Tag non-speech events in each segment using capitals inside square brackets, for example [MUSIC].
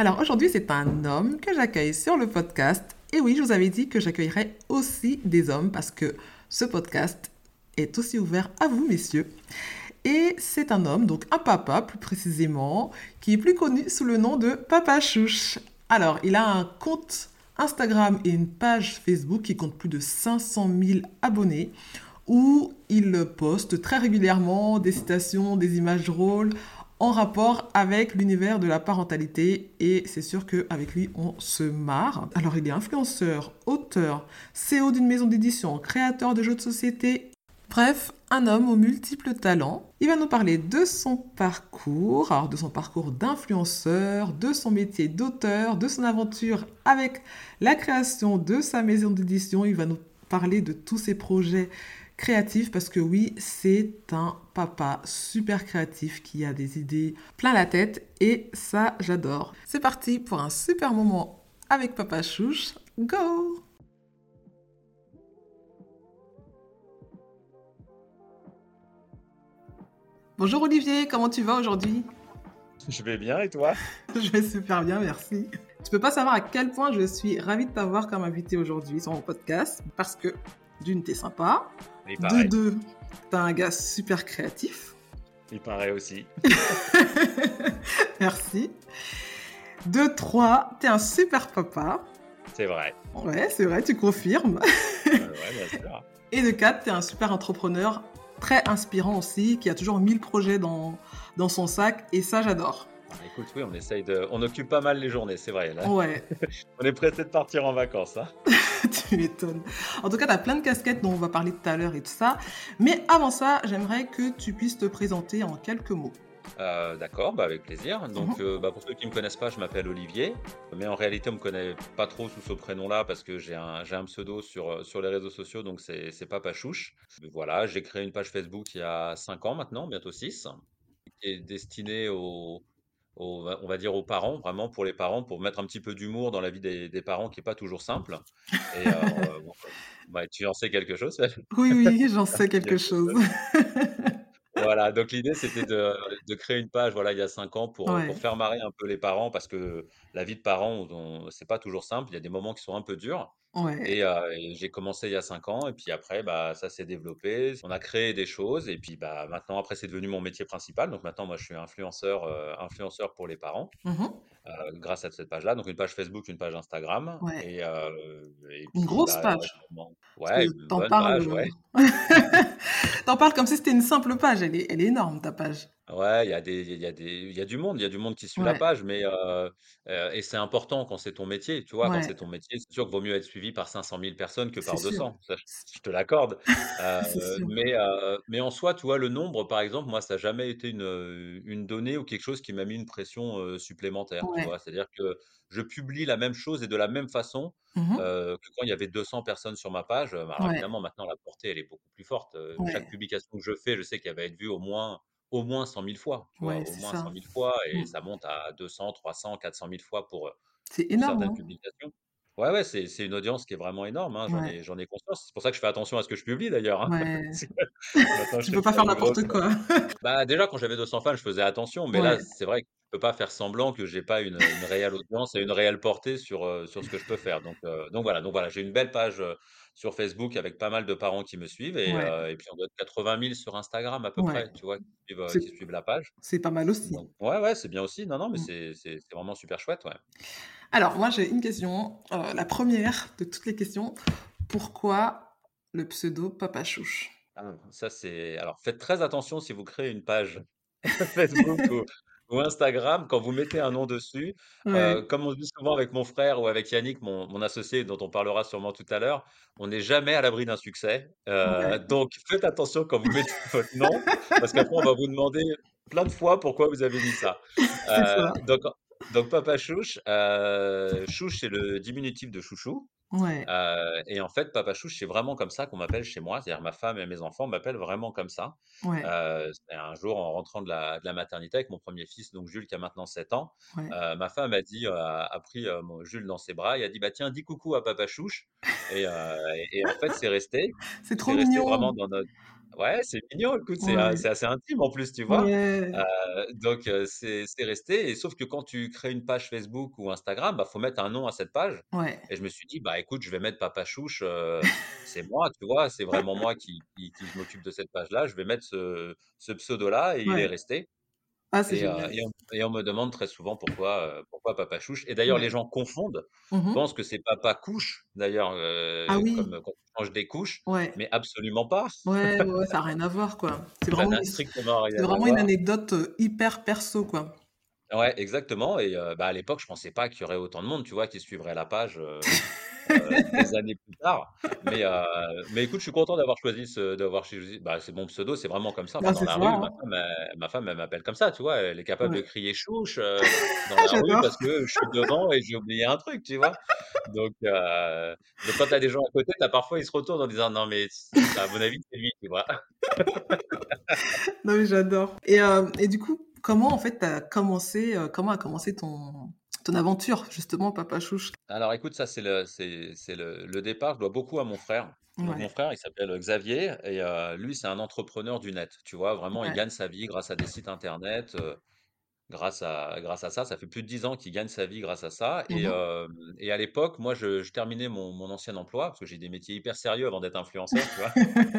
Alors aujourd'hui, c'est un homme que j'accueille sur le podcast. Et oui, je vous avais dit que j'accueillerais aussi des hommes parce que ce podcast est aussi ouvert à vous, messieurs. Et c'est un homme, donc un papa plus précisément, qui est plus connu sous le nom de Papa Chouche. Alors, il a un compte Instagram et une page Facebook qui compte plus de 500 000 abonnés où il poste très régulièrement des citations, des images drôles en rapport avec l'univers de la parentalité et c'est sûr qu'avec lui on se marre. Alors il est influenceur, auteur, CEO d'une maison d'édition, créateur de jeux de société, bref, un homme aux multiples talents. Il va nous parler de son parcours, alors de son parcours d'influenceur, de son métier d'auteur, de son aventure avec la création de sa maison d'édition. Il va nous parler de tous ses projets créatif parce que oui, c'est un papa super créatif qui a des idées plein la tête et ça, j'adore. C'est parti pour un super moment avec Papa Chouche. Go Bonjour Olivier, comment tu vas aujourd'hui? Je vais bien et toi? [LAUGHS] Je vais super bien, merci. Tu peux pas savoir à quel point je suis ravie de t'avoir comme invité aujourd'hui sur mon podcast parce que d'une, t'es sympa, de deux, t'as un gars super créatif. Il paraît aussi. [LAUGHS] Merci. De trois, t'es un super papa. C'est vrai. Ouais, c'est vrai, tu confirmes. ouais, bien sûr. [LAUGHS] Et de quatre, t'es un super entrepreneur, très inspirant aussi, qui a toujours mille projets dans, dans son sac, et ça, j'adore. Ah, écoute, oui, on essaye de. On occupe pas mal les journées, c'est vrai. Là. Ouais. [LAUGHS] on est pressé de partir en vacances. Hein. [LAUGHS] tu m'étonnes. En tout cas, tu as plein de casquettes dont on va parler tout à l'heure et tout ça. Mais avant ça, j'aimerais que tu puisses te présenter en quelques mots. Euh, d'accord, bah avec plaisir. Donc, mhm. euh, bah pour ceux qui ne me connaissent pas, je m'appelle Olivier. Mais en réalité, on ne me connaît pas trop sous ce prénom-là parce que j'ai un, un, pseudo sur, euh, sur les réseaux sociaux, donc c'est Papa Chouche. Voilà, j'ai créé une page Facebook il y a 5 ans maintenant, bientôt 6, qui est destinée aux, on va dire aux parents, vraiment pour les parents, pour mettre un petit peu d'humour dans la vie des, parents qui n'est pas toujours simple. Et, euh, [LAUGHS] bah, tu en sais quelque chose [LAUGHS] Oui, oui, j'en sais quelque chose. [LAUGHS] voilà, donc l'idée c'était de, créer une page voilà, il y a cinq ans pour, pour, faire marrer un peu les parents parce que la vie de parents, c'est pas toujours simple, il y a des moments qui sont un peu durs. Et, j'ai commencé il y a cinq ans, et puis après, bah, ça s'est développé. On a créé des choses, et puis bah, maintenant, après, c'est devenu mon métier principal. Donc maintenant, moi, je suis influenceur, influenceur pour les parents, mmh grâce à cette page-là. Donc une page Facebook, une page Instagram. Et, une grosse bah, page. Ouais, une bonne page, ouais. [LAUGHS] T'en parles comme si c'était une simple page. Elle est, elle est énorme, ta page. Ouais, il y a des y a des il y a du monde il y a du monde qui suit la page, mais et c'est important quand c'est ton métier, tu vois? Quand c'est ton métier, c'est sûr qu'il vaut mieux être suivi par 500 000 personnes que par 200, ça je te l'accorde. [LAUGHS] mais mais en soi, tu vois, le nombre, par exemple, moi, ça n'a jamais été une, une donnée ou quelque chose qui m'a mis une pression, supplémentaire, tu vois? C'est-à-dire que je publie la même chose et de la même façon, mmh que quand il y avait 200 personnes sur ma page. alors évidemment, maintenant, la portée, elle est beaucoup plus forte. chaque publication que je fais, je sais qu'elle va être vue au moins au moins 100 000 fois, au moins 100 000 fois, et mmh. ça monte à 200, 300, 400 000 fois pour, énorme, certaines hein? publications. Ouais, ouais, c'est, une audience qui est vraiment énorme, hein, j'en, ai, conscience. C'est pour ça que je fais attention à ce que je publie d'ailleurs. Hein. [LAUGHS] Ouais. [LAUGHS] tu peux pas faire n'importe quoi. [LAUGHS] bah, déjà, quand j'avais 200 fans, je faisais attention, mais là, c'est vrai que peux pas faire semblant que j'ai pas une, une, réelle audience et une réelle portée sur, sur ce que je peux faire. Donc, donc voilà, donc voilà, j'ai une belle page sur Facebook avec pas mal de parents qui me suivent et, et puis on doit être 80 000 sur Instagram à peu près, tu vois, qui suivent, la page. C'est pas mal aussi. ouais, ouais, c'est bien aussi. Non, non, mais mmh. c'est vraiment super chouette, ouais. Alors, moi, j'ai une question. la première de toutes les questions. Pourquoi le pseudo Papa Chouche? Ah, Ça, c'est. Alors, faites très attention si vous créez une page [LAUGHS] Facebook ou, ou Instagram, quand vous mettez un nom dessus, euh, comme on dit souvent avec mon frère ou avec Yannick, mon, associé, dont on parlera sûrement tout à l'heure, on n'est jamais à l'abri d'un succès. Euh, donc faites attention quand vous mettez [LAUGHS] votre nom, parce qu'après on va vous demander plein de fois pourquoi vous avez mis ça. Euh, donc, donc Papa Chouche, Chouche c'est le diminutif de chouchou. Ouais. et en fait, Papa Chouche, c'est vraiment comme ça qu'on m'appelle chez moi. C'est-à-dire ma femme et mes enfants m'appellent vraiment comme ça. Ouais. un jour, en rentrant de la, de la, maternité avec mon premier fils, donc Jules qui a maintenant 7 ans, ma femme a dit, a, pris Jules dans ses bras et a dit, bah tiens, dis coucou à Papa Chouche. Et, et, en fait, c'est resté. [LAUGHS] C'est trop mignon. vraiment dans notre Ouais, c'est mignon, écoute, c'est, c'est assez intime en plus, tu vois? Ouais. donc c'est c'est resté et sauf que quand tu crées une page Facebook ou Instagram, bah, faut mettre un nom à cette page Ouais. et je me suis dit: «Bah, écoute, je vais mettre Papa Chouche, [LAUGHS] c'est moi, tu vois? C'est vraiment moi qui qui qui m'occupe de cette page-là. Je vais mettre ce ce pseudo-là» et il est resté. Ah, Et, génial. et on et on me demande très souvent pourquoi, heu, pourquoi Papa Chouche et d'ailleurs les gens confondent, Mmh pensent que c'est Papa Couche d'ailleurs, Ah oui. comme quand tu changes des couches, Ouais. mais absolument pas. Ouais, ouais, ça a rien à voir, quoi. C'est vraiment n'a vraiment une anecdote, hyper perso, quoi. Ouais, exactement et heu, bah, à l'époque, je pensais pas qu'il y aurait autant de monde, tu vois, qui suivrait la page, heu heu, des années plus tard. Mais heu, mais écoute, je suis content d'avoir choisi ce d'avoir choisi bah, c'est mon pseudo, c'est vraiment comme ça. Enfin, dans c'est la ça, rue, ma hein. femme, elle ma femme, elle m'appelle comme ça, tu vois? Elle est capable de Ouais. crier: «Chouche», [LAUGHS] heu, dans la rue parce que je suis devant et j'ai oublié un truc, tu vois? Donc heu, donc quand tu as des gens à côté, tu as parfois, ils se retournent en disant: «Non mais c à mon avis, c'est lui», tu vois? [LAUGHS] Non, mais j'adore et et du coup, comment, en fait, tu as commencé, heu, comment a commencé ton ton aventure, justement, Papa Chouche? Alors écoute, ça c'est le c'est c'est le le départ, je dois beaucoup à mon frère. Donc mon frère, il s'appelle, Xavier et heu, lui, c'est un entrepreneur du net, tu vois? Vraiment, il gagne sa vie grâce à des sites internet, heu, grâce à grâce à ça. Ça fait plus de 10 ans qu'il gagne sa vie grâce à ça et Mmh hem et à l'époque, moi, je je terminais mon mon ancien emploi parce que j'ai des métiers hyper sérieux avant d'être influenceur, tu vois? [LAUGHS]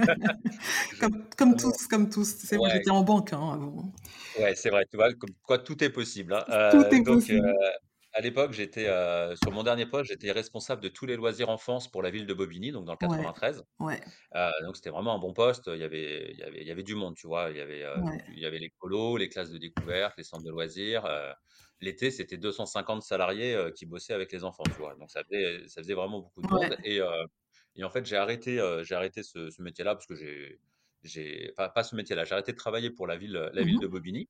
[LAUGHS] Comme comme tous comme tous. Tu sais, moi, ouais, j'étais en banque, hein, avant. ouais, c'est vrai, tu vois? Comme quoi tout est possible, hein. Tout Heu, est donc possible. À l'époque, j'étais, sur mon dernier poste, j'étais responsable de tous les loisirs enfance pour la ville de Bobigny, donc dans le Ouais, 93. ouais, Heu, donc c'était vraiment un bon poste, il y avait il y avait il y avait du monde, tu vois? Il y avait, ouais, il y avait les colos, les classes de découverte, les centres de loisirs, l'été, c'était 250 salariés, qui bossaient avec les enfants, tu vois? Donc ça faisait ça faisait vraiment beaucoup de ouais. monde et et en fait, j'ai arrêté, j'ai arrêté ce ce métier-là parce que j'ai j'ai enfin, pas ce métier-là, j'ai arrêté de travailler pour la ville, la ville de Mmh Bobigny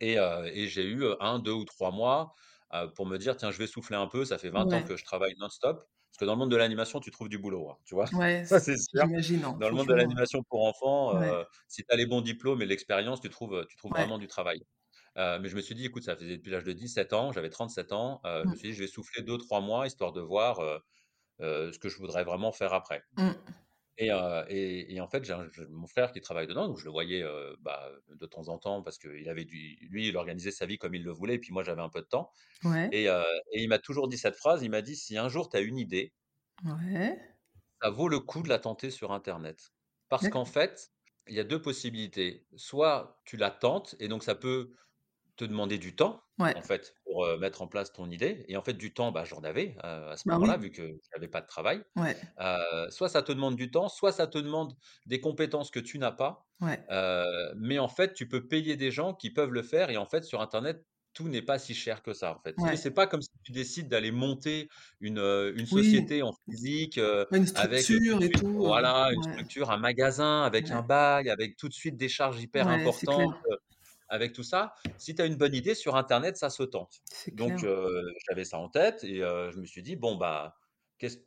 et et j'ai eu, heu, 1-2 ou 3 mois, pour me dire: «Tiens, je vais souffler un peu». Ça fait 20 ans que je travaille non-stop. Parce que dans le monde de l'animation, tu trouves du boulot, hein, tu vois? [LAUGHS] ouais, Ça, c'est sûr. hein, Dans le monde de l'animation pour enfants, ouais, heu, si tu as les bons diplômes et l'expérience, tu trouves, tu trouves ouais. vraiment du travail. Heu, mais je me suis dit: «Écoute, ça faisait depuis l'âge de 17 ans», j'avais 37 ans, heu, je me Mmh, suis dit: «Je vais souffler deux trois mois histoire de voir, ce que je voudrais vraiment faire après». mmh. Et heu et et en fait, j'ai un je mon frère qui travaille dedans, donc je le voyais, heu, bah, de temps en temps parce qu'il avait du lui, il organisait sa vie comme il le voulait et puis moi, j'avais un peu de temps Ouais, et heu et il m'a toujours dit cette phrase, il m'a dit: «Si un jour tu as une idée, ouais, ça vaut le coup de la tenter sur internet». Parce qu'en d'accord. fait, il y a 2 possibilités. Soit tu la tentes et donc ça peut te demander du temps, Ouais, en fait, pour, mettre en place ton idée et en fait, du temps, bah, j'en avais, à ce bah, moment-là, oui, vu que j'avais pas de travail. ouais, soit ça te demande du temps, soit ça te demande des compétences que tu n'as pas, ouais, mais en fait, tu peux payer des gens qui peuvent le faire et en fait, sur internet, tout n'est pas si cher que ça, en fait. Ouais. c'est pas comme si tu décides d'aller monter une, une Oui, société en physique, une avec, structure et tout, heu, voilà, une structure, un magasin avec un bail, avec tout de suite des charges hyper importantes, avec tout ça. Si tu as une bonne idée sur internet, ça se tente. Donc j'avais ça en tête et je me suis dit: «Bon, bah, qu'est-ce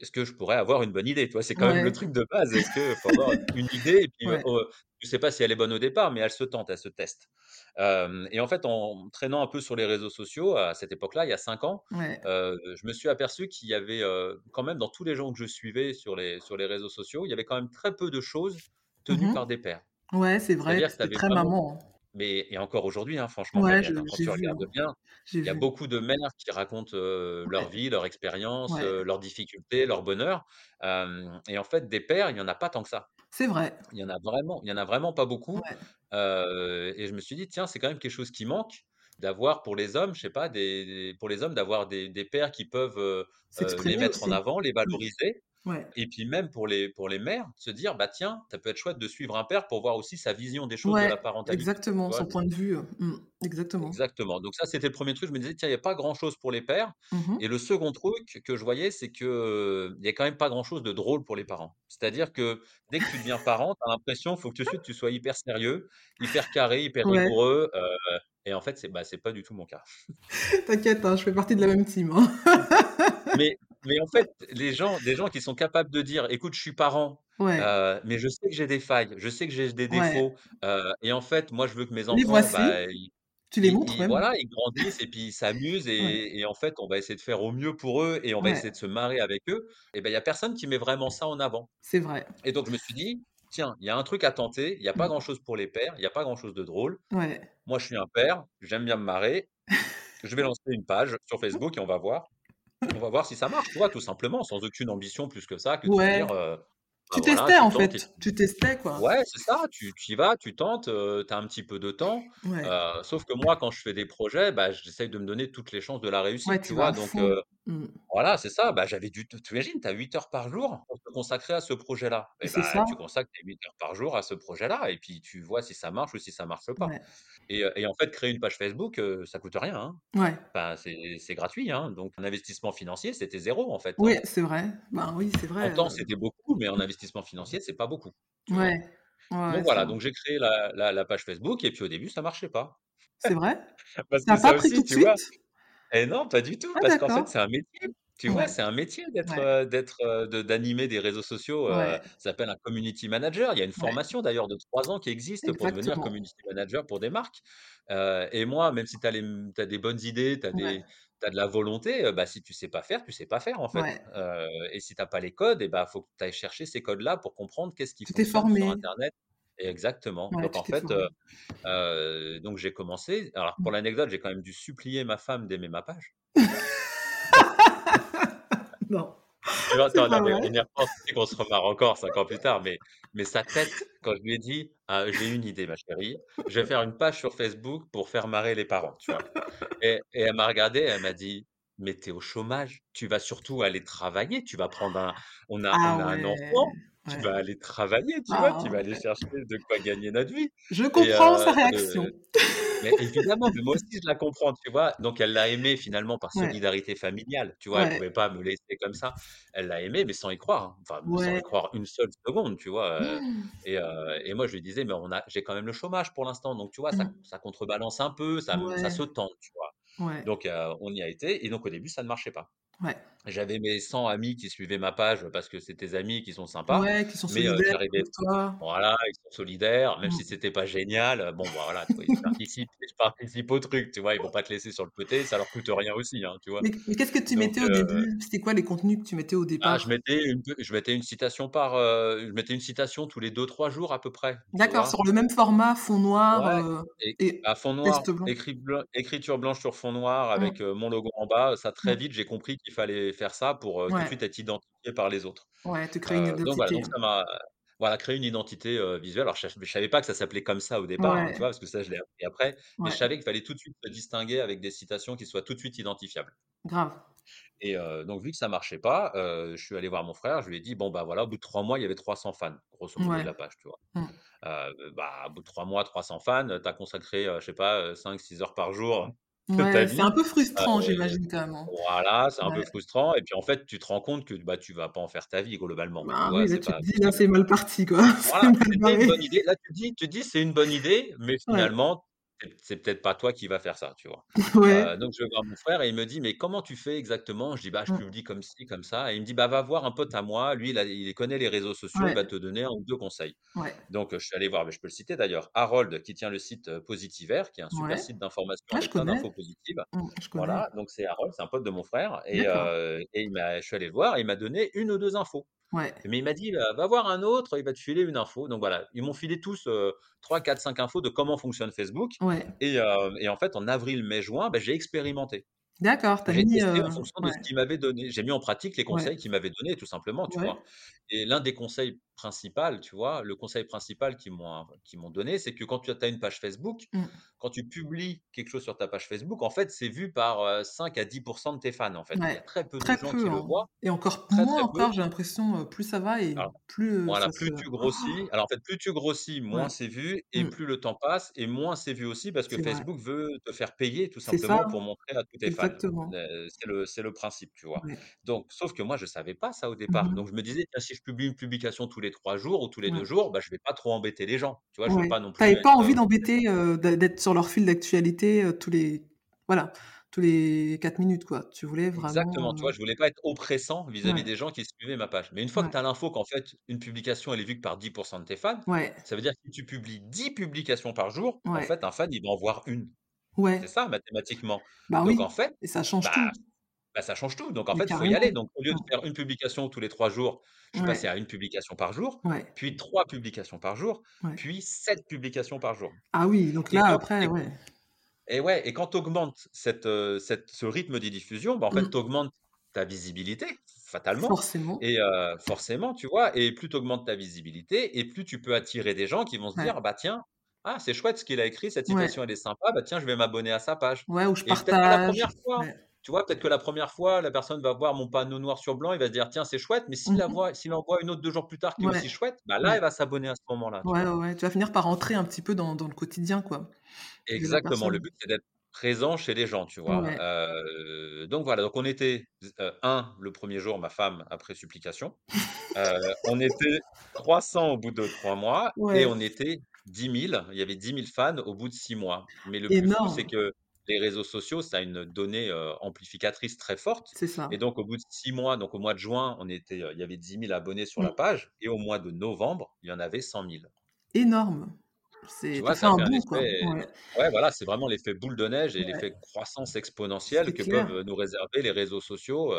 est-ce que je pourrais avoir une bonne idée?» tu vois? C'est quand même le truc de base. Est-ce qu'il faut avoir une idée et puis, ouais. je sais pas si elle est bonne au départ, mais elle se tente, elle se teste. Et en fait, en traînant un peu sur les réseaux sociaux à cette époque-là, il y a 5 ans, Ouais. je me suis aperçu qu'il y avait, quand même dans tous les gens que je suivais sur les sur les réseaux sociaux, il y avait quand même très peu de choses tenues Mmh par des pères. Ouais, c'est vrai, que avais très maman, hein. Mais et encore aujourd'hui, hein, franchement, Ouais, je Gabriel, hein, quand tu vu, regardes hein, bien, il y a vu. beaucoup de mères qui racontent, leur vie, leur expérience, ouais, leurs difficultés, leur bonheur, et en fait, des pères, il y en a pas tant que ça. c'est vrai. Il y en a vraiment il y en a vraiment pas beaucoup, et je me suis dit: «Tiens, c'est quand même quelque chose qui manque, d'avoir pour les hommes, je sais pas, des pour les hommes, d'avoir des des pères qui peuvent, heu, les mettre en avant, les Mmh, valoriser ouais, et puis même pour les pour les mères, se dire: «Bah, tiens, ça peut être chouette de suivre un père pour voir aussi sa vision des choses de la parentalité», exactement, son point de vue, mmh, exactement. Exactement. Donc ça, c'était le premier truc. Je me disais: «Tiens, il y a pas grand-chose pour les pères» Mmh et le second truc que je voyais, c'est que, heu, il y a quand même pas grand-chose de drôle pour les parents. C'est-à-dire que dès que tu deviens [LAUGHS] parent, tu as l'impression, faut que tu sois hyper sérieux, hyper carré, hyper Ouais, rigoureux, et en fait, c'est bah, pas du tout mon cas. t'inquiète, hein, je fais partie de la même team, hein. Mais mais en fait, les gens des gens qui sont capables de dire: «Écoute, je suis parent, Ouais, heu, mais je sais que j'ai des failles, je sais que j'ai des ouais. défauts, heu et en fait, moi, je veux que mes Les enfants, voici, bah, ils tu les ils montres ils même. voilà, ils grandissent et puis ils s'amusent Ouais, et en fait, on va essayer de faire au mieux pour eux et on va essayer de se marrer avec eux» et ben, il y a personne qui met vraiment ça en avant c'est vrai. et donc je me suis dit: tiens, il y a un truc à tenter, il y a pas Mmh. grand-chose pour les pères, il y a pas grand-chose de drôle. Ouais. Moi, je suis un père, j'aime bien me marrer. Je vais lancer une page sur Facebook et on va voir. On va voir si ça marche, tu vois? Tout simplement, sans aucune ambition plus que ça, que de Ouais. dire, heu, bah, Tu voilà, testais tu en et fait, tu testais quoi. Ouais, c'est ça, tu tu y vas, tu tentes, heu, tu as un petit peu de temps, Ouais. heu, sauf que moi, quand je fais des projets, bah, j'essaye de me donner toutes les chances de la Ouais, réussite, tu tu vois? Donc heu, Mmh. voilà, c'est ça, bah, j'avais du tu imagines, tu as 8 heures par jour pour te consacrer à ce projet-là et C'est bah, ça. tu consacres tes 8 heures par jour à ce projet-là et puis tu vois si ça marche ou si ça marche pas Ouais. et en fait, créer une page Facebook, ça coûte rien, hein. Ouais. Enfin, c'est gratuit, hein, donc un investissement financier, c'était 0 en fait, Oui, hein. c'est vrai. Ben oui, c'est En vrai, temps, heu c'était beaucoup, mais en investissement financier, c'est pas beaucoup? Ouais. Ouais, Donc voilà, donc j'ai créé la la la page Facebook et puis au début, ça marchait pas. C'est vrai? [LAUGHS] Parce Ça que a pas ça pris tout de tu vois? suite? Et non, pas du tout, Ah parce qu'en fait, c'est un métier, tu vois? C'est un métier d'être, Ouais. heu, d'être, de d'animer des réseaux sociaux, Ouais. ça s'appelle un community manager. Il y a une formation d'ailleurs de 3 ans qui existe pour devenir community manager pour des marques, et moi, même si tu as des bonnes idées, tu as des tu as de la volonté, bah, si tu sais pas faire, tu sais pas faire en fait, Ouais. et si tu as pas les codes et bah, faut que tu ailles chercher ces codes-là pour comprendre qu'est-ce qui Tu t'es fonctionne sur formé. internet exactement. Ouais, Donc en fait, donc j'ai commencé alors pour Mmh. l'anecdote, j'ai quand même dû supplier ma femme d'aimer ma page. [LAUGHS] Non, Tu vois? vrai? on y repense, qu'on se remarre encore 5 ans plus tard, mais mais sa tête quand je lui ai dit: «Ah, j'ai une idée ma chérie, je vais faire une page sur Facebook pour faire marrer les parents», tu vois? Et et elle m'a regardé, elle m'a dit: «Mais tu es au chômage, tu vas surtout aller travailler, tu vas prendre un on a Ah on a un enfant, tu Ouais. vas aller travailler, tu vois? Ah Tu vas aller chercher de quoi gagner notre vie» Je comprends sa heu, réaction. Mais évidemment, mais moi aussi je la comprends, tu vois? Donc elle l'a aimé finalement par Ouais. solidarité familiale, tu vois? Elle Ouais. pouvait pas me laisser comme ça. Elle l'a aimé, mais sans y croire, hein, enfin sans Ouais. y croire une seule seconde, tu vois? Heu et heu et moi je lui disais: «Mais on a j'ai quand même le chômage pour l'instant, donc tu vois, ça Mmh. ça contrebalance un peu, ça ça Ouais. se tente», tu vois? Ouais. Donc heu, on y a été et donc au début, ça ne marchait pas. Ouais. J'avais mes 100 amis qui suivaient ma page parce que c'est tes amis qui sont sympas, Ouais, qui sont mais heu, solidaires avec toi. voilà, ils sont solidaires, même si Mmh. c'était pas génial, heu, bon, bah, voilà, tu vois? Ils participent ils participent au truc, tu vois? Ils vont pas te laisser sur le côté, ça leur coûte rien aussi, hein, tu vois? Mais mais qu'est-ce que tu Donc mettais au début? C'était quoi les contenus que tu mettais au ah, je départ? mettais une je mettais une citation par, je mettais une citation tous les 2-3 jours à peu près, D'accord, sur le même format, fond noir, Ouais et et à fond noir, blanc? écrit blanc écriture blanche sur fond noir avec, Mmh. heu, mon logo en bas, ça très Mmh. vite, j'ai compris qu'il fallait faire ça pour, tout de suite être identifié par les autres. Ouais, te créer une Heu, donc voilà, identité. donc ça m'a voilà, créé une identité, visuelle. Alors je je savais pas que ça s'appelait comme ça au départ, hein, tu vois? Parce que ça, je l'ai appris après, mais je savais qu'il fallait tout de suite se distinguer avec des citations qui soient tout de suite identifiables Grave. et donc vu que ça marchait pas, je suis allé voir mon frère, je lui ai dit: «Bon, bah, voilà, au bout de 3 mois, il y avait 300 fans, grosso modo, de la page», tu vois? Mmh. Bah, au bout de 3 mois, 300 fans, tu as consacré, je sais pas, heu, 5-6 heures par jour Ouais, c'est un peu Heu, frustrant, j'imagine quand même, hein? voilà, c'est un peu frustrant et puis en fait, tu te rends compte que, bah, tu vas pas en faire ta vie globalement, tu Bah là tu pas te dis: «Là, possible. c'est mal parti, quoi, [LAUGHS] Voilà, mal une barré». bonne idée. Là, tu te dis tu dis: «C'est une bonne idée», mais finalement, c'est peut-être pas toi qui vas faire ça, tu vois? [LAUGHS] Ouais. donc je vais voir mon frère et il me dit: «Mais comment tu fais exactement?» je dis: «Bah, je Mmh. publie comme ci, comme ça» et il me dit: «Bah, va voir un pote à moi, lui, il a il connaît les réseaux sociaux, il Ouais. va te donner 1 ou 2 conseils». Ouais. Donc je suis allé voir, mais je peux le citer d'ailleurs, Harold qui tient le site, heu, Positivaire, qui est un super Ouais. site d'information Ah, je avec plein connais. d'infos positives. Mmh, je connais. Voilà, donc c'est Harold, c'est un pote de mon frère et D'accord. heu et il m'a je suis allé le voir et il m'a donné 1 ou 2 infos. Ouais. Mais il m'a dit: «Heu, va voir un autre, il va te filer une info». Donc voilà, ils m'ont filé tous, heu, 3-4-5 infos de comment fonctionne Facebook Ouais. et en fait, en avril, mai, juin, bah, j'ai expérimenté. D'accord, tu as J'ai mis, testé en fonction de ce qu'il m'avait donné. J'ai mis en pratique les conseils qu'il m'avait donnés tout simplement, tu vois? Et l'un des conseils principal, tu vois? Le conseil principal qu'ils m'ont qu'ils m'ont donné, c'est que quand tu as une page Facebook, Mmh. quand tu publies quelque chose sur ta page Facebook, en fait, c'est vu par, heu, 5 à 10% de tes fans, en fait. Il y a très peu de gens peu, qui le hein voient, et encore très, moins très peu. encore, j'ai l'impression, plus ça va et Alors plus, voilà, se plus tu grossis alors en fait, plus tu grossis, moins ouais. c'est vu et Mmh. plus le temps passe et moins c'est vu aussi parce que vrai. Facebook veut te faire payer tout ça, simplement pour montrer à tous tes fans. exactement. Heu, c'est le c'est le principe, tu vois? Ouais. Donc sauf que moi, je savais pas ça au Mmh départ. mh. Donc je me disais: «Tiens, si je publie une publication tous les 3 jours ou tous les 2 Ouais. jours, bah, je vais pas trop embêter les gens». Tu vois? Je veux pas non plus avais pas envie heu d'embêter, d'être sur leur fil d'actualité, tous les voilà, tous les 4 minutes, quoi. Tu voulais vraiment, exactement, tu vois? Je voulais pas être oppressant vis-à-vis des gens qui suivaient ma page. Mais une fois que tu as l'info qu'en fait, une publication, elle est vue que par 10% de tes fans, ouais, ça veut dire que si tu publies 10 publications par jour, en fait, un fan, il va en voir 1. C'est ouais. ça mathématiquement. Bah Donc en fait, et ça change bah, tout. Bah, ça change tout. Donc en fait, il faut y aller. Donc au lieu de faire une publication tous les 3 jours, je suis passé à une publication par jour, puis 3 publications par jour, puis 7 publications par jour. Ah oui, donc là, après, ouais. Et ouais, et quand tu augmentes cette, cette, ce rythme de diffusion, bah, en fait, mmh. tu augmentes ta visibilité, fatalement. Forcément. Et forcément, tu vois, et plus tu augmentes ta visibilité, et plus tu peux attirer des gens qui vont se dire, bah tiens, ah, c'est chouette ce qu'il a écrit, cette citation, elle est sympa, bah tiens, je vais m'abonner à sa page. Ouais, ou je et partage. La première fois, tu vois, peut-être que la première fois, la personne va voir mon panneau noir sur blanc, il va se dire, tiens, c'est chouette, mais s'il mmh s'il en voit une autre deux jours plus tard qui est aussi chouette, bah là, elle va s'abonner à ce moment-là. Ouais, ouais, tu vas finir par rentrer un petit peu dans, dans le quotidien, quoi. Exactement, le but, c'est d'être présent chez les gens, tu vois. donc voilà, donc on était un le premier jour, ma femme après supplication. on était 300 au bout de trois mois et on était 10 000. Il y avait 10 000 fans au bout de six mois. Mais le plus fou, c'est que les réseaux sociaux, ça a une donnée amplificatrice très forte. C'est ça. Et donc au bout de six mois, donc au mois de juin, on était, il y avait 10 000 abonnés sur la mmh. page et au mois de novembre, il y en avait 100 000. Énorme. C'est un bout, quoi. Ouais. voilà, c'est vraiment l'effet boule de neige et l'effet croissance exponentielle que peuvent nous réserver les réseaux sociaux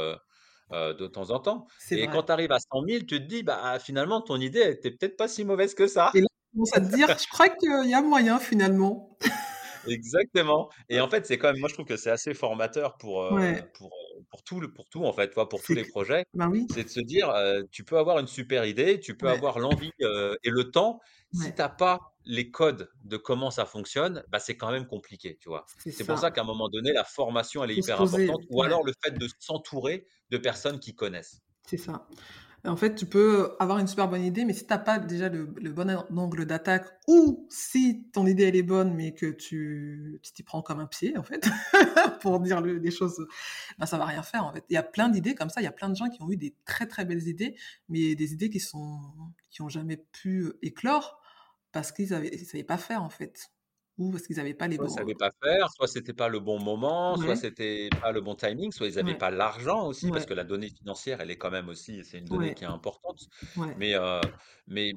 de temps en temps. Et quand tu arrives à 100 000, tu te dis, bah finalement, ton idée était peut-être pas si mauvaise que ça. Et là, tu commences à te dire, je crois qu'il y a moyen finalement. Exactement. Et en fait, c'est quand même, moi je trouve que c'est assez formateur pour, pour, pour, tout, pour tout, en fait, toi, pour tous les projets. Ben oui. C'est de se dire, tu peux avoir une super idée, tu peux avoir l'envie et le temps. Si tu n'as pas les codes de comment ça fonctionne, bah, c'est quand même compliqué, tu vois. C'est pour ça qu'à un moment donné, la formation, elle est hyper importante, ou alors le fait de s'entourer de personnes qui connaissent. C'est ça. En fait, tu peux avoir une super bonne idée, mais si tu n'as pas déjà le, bon angle d'attaque, ou si ton idée elle est bonne, mais que tu t'y prends comme un pied, en fait, [LAUGHS] pour dire des choses, ben, ça va rien faire, en fait. Il y a plein d'idées comme ça, il y a plein de gens qui ont eu des très très belles idées, mais des idées qui sont qui jamais pu éclore parce qu'ils ne savaient pas faire, en fait. Ou parce qu'ils n'avaient pas les bons. Ils ne savaient pas faire, soit c'était pas le bon moment, soit c'était pas le bon timing, soit ils n'avaient pas l'argent aussi, parce que la donnée financière, elle est quand même aussi, c'est une donnée qui est importante. Mais, mais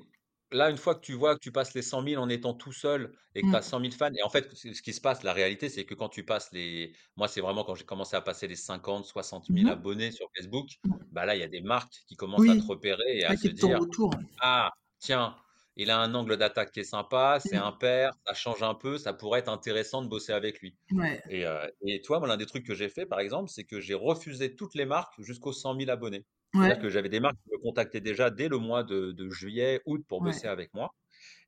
là, une fois que tu vois que tu passes les 100 000 en étant tout seul et que tu as 100 000 fans, et en fait, ce qui se passe, la réalité, c'est que quand tu passes les. Moi, c'est vraiment quand j'ai commencé à passer les 50, 60 000 abonnés sur Facebook, bah là, il y a des marques qui commencent à te repérer et à se dire Ah, tiens, il a un angle d'attaque qui est sympa, c'est mmh. un père, ça change un peu, ça pourrait être intéressant de bosser avec lui. Et, et, toi, l'un des trucs que j'ai fait, par exemple, c'est que j'ai refusé toutes les marques jusqu'aux 100 000 abonnonnés. C'est-à-dire que j'avais des marques qui me contactaient déjà dès le mois de, juillet, août pour bosser avec moi.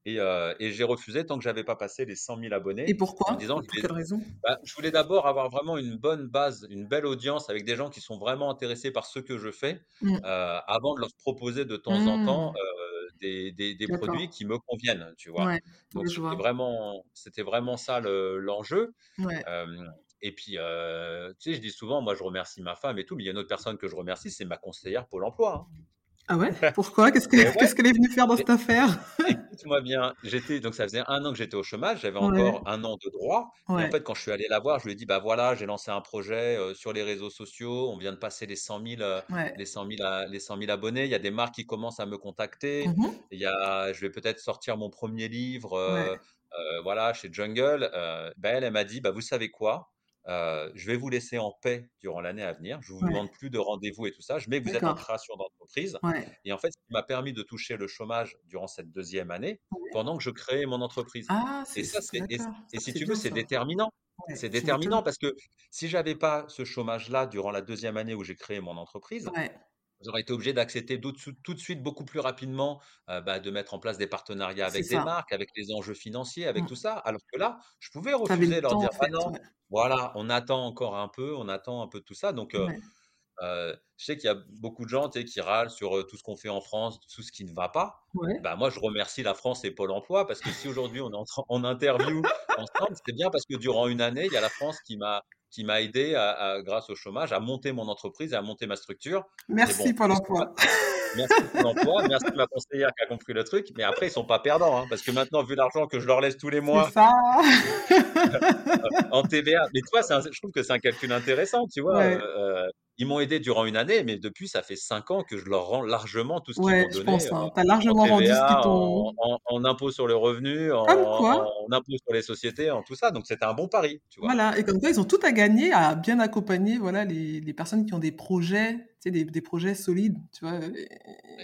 Et, et j'ai refusé tant que j'avais pas passé les 100 000 abonnés. Et pourquoi? Pour quelle raison? bah, Je voulais d'abord avoir vraiment une bonne base, une belle audience avec des gens qui sont vraiment intéressés par ce que je fais, mmh. avant de leur proposer de temps en temps mmh des, des, produits qui me conviennent, tu vois? Donc c'était vraiment, c'était vraiment ça l'enjeu. et puis, tu sais, je dis souvent, moi, je remercie ma femme et tout, mais il y a une autre personne que je remercie, c'est ma conseillère Pôle Emploi. Hein. Ah ouais? [LAUGHS] Pourquoi? Qu'est-ce [LAUGHS] qu'elle est venue faire dans cette affaire? Écoute-moi bien, j'étais donc ça faisait un an que j'étais au chômage, j'avais encore un an de droit. Et en fait, quand je suis allé la voir, je lui ai dit bah voilà, j'ai lancé un projet sur les réseaux sociaux, on vient de passer les 100 000, les 100 les 100 000 abonnés. Il y a des marques qui commencent à me contacter. Mmh Il y a, je vais peut-être sortir mon premier livre, voilà, chez Jungle. bah, elle, elle m'a dit bah vous savez quoi? Je vais vous laisser en paix durant l'année à venir. Je ne vous demande plus de rendez-vous et tout ça. Je mets que vous êtes en création d'entreprise. Et en fait, ce qui m'a permis de toucher le chômage durant cette deuxième année, pendant que je créais mon entreprise. Ah, et ça, et, si tu veux, c'est déterminant. c'est déterminant parce que si j'avais pas ce chômage-là durant la deuxième année où j'ai créé mon entreprise, j'aurais été obligé d'accepter tout, de suite beaucoup plus rapidement bah, de mettre en place des partenariats avec des marques, avec les enjeux financiers, avec mmh. tout ça. Alors que là, je pouvais refuser, leur dire, ah non, voilà, on attend encore un peu, on attend un peu tout ça. Donc, je sais qu'il y a beaucoup de gens qui râlent sur tout ce qu'on fait en France, tout ce qui ne va pas. Bah, moi, je remercie la France et Pôle emploi parce que si aujourd'hui on est en, interview ensemble, c'est bien parce que durant une année, il y a la France qui m'a qui m'a aidé, à, grâce au chômage, à monter mon entreprise et à monter ma structure. Merci Pôle emploi. Merci Pôle emploi, merci ma conseillère qui a compris le truc. Mais après, ils sont pas perdants, hein, parce que maintenant, vu l'argent que je leur laisse tous les mois ça. [LAUGHS] en TVA, mais toi, je trouve que c'est un calcul intéressant, tu vois. Euh, ils m'ont aidé durant une année, mais depuis, ça fait 5 ans que je leur rends largement tout ce qu'ils Ouais, m'ont je donné, pense, heu, hein. Tu as en largement rendu ce en en en impôt sur le revenu, en quoi? en impôt sur les sociétés, en tout ça, donc c'était un bon pari, tu vois? voilà et comme quoi ils ont tout à gagner à bien accompagner, voilà, les les personnes qui ont des projets, tu sais, des des projets solides, tu vois?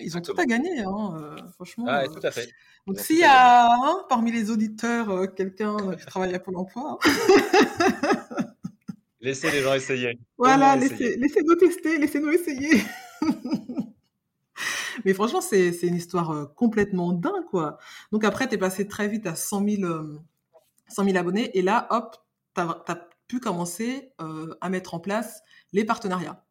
Ils ont tout à gagner, hein, heu, franchement, Ah ouais, tout à fait. donc s'il y a, hein, parmi les auditeurs, heu, quelqu'un, qui travaille à Pôle emploi, hein. [LAUGHS] Laissez les gens essayer. Voilà, laissez laissez-nous tester, laissez-nous essayer. [LAUGHS] Mais franchement, c'est une histoire, heu, complètement dingue, quoi. Donc après, tu es passé très vite à 100 000, hem, 100 000 abonnés et là, hop, tu as pu commencer, heu, à mettre en place les partenariats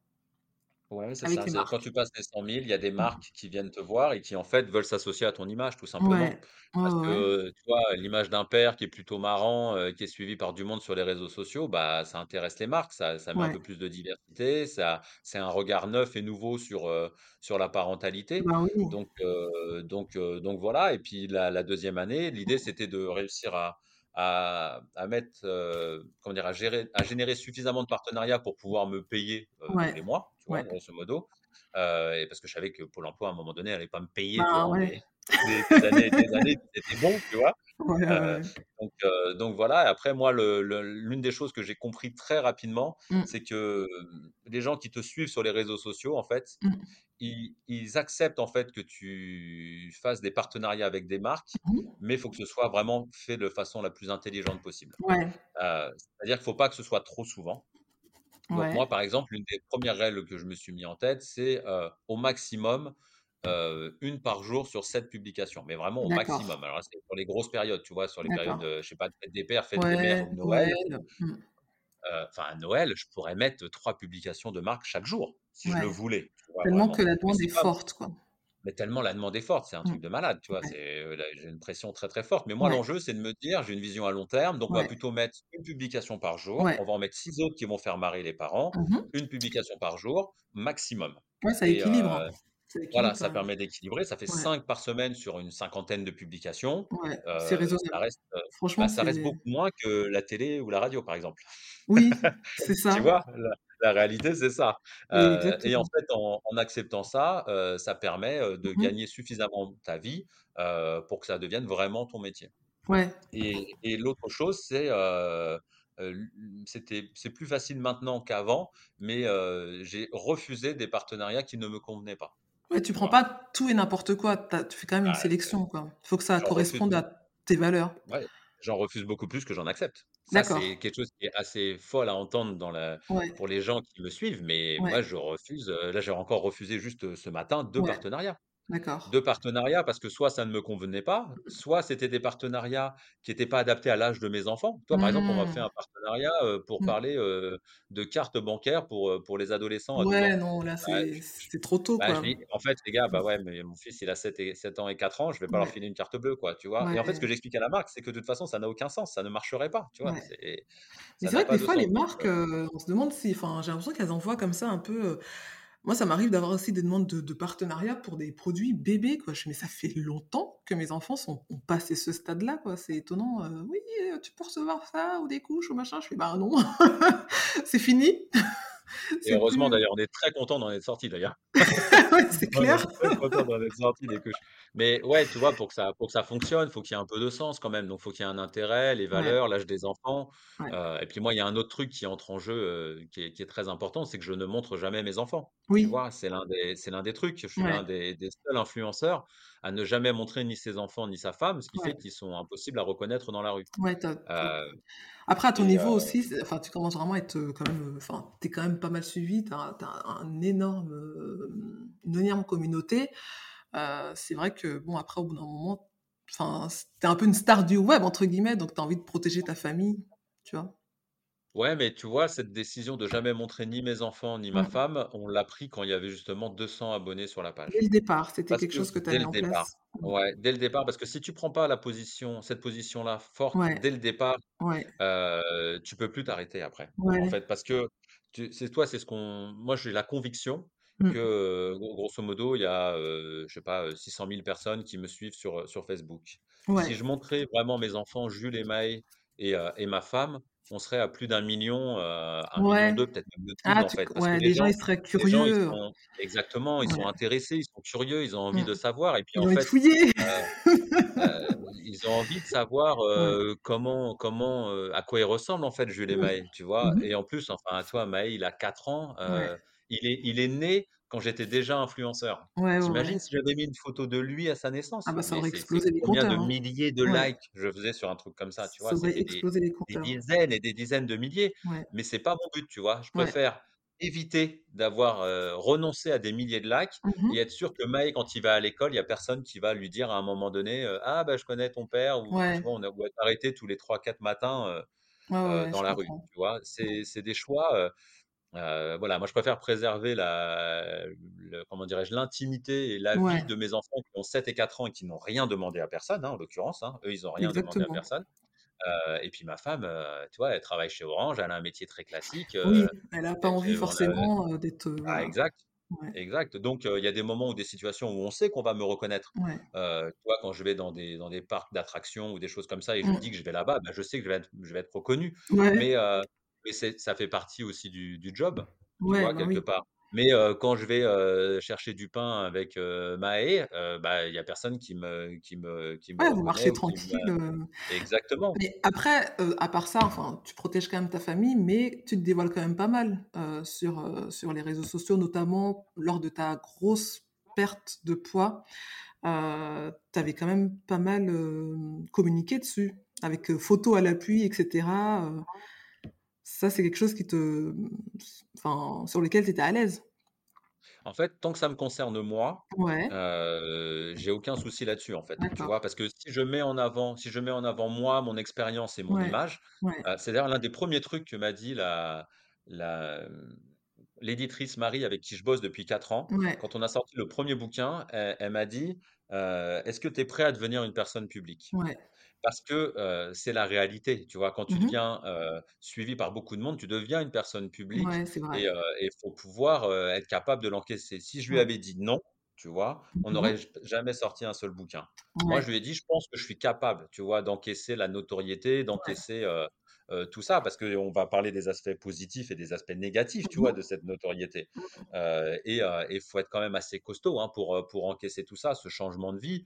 Ouais, c'est avec ça. les C'est quand tu passes les 100 000, il y a des Mmh. marques qui viennent te voir et qui, en fait, veulent s'associer à ton image, tout simplement. Ouais. Ouais, Parce ouais, ouais. que, tu vois, l'image d'un père qui est plutôt marrant, heu, qui est suivi par du monde sur les réseaux sociaux, bah, ça intéresse les marques. Ça ça met un Ouais. peu plus de diversité, ça c'est un regard neuf et nouveau sur, heu, sur la parentalité. Bah, oui. Donc heu, donc donc voilà et puis la la 2e année, l'idée, c'était de réussir à à à mettre, heu, comment dire? À gérer à générer suffisamment de partenariats pour pouvoir me payer, tous Ouais. les mois, tu vois? Ouais. Grosso modo. Et parce que je savais que Pôle emploi, à un moment donné, allait pas me payer Ben, durant ouais. des des années et des années, c'était bon, tu vois? Ouais, ouais, Heu, ouais. donc voilà et après moi, l'une des choses que j'ai compris très rapidement, Mmh. c'est que, hem, les gens qui te suivent sur les réseaux sociaux, en fait, Mmh. ils ils acceptent, en fait, que tu fasses des partenariats avec des marques, Mmh mais il faut que ce soit vraiment fait de façon la plus intelligente possible. Ouais. Heu, c'est-à-dire qu'il faut pas que ce soit trop souvent. Donc moi, par exemple, l'une des premières règles que je me suis mis en tête, c'est, au maximum, heu, 1 par jour sur 7 publications, mais vraiment au maximum. Alors c'est sur les grosses périodes, tu vois? Sur les périodes, heu, je sais pas, de fête des pères, fête des mères de Noël, Noël. Mmh. heu, enfin à Noël, je pourrais mettre 3 publications de marque chaque jour, si je le voulais, vois? Tellement que la demande est forte, quoi. mais tellement la demande est forte, c'est un Mmh. truc de malade, tu vois? Ouais. Là, j'ai une pression très, très forte. Mais moi, Ouais. l'enjeu, c'est de me dire: «J'ai une vision à long terme, donc on va plutôt mettre une publication par jour. On va en mettre 6 autres qui vont faire marrer les parents. Mmh mh. Une publication par jour, maximum» Ouais, ça et équilibre. Ça voilà, ça permet d'équilibrer. Ça fait Ouais. 5 par semaine sur une cinquantaine de publications. Ouais, c'est Heu, ça raisonnable. reste, heu, Franchement, bah, ça reste beaucoup moins que la télé ou la radio, par exemple. oui, [LAUGHS] c'est Tu ça. vois? La la réalité, c'est ça. Heu et en fait, en en acceptant ça, heu, ça permet, de Mmh mh. gagner suffisamment ta vie, pour que ça devienne vraiment ton métier Ouais. et et l'autre chose, c'est, c'était c'est plus facile maintenant qu'avant, mais j'ai refusé des partenariats qui ne me convenaient pas, Ouais, tu prends pas tout et n'importe quoi. Tu fais quand même une Ah, c'est sélection. Il faut que ça refuse corresponde à tes valeurs. Ouais, j'en refuse beaucoup plus que j'en accepte. Ça, c'est quelque chose qui est assez folle à entendre dans la Ouais. pour les gens qui me suivent, mais Ouais. moi, je refuse, heu, là, j'ai encore refusé juste, heu, ce matin 2 Ouais. partenariats. D'accord. 2 partenariats parce que soit ça ne me convenait pas, soit c'était des partenariats qui étaient pas adaptés à l'âge de mes enfants. Toi, par exemple, on m'a fait Mmh. un partenariat, pour Mmh. parler, de cartes bancaires pour, pour les adolescents à 12 Ouais, ans. non, là, Bah, c'est c'est trop tôt, bah, je quoi. dis: «En fait, les gars, bah, ouais, mais mon fils, il a 7 et 7 ans et 4 ans, je vais pas leur Ouais. filer une carte bleue, quoi», tu vois? Et en fait, ce que Ouais. j'explique à la marque, c'est que de toute façon, ça n'a aucun sens, ça ne marcherait pas, tu vois? Ouais. C'est Mais ça c'est n'a vrai que pas des de fois, sens les donc marques, on se demande si enfin, j'ai l'impression qu'elles envoient comme ça un peu, moi, ça m'arrive d'avoir aussi des demandes de de partenariat pour des produits bébés, quoi. Je «Mais ça fait longtemps que mes enfants sont ont passé ce stade-là, quoi. C'est étonnant, heu, oui, heu, tu peux recevoir ça ou des couches ou machin». Je fais: «Bah, non, [LAUGHS] c'est fini, et [LAUGHS] heureusement plus» d'ailleurs, on est très content d'en être sortis d'ailleurs. [LAUGHS] ouais, c'est clair. des couches. Mais ouais, tu vois, pour que ça pour que ça fonctionne, faut qu'il y ait un peu de sens quand même. Donc faut qu'il y ait un intérêt, les Ouais, valeurs, l'âge des enfants. ouais. Heu et puis moi, il y a un autre truc qui entre en jeu, heu, qui est qui est très important, c'est que je ne montre jamais mes enfants. Tu Oui, vois? C'est l'un des c'est l'un des trucs. Je suis l'un des des seuls influenceurs à ne jamais montrer ni ses enfants ni sa femme, ce qui fait qu'ils sont impossibles à reconnaître dans la rue. ouais, tu tu Heu après à ton niveau heu aussi, enfin, tu commences vraiment à être, quand même, enfin, tu es quand même pas mal suivi, tu as tu un énorme, une énorme communauté. Heu, c'est vrai que bon, après, au bout d'un moment, enfin, s tu un peu une «star du web» entre guillemets, donc tu as envie de protéger ta famille, tu vois? Ouais, mais tu vois, cette décision de jamais montrer ni mes enfants, ni ma Mmh. femme, on l'a pris quand il y avait justement 200 abonnés sur la Dès page. le départ, c'était quelque que chose que tu dès le en départ, place? Ouais, dès le départ, parce que si tu prends pas la position cette position-là forte Ouais, dès le départ, ouais, heu, tu peux plus t'arrêter après. En fait, parce que c'est toi, c'est ce qu'on moi, j'ai la conviction Mmh. heu, gros grosso modo, il y a, je sais pas, heu, 600 000 personnes qui me suivent sur, sur Facebook. Si je montrais vraiment mes enfants Jules et Maë et et ma femme, on serait à plus d'1 000 000, heu, 1 200 000 peut-être même plus, Ah en fait. Parce que les les gens, gens ils seraient gens, ils curieux. sont exactement, ils sont intéressés, ils sont curieux, ils ont envie Mmh. de savoir et puis, Ils en ont envie de fait, fouiller. heu heu, ils ont envie de savoir, [LAUGHS] comment comment, à quoi il ressemble, en fait, Jules et Oui. Maë, tu Mmh vois? mh. Et en plus, enfin, tu vois, Maë, il a 4 ans, il est il est né quand j'étais déjà influenceur. Ouais, ouais, Tu ouais. imagines si j'avais mis une photo de lui à sa Ah naissance? bah, ça aurait explosé les combien de compteurs, hein. milliers de Ouais. likes je faisais sur un truc comme ça, tu vois? Ça aurait des explosé les des compteurs. dizaines et des dizaines de milliers, mais c'est pas mon but, tu vois? Je préfère éviter d'avoir, heu, renoncé à des milliers de likes Mmh et être sûr que Maë, quand il va à l'école, il y a personne qui va lui dire à un moment donné, heu: «Ah bah, je connais ton père» ou tu vois? On être arrêtés tous les 3-4 matins, ouais, dans la rue, tu vois? C'est des choix, heu, voilà, moi, je préfère préserver la le comment dirais-je? L'intimité et la vie Ouais. de mes enfants qui ont 7 et 4 ans et qui n'ont rien demandé à personne, hein, en l'occurrence, hein. Eux, ils ont rien demandé à personne. Heu et puis ma femme, heu, tu vois, elle travaille chez Orange, elle a un métier très classique, Oui, elle a pas envie a forcément, d'être, ah exact, Ouais. exact. Donc il y a des moments ou des situations où on sait qu'on va me reconnaître. Ouais. Tu vois, quand je vais dans des dans des parcs d'attractions ou des choses comme ça et je dis Mmh. que je vais là-bas, bah, je sais que je vais être je vais être reconnu. Ouais. Mais mais ça fait partie aussi du du job, tu vois, bah, quelque oui. part. Mais quand je vais, chercher du pain avec, heu, Maë, bah, il y a personne qui me qui me qui me Ouais, vous marchez me tranquille, exactement. mais après, à part ça, enfin, tu protèges quand même ta famille, mais tu te dévoiles quand même pas mal, sur, sur les réseaux sociaux, notamment lors de ta grosse perte de poids. Tu avais quand même pas mal, communiqué dessus avec, photos à l'appui et cetera, heu. Ça, c'est quelque chose qui te, enfin, sur lequel tu étais à l'aise? En fait, tant que ça me concerne moi, Ouais. heu, j'ai aucun souci là-dessus, en fait, tu vois? Parce que si je mets en avant si je mets en avant moi, mon expérience et mon Ouais. image, Ouais. heu, c'est d'ailleurs l'un des 1ers trucs que m'a dit la la, l'éditrice Marie avec qui je bosse depuis 4 ans. Ouais. Quand on a sorti le 1er bouquin, elle elle m'a dit, heu: «Est-ce que tu es prêt à devenir une personne publique?» Ouais. Parce que, c'est la réalité, tu vois? Quand tu Mmh mh. deviens, suivi par beaucoup de monde, tu deviens une personne publique Ouais, c'est vrai. et et faut pouvoir, être capable de l'encaisser. Si je lui avais dit: «Non», tu vois? On Mmh n'aurait jamais sorti un seul bouquin. Moi, je lui ai dit: «Je pense que je suis capable», tu vois? «D'encaisser la notoriété, Ouais. d'encaisser, tout ça» parce qu'on va parler des aspects positifs et des aspects négatifs, tu Mmh vois, mh. de cette notoriété. Mmh. Et et faut être quand même assez costaud, hein, pour, pour encaisser tout ça, ce changement de vie,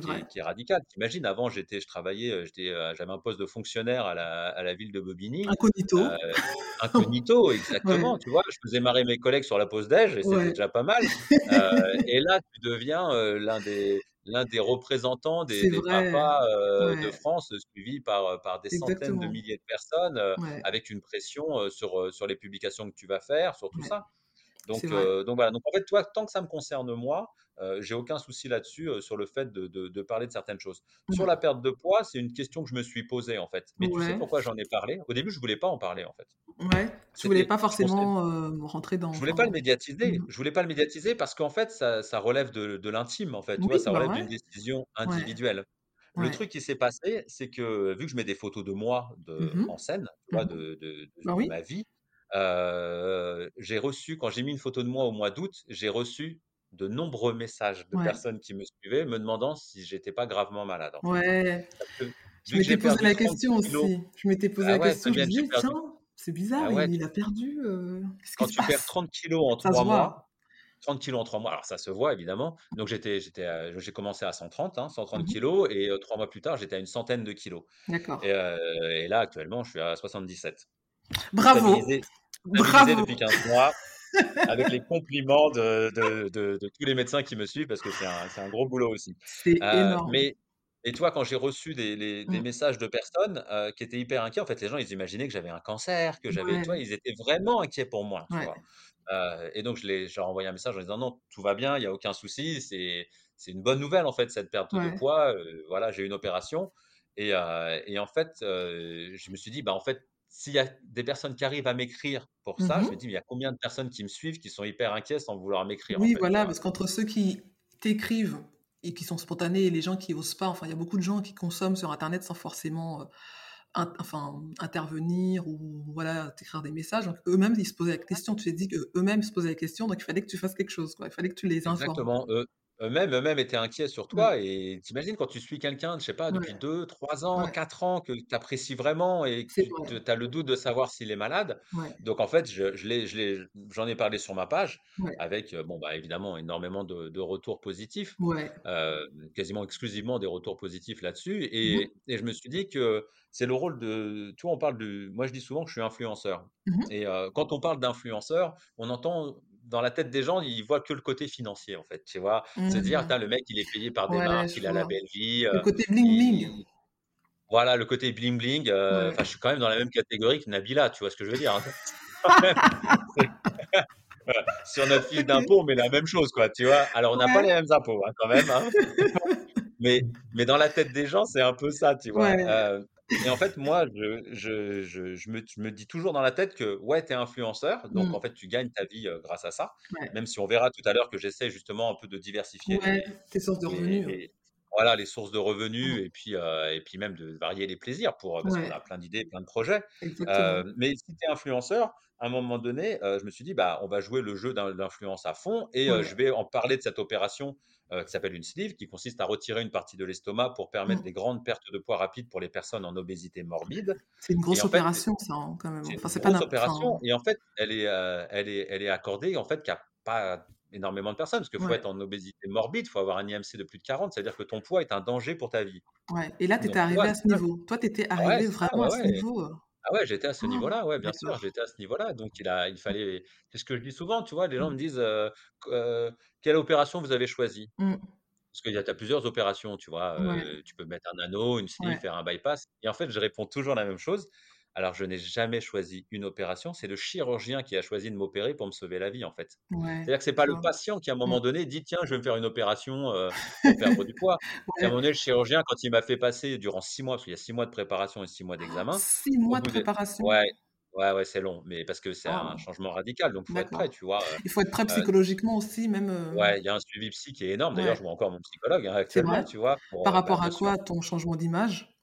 qui est qui est radical. Tu imagines avant j'étais je travaillais, j'étais, j'avais un poste de fonctionnaire à la à la ville de Bobigny, Incognito. [LAUGHS] incognito Ouais. exactement, tu vois? Je faisais marrer mes collègues sur la pause déj et c'était Ouais. déjà pas mal. [LAUGHS] Et là, tu deviens, l'un des l'un des représentants des papas, de. France, suivis par, des centaines de milliers de personnes, Ouais. avec une pression, sur, les publications que tu vas faire, sur tout Ouais. ça. Donc heu, donc voilà, donc en fait, tu vois, tant que ça me concerne moi, heu, j'ai aucun souci là-dessus, heu, sur le fait de de de parler de certaines choses. Sur la Mmh. perte de poids, c'est une question que je me suis posée, en fait. Mais tu sais pourquoi j'en ai parlé? Au début, je voulais pas en parler, en fait. Ouais, tu voulais pas forcément, rentrer dans je voulais pas le médiatiser. mmh. Je voulais pas le médiatiser parce qu'en fait, ça ça relève de de l'intime, en fait, tu vois? Ça bah, relève ouais. d'une décision Ouais. individuelle. Le Ouais. truc qui s'est passé, c'est que, vu que je mets des photos de moi Mmh de en scène, tu Mmh vois, mh. de de de Bah, de oui. ma vie, j'ai reçu quand j'ai mis une photo de moi au mois d'août, j'ai reçu de nombreux messages de Ouais. personnes qui me suivaient, me demandant si j'étais pas gravement malade, en fait. Ouais. Que, Je m'étais posé la 30 question aussi. Je m'étais posé ah la ouais, question, je j'ai disais: perdu «Tiens, c'est bizarre, ah ouais, il tu a perdu, quand tu perds passe?» 30 kilogrammes en Ça se 3 mois, voit. 30 kilogrammes en 3 mois, alors ça se voit évidemment. Donc j'étais j'étais j'ai commencé à 130, hein, 130 Mmh mh. kilogrammes et heu, 3 mois plus tard, j'étais à une centaine de et D'accord. et là, actuellement, je suis à 77. Bravo! Bravo! depuis 15 mois avec les compliments de de de de tous les médecins qui me suivent parce que c'est un un gros boulot aussi. C'est énorme. mais et tu vois, quand j'ai reçu des les des Mmh. messages de personnes, heu, qui étaient hyper inquiets, en fait, les gens, ils imaginaient que j'avais un cancer, que j'avais Ouais. ils étaient vraiment inquiets pour moi, tu Ouais. vois? Heu et donc je les je leur ai envoyé un message en disant: «Non, tout va bien, il y a aucun souci, c'est une bonne nouvelle, en fait, cette perte de poids, voilà, j'ai eu une opération» et et en fait, je me suis dit: «Bah, en fait, s'il y a des personnes qui arrivent à m'écrire pour Mmh ça», je me dis: «Mais il y a combien de personnes qui me suivent, qui sont hyper inquiets sans vouloir m'écrire, en Oui, fait», tu voilà, parce qu'entre ceux qui t'écrivent et qui sont spontanés et les gens qui osent pas, enfin, il y a beaucoup de gens qui consomment sur internet sans forcément, int enfin, intervenir ou voilà, t'écrire des messages. Donc eux-mêmes, ils se posaient la question. Tu t'es dit qu'eux-mêmes se posaient la question, donc il fallait que tu fasses quelque chose, quoi. Il fallait que tu les informes. Exactement, eux eux-mêmes eux-mêmes étaient inquiets sur Mmh. toi et tu imagines quand tu suis quelqu'un, je sais pas, depuis Ouais. 2-3 ans, Ouais. 4 ans, que tu apprécies vraiment et que C'est tu vrai. te tu as le doute de savoir s'il est malade. Ouais. Donc en fait, je je l'ai je l'ai j'en ai parlé sur ma page Ouais. avec, heu, bon, bah, évidemment énormément de de retours positifs, Ouais. heu, quasiment exclusivement des retours positifs là-dessus Mmh mh. et et je me suis dit que c'est le rôle de tu vois, on parle de moi je dis souvent que je suis influenceur Mmh mh. et heu, quand on parle d'influenceur, on entend dans la tête des gens, ils voient que le côté financier, en fait, tu vois? Se dire: Mmh. «Putain, le mec, il est payé par des Ouais, marques, il a la vois. belle vie, Le heu, côté bling bling. il» voilà, le côté bling bling, heu, Ouais. enfin, je suis quand même dans la même catégorie que Nabila, tu vois ce que je veux dire, hein? [LAUGHS] Sur notre fiche OK. d'impôt, on met la même chose, quoi, tu vois? Alors on n'a pas les mêmes impôts, hein, quand même, hein? [LAUGHS] Mais mais dans la tête des gens, c'est un peu ça, tu vois? Ouais. Et en fait, moi, je je je je me je me dis toujours dans la tête que, ouais, tu es influenceur, donc en Mmh. fait, tu gagnes ta vie, grâce à ça. Ouais. Même si on verra tout à l'heure que j'essaie justement un peu de diversifier Ouais, les tes sources de les revenus. les voilà, les sources de Mmh. revenus et puis, et puis même de varier les plaisirs pour, parce qu'on Ouais. a plein d'idées, plein de projets. Exactement. Mais si tu es influenceur, à un moment donné, je me suis dit: «Bah, on va jouer le jeu d'in d'influence à fond et je Ouais. vais en parler de cette opération, heu, qui s'appelle une sleeve, qui consiste à retirer une partie de l'estomac pour permettre Mmh. des grandes pertes de poids rapides pour les personnes en obésité morbide» C'est une et grosse en fait opération ça, hein, quand même, hein. c'est Enfin, une pas grosse opération enfin et en fait, elle est, heu, elle est elle est accordée, en fait, qu'à pas énormément de personnes, parce qu'il faut être en obésité morbide, il faut avoir un IMC de plus de 40, c'est-à-dire que ton poids est un danger pour ta vie. Ouais et là, tu étais Donc arrivé à ce niveau? Toi, tu étais ouais, arrivé ça, vraiment ouais, à ce niveau, heu? Ah ouais, j'étais à ce niveau-là, ouais, bien sûr, D'accord. j'étais à ce niveau-là, donc il a il fallait c'est ce que je dis souvent, tu vois? Les gens Mmh. me disent, q heu: «Quelle opération vous avez choisi?» Mmh. parce qu'il y a tu as plusieurs opérations, tu vois? Ouais. Tu peux mettre un anneau, une sleeve, Ouais. faire un bypass et en fait, je réponds toujours la même chose. Alors je n'ai jamais choisi une opération, c'est le chirurgien qui a choisi de m'opérer pour me sauver la vie, en fait. Ouais, C'est-à-dire que c'est pas le patient qui, à un Mmh. moment donné, dit: «Tiens, je vais me faire une opération, heu, pour perdre [LAUGHS] du poids». À un moment donné, le chirurgien, quand il m'a fait passer durant 6 mois, parce qu'il y a 6 mois de préparation et 6 mois d'examen, 6 au mois de préparation? ouais, ouais, ouais, c'est long, mais parce que c'est un Waouh! changement radical, donc il faut être prêt, tu vois? Il faut être prêt psychologiquement aussi, même, heu ouais, il y a un suivi psy qui est énorme. D'ailleurs, je vois encore mon psychologue, hein, actuellement, tu vois? Par Pour, bah, rapport à sûr. quoi? Ton changement d'image?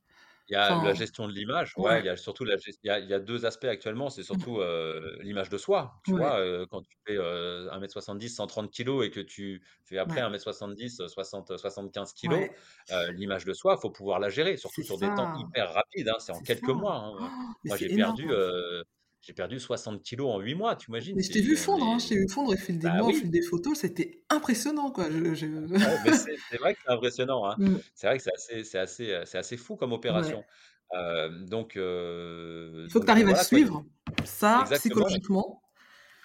Il y a la Enfin gestion de l'image, ouais, ouais. il y a surtout la ges il y a il y a 2 aspects actuellement, c'est surtout, Mmh. heu, l'image de soi, tu Ouais, vois? Heu, quand tu fais, heu, 1 m 70, 130 kilogrammes et que tu fais après ouais, 1 m 70, heu, 60, 75 kilogrammes, ouais. heu, l'image de soi, faut pouvoir la gérer, surtout sur des temps ça, hyper rapides, hein, c'est en c'est quelques ça. mois, hein, Mais Moi, c'est j'ai perdu, énorme. J'ai perdu 60 kilogrammes en 8 mois, tu imagines? Mais je t'ai vu fondre, hein, je t'ai vu fondre au fil des bah, mois, au oui, fil des photos, c'était impressionnant, quoi. Je je [LAUGHS] ouais, mais c'est vrai que c'est impressionnant, hein. mmh, C'est vrai que c'est assez assez, c'est assez fou comme ouais. opération. Hem, donc heu, Il faut que tu arrives à voilà quoi, suivre, ça, exactement. psychologiquement.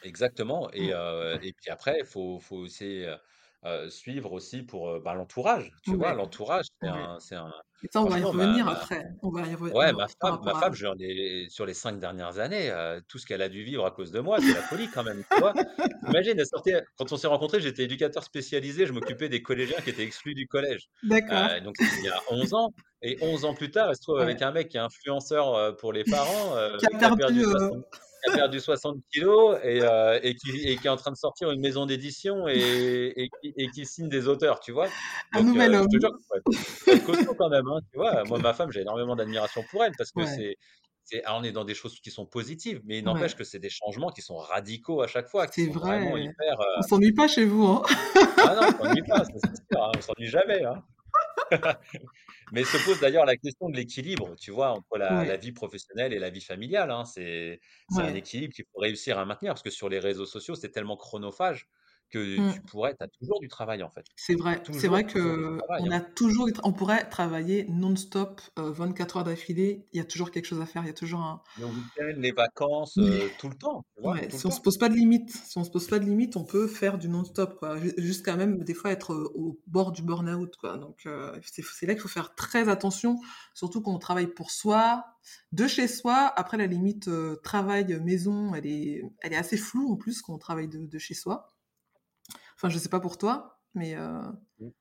Exactement et Mmh. et puis après, il faut faut aussi, suivre aussi pour, bah, l'entourage, tu vois? L'entourage, c'est ouais. un un ça, on va y revenir ma après. On va y revenir ouais, ma femme ma femme, sur les 5 dernières années, tout ce qu'elle a dû vivre à cause de moi, c'est la folie quand même, tu vois? Imagine, elle sortait quand on s'est rencontrés, j'étais éducateur spécialisé, je m'occupais des collégiens qui étaient exclus du collège. d'accord. Heu, donc il y a 11 ans et 11 ans plus tard, elle se trouve avec un mec qui est influenceur, pour les parents, Qui a qui a perdu, perdu heu 60 qui a perdu 60 kilogrammes et heu et qui et qui est en train de sortir une maison d'édition et et qui signe des auteurs, tu vois? un Donc nouvel heu, je te homme. jure faut être costaud quand même, hein, tu vois? Moi, ma femme, j'ai énormément d'admiration pour elle parce que Ouais, c'est ah, on est dans des choses qui sont positives, mais il n'empêche ouais, que c'est des changements qui sont radicaux à chaque fois, c'est vrai. hyper, On heu s'ennuie pas chez vous, hein? ah non, on s'ennuie pas, c'est sûr, hein, on s'ennuie jamais, hein. [LAUGHS] Mais se pose d'ailleurs la question de l'équilibre, tu vois, entre la vie professionnelle et la vie familiale, hein. C'est c'est un ouais. équilibre qu'il faut réussir à maintenir parce que sur les réseaux sociaux, c'est tellement chronophage que tu Mmh. pourrais tu as toujours du travail, en fait. C'est vrai. C'est vrai travail, qu'on hein. toujours on pourrait travailler non-stop, heu, 24 heures d'affilée. Il y a toujours quelque chose à faire. Il y a toujours un Le week-end, les vacances, mais heu, tout le temps, tu vois? Ouais, Tout le si on se temps. pose pas de limites si on se pose pas de limites, on peut faire du non-stop, jusqu'à même des fois être, heu, au bord du burn-out, quoi, donc heu, c'est là qu'il faut faire très attention, surtout quand on travaille pour soi, de chez soi. Après la limite, travail, maison, elle est elle est assez floue en plus quand on travaille de de chez soi. Enfin, je sais pas pour toi, mais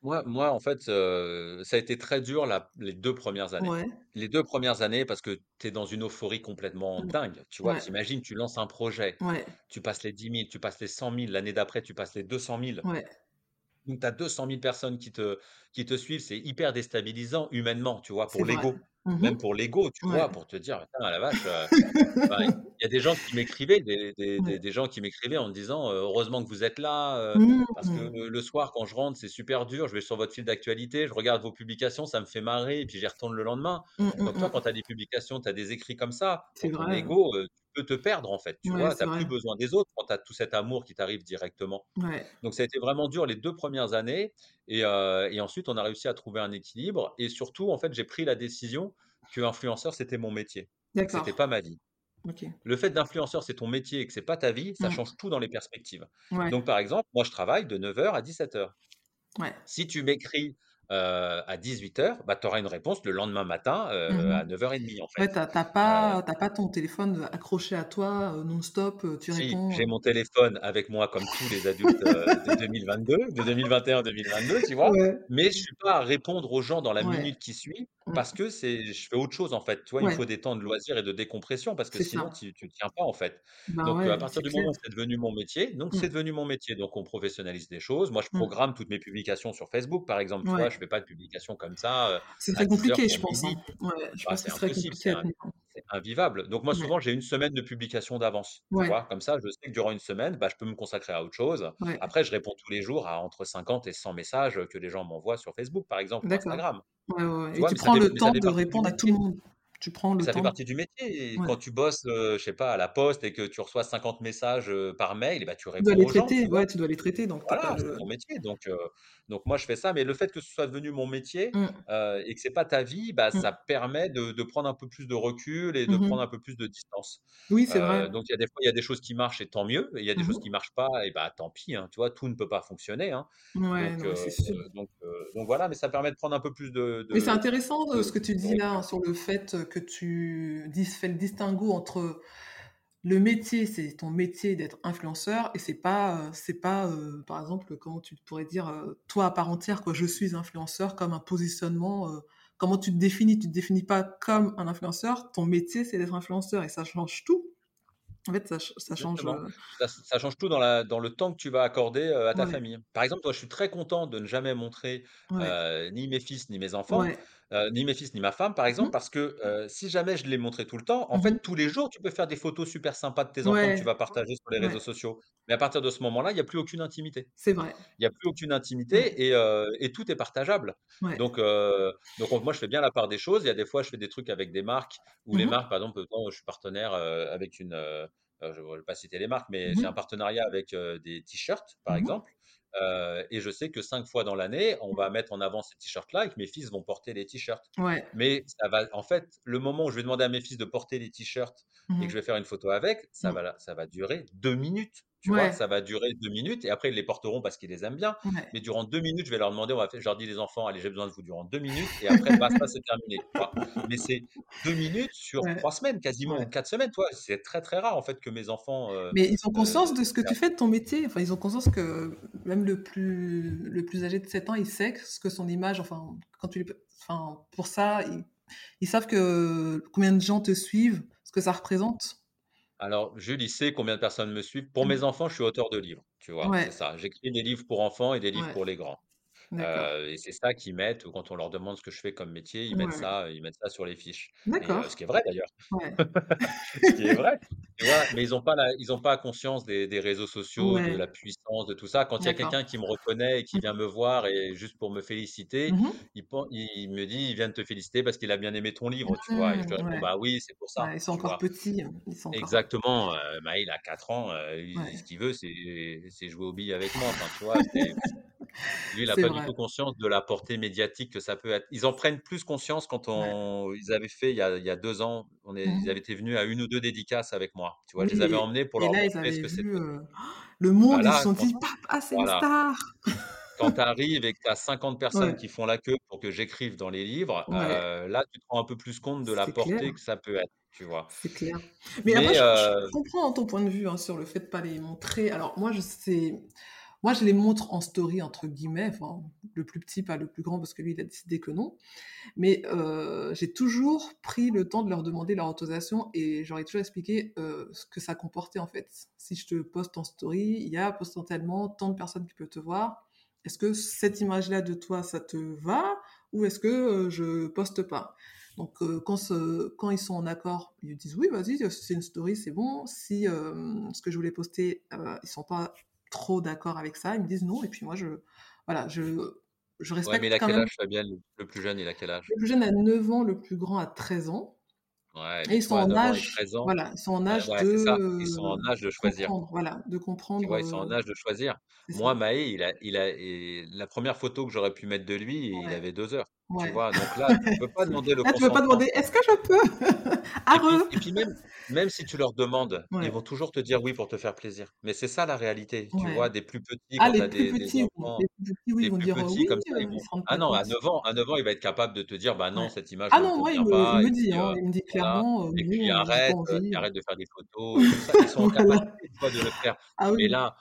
moi moi, en fait, ça a été très dur la les 2 premières années. ouais, Les 2 premières années parce que tu es dans une euphorie complètement mmh, dingue, tu vois? ouais, Tu imagines, tu lances un projet, ouais, tu passes les 10 000, tu passes les 100 000, l'année d'après, tu passes les 200 000. ouais, Donc tu as 200 000 personnes qui te qui te suivent, c'est hyper déstabilisant humainement, tu vois? Pour l'ego. Mmh même pour l'ego, tu vois? Pour te dire: «Putain, la vache, [LAUGHS] il y a des gens qui m'écrivaient, des des des des gens qui m'écrivaient en me disant: «Heureusement que vous êtes là, parce que Mmh. le soir quand je rentre, c'est super dur, je vais sur votre fil d'actualité, je regarde vos publications, ça me fait marrer et puis j'y retourne le lendemain». Mmh, mmh Donc toi, quand tu as des publications, tu as des écrits comme ça, C'est pour ton vrai, ego, tu peux te perdre, en fait, tu Ouais, vois? Tu plus besoin des autres quand tu as tout cet amour qui t'arrive directement. Ouais. Donc ça a été vraiment dur les 2 premières années et heu et ensuite on a réussi à trouver un équilibre et surtout, en fait, j'ai pris la décision qu'influenceur, c'était mon métier, que c'était pas ma vie. Le fait d'influenceur, c'est ton métier et que c'est pas ta vie, ça Mmh. change tout dans les perspectives. Ouais. Donc par exemple, moi je travaille de 9:00 à 17:00. Ouais. Si tu m'écris, heu, à 18:00, bah, tu auras une réponse le lendemain matin, heu, Mmh à 9:30 en fait. Ouais, tu as tu as Heu pas as pas ton téléphone accroché à toi, heu, non-stop, heu, tu Si, réponds, j'ai mon téléphone avec moi comme tous les adultes, de 2022, de 2021-2022, tu vois? Ouais. Mais je suis pas à répondre aux gens dans la Ouais. minute qui suit Mmh. parce que c'est je fais autre chose, en fait. Tu vois, il faut des temps de loisirs et de décompression parce que C'est sinon ça. tu tu tiens pas, en fait. Ben Donc, à partir c'est du clair. moment où c'est devenu mon métier, donc c'est Mmh. devenu mon métier. Donc on professionnalise des choses. Moi, je Mmh. programme toutes mes publications sur Facebook, par exemple, tu vois? Ouais. Je fais pas de publications comme ça, heu, C'est très 10:00 compliqué, je pense, hein. 12:00. Ouais, je Bah, pense c'est impossible, c'est invivable. Donc moi, Ouais. souvent, j'ai 1 semaine de publication d'avance, tu Ouais. vois? Comme ça, je sais que durant 1 semaine, bah, je peux me consacrer à autre chose. Après, je réponds tous les jours à entre 50 et 100 messages que les gens m'envoient sur Facebook, par exemple, ou. Instagram. Tu et vois? tu prends le temps de répondre à tout le monde? Tu prends le ça fait partie du métier Ouais. quand tu bosses, heu, je sais pas, à la poste et que tu reçois 50 messages, heu, par mail et bah, tu Tu dois réponds les aux gens, tu traiter, ouais, tu dois les traiter donc Voilà, c'est ton métier donc heu, donc moi, je fais ça. Mais le fait que ce soit devenu mon métier, Mmh. heu et que c'est pas ta vie, bah, ça Mmh. permet de de prendre un peu plus de recul et de Mmh prendre un peu plus de distance. Oui, c'est vrai. Donc il y a des fois, il y a des choses qui marchent et tant mieux et il y a des choses qui marchent pas et bah, tant pis, hein, tu vois? Tout ne peut pas fonctionner, hein. Ouais, Donc non, sûr. donc voilà, mais ça permet de prendre un peu plus de Mais c'est intéressant, ce que tu dis là, recul. sur le fait que tu dis fais le distinguo entre le métier, c'est ton métier d'être influenceur et c'est pas, heu, c'est pas, heu, par exemple, comment tu pourrais dire, heu, toi à part entière quoi, je suis influenceur comme un positionnement, comment tu te définis? Tu te définis pas comme un influenceur, ton métier c'est d'être influenceur et ça change tout. En fait, ça ch ça change, Ça ça change tout dans la dans le temps que tu vas accorder, à ta ouais, famille. Par exemple, moi, je suis très content de ne jamais montrer, ouais, ni mes fils, ni mes enfants, ouais. Heu, ni mes fils, ni ma femme, par Mmh exemple, parce que, heu, si jamais je les montrais tout le temps, en Mmh fait, tous les jours, tu peux faire des photos super sympas de tes enfants que tu vas partager sur les réseaux sociaux. Mais à partir de ce moment-là, il y a plus aucune intimité. c'est vrai. Il y a plus aucune Mmh. intimité et heu et tout est partageable. Ouais. Donc donc moi, je fais bien la part des choses. Il y a des fois, je fais des trucs avec des marques où Mmh les marques, par exemple, je suis partenaire, avec une, je ne vais pas citer les marques, mais Mmh j'ai un partenariat avec, des t-shirts, par Mmh exemple, et je sais que 5 fois dans l'année, on va mettre en avant ces t-shirts-là et que mes fils vont porter les t-shirts. Ouais. Mais ça va en fait, le moment où je vais demander à mes fils de porter les t-shirts Mmh et que je mh. vais faire une photo avec, ça Mmh. va ça va durer 2 minutes, tu vois? Ça va durer 2 minutes et après ils les porteront parce qu'ils les aiment bien. ouais. Mais durant 2 minutes, je vais leur demander, on va faire je leur dis: «Les enfants, allez, j'ai besoin de vous durant 2 minutes et après basta, [LAUGHS] c'est terminé», tu vois? Mais c'est 2 minutes sur Ouais, 3 semaines quasiment 4 semaines? C'est très, très rare en fait que mes enfants, heu Mais ils ont heu, conscience de ce que tu fais de ton métier? Enfin, ils ont conscience que même le plus le plus âgé de 7 ans, il sait que ce que son image enfin, quand tu enfin, pour ça, ils ils savent que combien de gens te suivent, ce que ça représente? Alors Jules, il sait combien de personnes me suivent? Pour mes Mmh. enfants, je suis auteur de livres, tu vois? C'est ça. J'écris des livres pour enfants et des livres ouais, pour les grands. D'accord. Et c'est ça qu'ils mettent quand on leur demande ce que je fais comme métier, ils mettent Ouais, ça ils mettent ça sur les fiches et ce qui est vrai d'ailleurs. Ouais. [LAUGHS] Ce qui est vrai, tu vois? Mais ils ont pas la ils ont pas conscience des des réseaux sociaux, de Ouais, la puissance de tout ça. Quand il y a d'accord. quelqu'un qui me reconnaît et qui vient Mmh. me voir et juste pour me féliciter, Mmh mh. il pen il me dit: «Il vient de te féliciter parce qu'il a bien aimé ton livre», tu vois? Et je lui Mmh, réponds: ouais. «Bah oui, c'est pour ça», Ouais, ils sont tu encore vois? petits, hein, ils sont encore, Exactement, heu, Maël a 4 ans, il ce qu'il veut, c'est c'est jouer aux billes avec moi, enfin, tu vois? C'est [LAUGHS] lui, il a C'est pas du tout conscience de la portée médiatique que ça peut être. Ils en prennent plus conscience quand Ouais. on ils avaient fait il y a il y a 2 ans, on est Mmh ils mh. avaient été venus à 1 ou 2 dédicaces avec moi, tu vois? Oui Je les avais emmenés pour leur là, montrer ce que c'était. heu, [GASPS] le Bah, monde, ils se sont dit: «Papa, c'est une star!» quand tu [LAUGHS] arrives et que tu as 50 personnes Ouais, qui font la queue pour que j'écrive dans les livres, ouais, heu, là, tu te rends un peu plus compte de la clair, portée que ça peut être, tu vois? c'est clair. Mais après, Mais je je heu comprends ton point de vue, hein, sur le fait de pas les montrer. Alors moi, je sais moi, je les montre en «story» entre guillemets, le plus petit, pas le plus grand, parce que lui, il a décidé que non. Mais heu, j'ai toujours pris le temps de leur demander leur autorisation et j'aurais toujours expliqué, heu, ce que ça comportait, en fait. Si je te poste en story, il y a potentiellement tant de personnes qui peuvent te voir. Est-ce que cette image-là de toi, ça te va? Ou est-ce que, heu, je poste pas? Donc, quand, quand, ils sont en accord, ils disent oui, vas-y, c'est une story, c'est bon. Si ce que je voulais poster, ils sont pas trop d'accord avec ça, ils me disent non. Et puis moi, je, voilà, je, je respecte. Ouais, mais il a quel âge, Fabien Le plus jeune, il a quel âge? Le plus jeune a 9 ans, le plus grand a 13 ans. Ouais, et ils sont en âge, voilà, ils sont en âge ouais, de, ils sont en âge de choisir. Comprendre, voilà, de comprendre. Vois, ils sont en âge de choisir. Moi, Maë, il a, il a, la première photo que j'aurais pu mettre de lui, il avait deux heures. Tu vois, donc là, [LAUGHS] tu ne peux pas demander le là, tu peux pas demander, est-ce que je peux? Et, puis, et puis, même, même si tu leur demandes, ils vont toujours te dire oui pour te faire plaisir. Mais c'est ça la réalité. Tu vois, des plus petits, ah, quand tu as des, des, enfants, les plus petits, oui, ils vont dire oui, comme ça, ils vont... Ah non, à 9 ans, à 9 ans, il va être capable de te dire bah non, cette image ah non, moi, il, me, il me dit, hein, il me dit clairement. Et puis arrête, arrête de faire des photos. Ils sont [LAUGHS] capacité de le faire. Ah Mais là,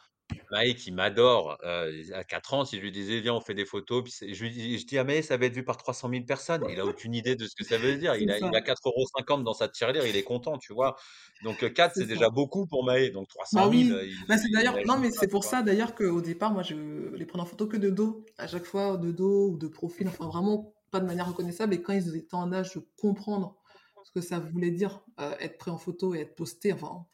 Maë qui m'adore, euh, à 4 ans, si je lui disais: «Viens, on fait des photos», puis je lui dis je dis: «Ah mais ça va être vu par 300 000 personnes». Il a [LAUGHS] aucune idée de ce que ça veut dire. Il a il a 4,50 € dans sa tirelire, il est content, tu vois? Donc 4, c'est déjà beaucoup pour Maë, donc 300 000, bah oui. bah, c'est d'ailleurs non, mais c'est pour ça d'ailleurs qu'au départ, moi, je les prenais en photo que de dos. À chaque fois, de dos ou de profil, enfin vraiment pas de manière reconnaissable et quand ils étaient en âge de comprendre ce que ça voulait dire, être pris en photo et être posté, enfin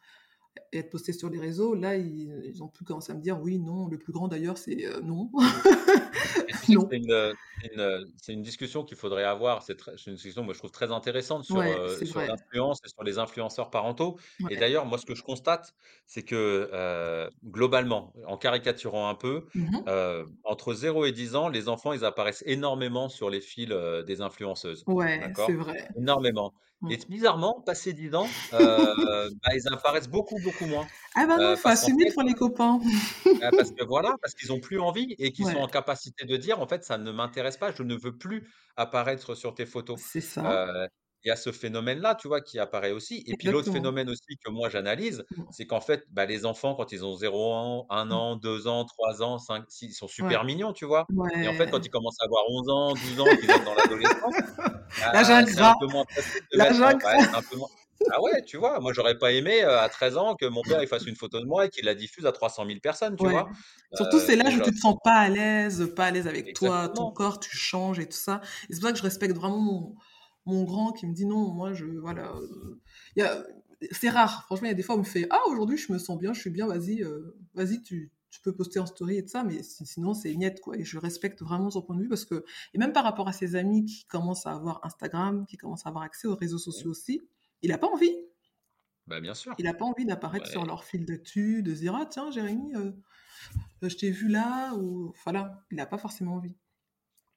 être posté sur les réseaux, là, ils, ont pu commencer à me dire oui, non, le plus grand d'ailleurs, c'est euh, non. [LAUGHS] non. C'est une, une, une, discussion qu'il faudrait avoir. C'est une discussion, moi, je trouve très intéressante sur, euh, sur l'influence et sur les influenceurs parentaux. Et d'ailleurs, moi, ce que je constate, c'est que euh, globalement, en caricaturant un peu, mmh entre 0 et 10 ans, les enfants, ils apparaissent énormément sur les fils des influenceuses. Ouais, c'est vrai. Énormément. Mmh. Et bizarrement, passé 10 ans, euh, bah, ils apparaissent beaucoup, beaucoup moins. Ah bah non, il faut assumer pour les copains. Bah, [LAUGHS] parce que voilà, parce qu'ils n'ont plus envie et qu'ils sont en capacité de dire, en fait, ça ne m'intéresse pas, je ne veux plus apparaître sur tes photos. C'est ça il y a ce phénomène-là, tu vois, qui apparaît aussi. Et puis l'autre phénomène aussi que moi j'analyse, mmh. c'est qu'en fait, bah, les enfants, quand ils ont 0 ans, 1 mmh. an, 2 ans, 3 ans, 5, 6, ils sont super mignons, tu vois. Et en fait, quand ils commencent à avoir 11 ans, 12 ans, qu'ils sont dans l'adolescence, c'est un peu moins Ah ouais, tu vois, moi j'aurais pas aimé à 13 ans que mon père il fasse une photo de moi et qu'il la diffuse à 300 000 personnes, tu vois. Surtout c'est l'âge où tu te sens pas à l'aise, pas à l'aise avec toi, ton corps, tu changes et tout ça. Et c'est pour ça que je respecte vraiment mon, mon grand qui me dit non, moi je voilà, euh, c'est rare. Franchement, il y a des fois où on me fait ah aujourd'hui je me sens bien, je suis bien, vas-y, euh, vas-y tu, tu peux poster en story et tout ça, mais sinon c'est niette quoi. Et je respecte vraiment son point de vue parce que et même par rapport à ses amis qui commencent à avoir Instagram, qui commencent à avoir accès aux réseaux sociaux aussi, il a pas envie. Bah bien sûr. Il n'a pas envie d'apparaître sur leur fil d'actu, de se dire ah tiens Jérémy, euh, je t'ai vu là ou voilà, il n'a pas forcément envie.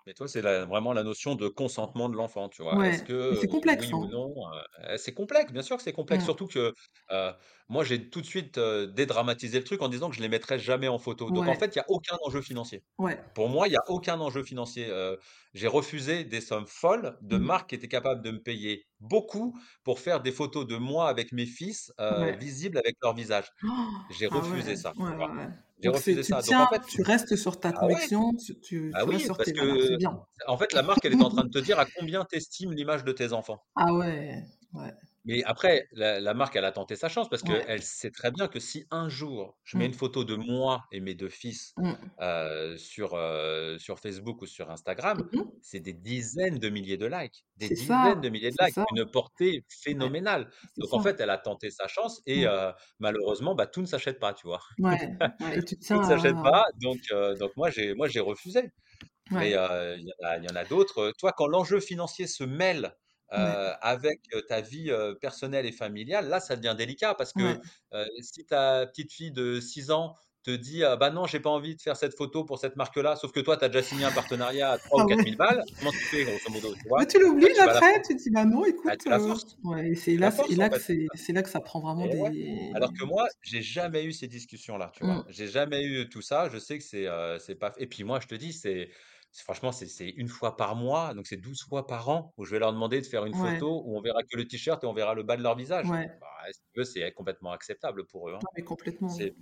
Mais toi, c'est vraiment la notion de consentement de l'enfant, tu vois? Est-ce que, c'est complexe, oui ou hein. non, eh, c'est complexe, bien sûr que c'est complexe, mmh. surtout que, moi, j'ai tout de suite, dédramatisé le truc en disant que je les mettrais jamais en photo. Donc en fait, il y a aucun enjeu financier. Ouais. Pour moi, il y a aucun enjeu financier, j'ai refusé des sommes folles de mmh. marques qui étaient capables de me payer beaucoup pour faire des photos de moi avec mes fils, visibles avec leur visage. J'ai Ah refusé ça, ouais, ouais, j'ai refusé ça. Donc en fait tu restes sur ta ah conviction, tu tu Ah oui, sur parce tes que, bien. en fait, la marque, elle est en train de te dire à combien tu estimes l'image de tes enfants. Ah ouais, ouais. Mais après, la, marque, elle a tenté sa chance parce qu'elle sait très bien que si un jour, je mets mmh. une photo de moi et mes deux fils mmh. sur, sur Facebook ou sur Instagram, mmh c'est des dizaines de milliers de likes. Des dizaines de milliers de likes. Une portée phénoménale. Donc en fait, elle a tenté sa chance et malheureusement, bah, tout ne s'achète pas, tu vois. Ouais, [LAUGHS] tout ne s'achète pas. Donc, donc moi, j'ai refusé. Mais il y, en a d'autres. Toi, quand l'enjeu financier se mêle avec ta vie personnelle et familiale, là, ça devient délicat parce que si ta petite fille de 6 ans te dit «Ah bah non, j'ai pas envie de faire cette photo pour cette marque-là, sauf que toi, tu as déjà signé un partenariat à 3 ah ou 4 000 balles, comment tu fais, grosso modo tu vois? Mais tu l'obliges après, tu te dis «Bah non, écoute». Bah, ouais, c'est là, là, que c'est là que ça prend vraiment des. Alors que moi, j'ai jamais eu ces discussions-là, tu vois? Mmh. J'ai jamais eu tout ça. Je sais que c'est c'est pas. Et puis moi, je te dis, c'est franchement, c'est une fois par mois, donc c'est 12 fois par an où je vais leur demander de faire une photo où on verra que le t-shirt et on verra le bas de leur visage. Ouais. Bah, si tu veux, c'est complètement acceptable pour eux. Hein. Non, mais complètement. C'est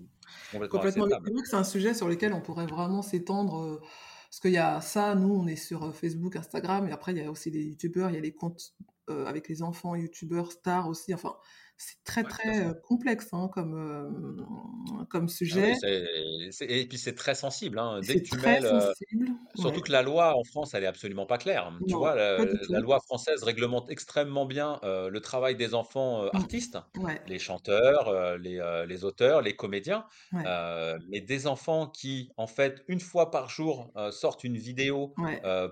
complètement, acceptable. C'est un sujet sur lequel on pourrait vraiment s'étendre. Parce qu'il y a ça, nous, on est sur Facebook, Instagram, et après, il y a aussi les youtubeurs, il y a les comptes euh, avec les enfants, youtubeurs, stars aussi. Enfin, c'est très, très complexe hein, comme, comme Ah sujet. oui, c'est et puis c'est très sensible, hein. Dès que tu très mêles, sensible, surtout ouais. que la loi en France, elle est absolument pas claire. Tu Non, vois, la loi française réglemente extrêmement bien, le travail des enfants, Mmh. artistes, Ouais, les chanteurs, les, les auteurs, les comédiens, mais des enfants qui, en fait, une fois par jour, sortent une vidéo,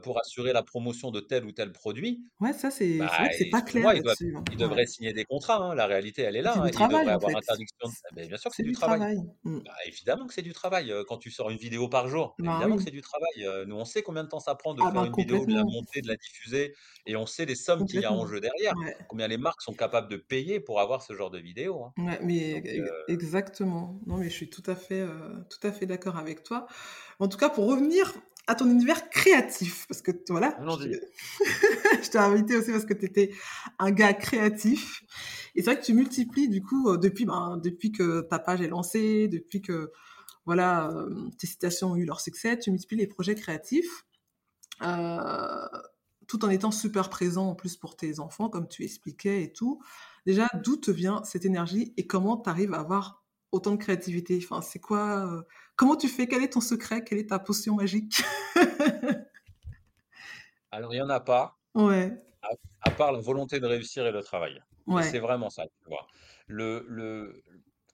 pour assurer la promotion de tel ou tel produit, Ouais, ça, c'est c'est bah, vrai que c'est pas clair ils doivent hein. ils devraient signer des contrats, hein. La réalité, elle est là, C'est hein. du travail, en avoir fait. interdiction de ah beh, bien sûr que c'est du du travail. travail. Mmh. Bah, évidemment que c'est du travail, heu, quand tu sors une vidéo par jour, Ben évidemment que c'est du travail, heu, nous, on sait combien de temps ça prend de Ah faire ben une vidéo, de la monter, de la diffuser et on sait les sommes qu'il y a en jeu derrière. Ouais. Combien les marques sont capables de payer pour avoir ce genre de vidéo, hein. Ouais, mais Donc e heu exactement. Non, mais je suis tout à fait, tout à fait d'accord avec toi. En tout cas, pour revenir à ton univers créatif, parce que voilà, je t'ai [LAUGHS] je t'ai invité aussi parce que tu étais un gars créatif et c'est vrai que tu multiplies du coup, heu, depuis, ben, depuis que ta page est lancée, depuis que voilà, hem, tes citations ont eu leur succès, tu multiplies les projets créatifs, heu, tout en étant super présent en plus pour tes enfants comme tu expliquais et tout. Déjà, d'où te vient cette énergie et comment tu arrives à avoir autant de créativité? Enfin, c'est quoi, heu, comment tu fais? Quel est ton secret? Quelle est ta potion magique? [LAUGHS] Alors il y en a pas, Ouais, à à part la volonté de réussir et le travail. Mais c'est ouais. vraiment ça, tu vois? Le le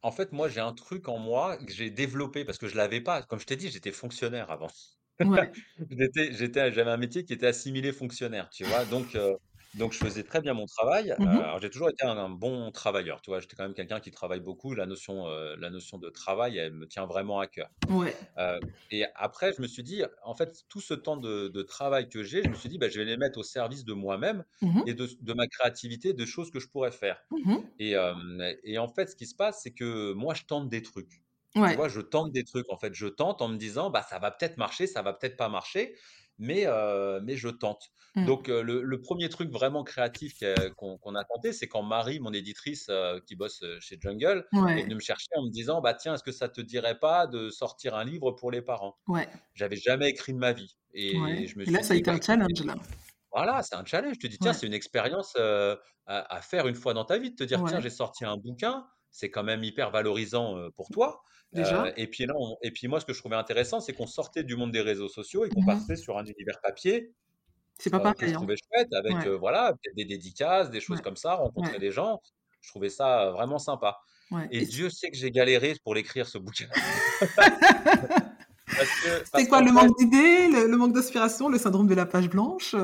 en fait, moi, j'ai un truc en moi que j'ai développé parce que je l'avais pas. Comme je t'ai dit, j'étais fonctionnaire avant. Ouais. [LAUGHS] J'étais j'avais un métier qui était assimilé fonctionnaire, tu vois? Donc heu, donc je faisais très bien mon travail. Mmh mh. alors j'ai toujours été un un bon travailleur, tu vois? J'étais quand même quelqu'un qui travaille beaucoup. La notion, la notion de travail, elle me tient vraiment à cœur. Ouais. Et après je me suis dit: «En fait, tout ce temps de de travail que j'ai», je me suis dit: «Bah, je vais les mettre au service de moi-même Mmh et de de ma créativité, de choses que je pourrais faire» Mmh mh. et en fait, ce qui se passe, c'est que moi, je tente des trucs. Tu Ouais. vois? Je tente des trucs, en fait. Je tente en me disant: «Bah, ça va peut-être marcher, ça va peut-être pas marcher, mais heu, mais je tente». Mmh. Donc heu, le le 1 truc vraiment créatif qu'on a tenté, c'est quand Marie, mon éditrice, heu, qui bosse, chez Jungle, est Ouais. venue me chercher en me disant: «Bah, tiens, est-ce que ça te dirait pas de sortir un livre pour les parents?» Ouais. J'avais jamais écrit de ma vie Ouais et je me et là, suis ça a été «Bah, un écoute» challenge là. voilà, c'est un challenge. Je te dis: «Tiens, c'est une expérience, à à faire une fois dans ta vie», de te dire: «Tiens, j'ai sorti un bouquin», c'est quand même hyper valorisant, pour toi, Déjà. heu et puis là, on et puis moi, ce que je trouvais intéressant, c'est qu'on sortait du monde des réseaux sociaux et qu'on Mmh passait sur un univers papier, C'est pas heu, que je pareil, hein. trouvais chouette avec, Ouais. heu, voilà, des dédicaces, des choses Ouais. comme ça, rencontrer Ouais. des gens. Je trouvais ça, vraiment sympa et Dieu sait que j'ai galéré pour l'écrire ce bouquin. [LAUGHS] [LAUGHS] Parce quoi le fait manque d'idées, le le manque d'inspiration, le syndrome de la page blanche?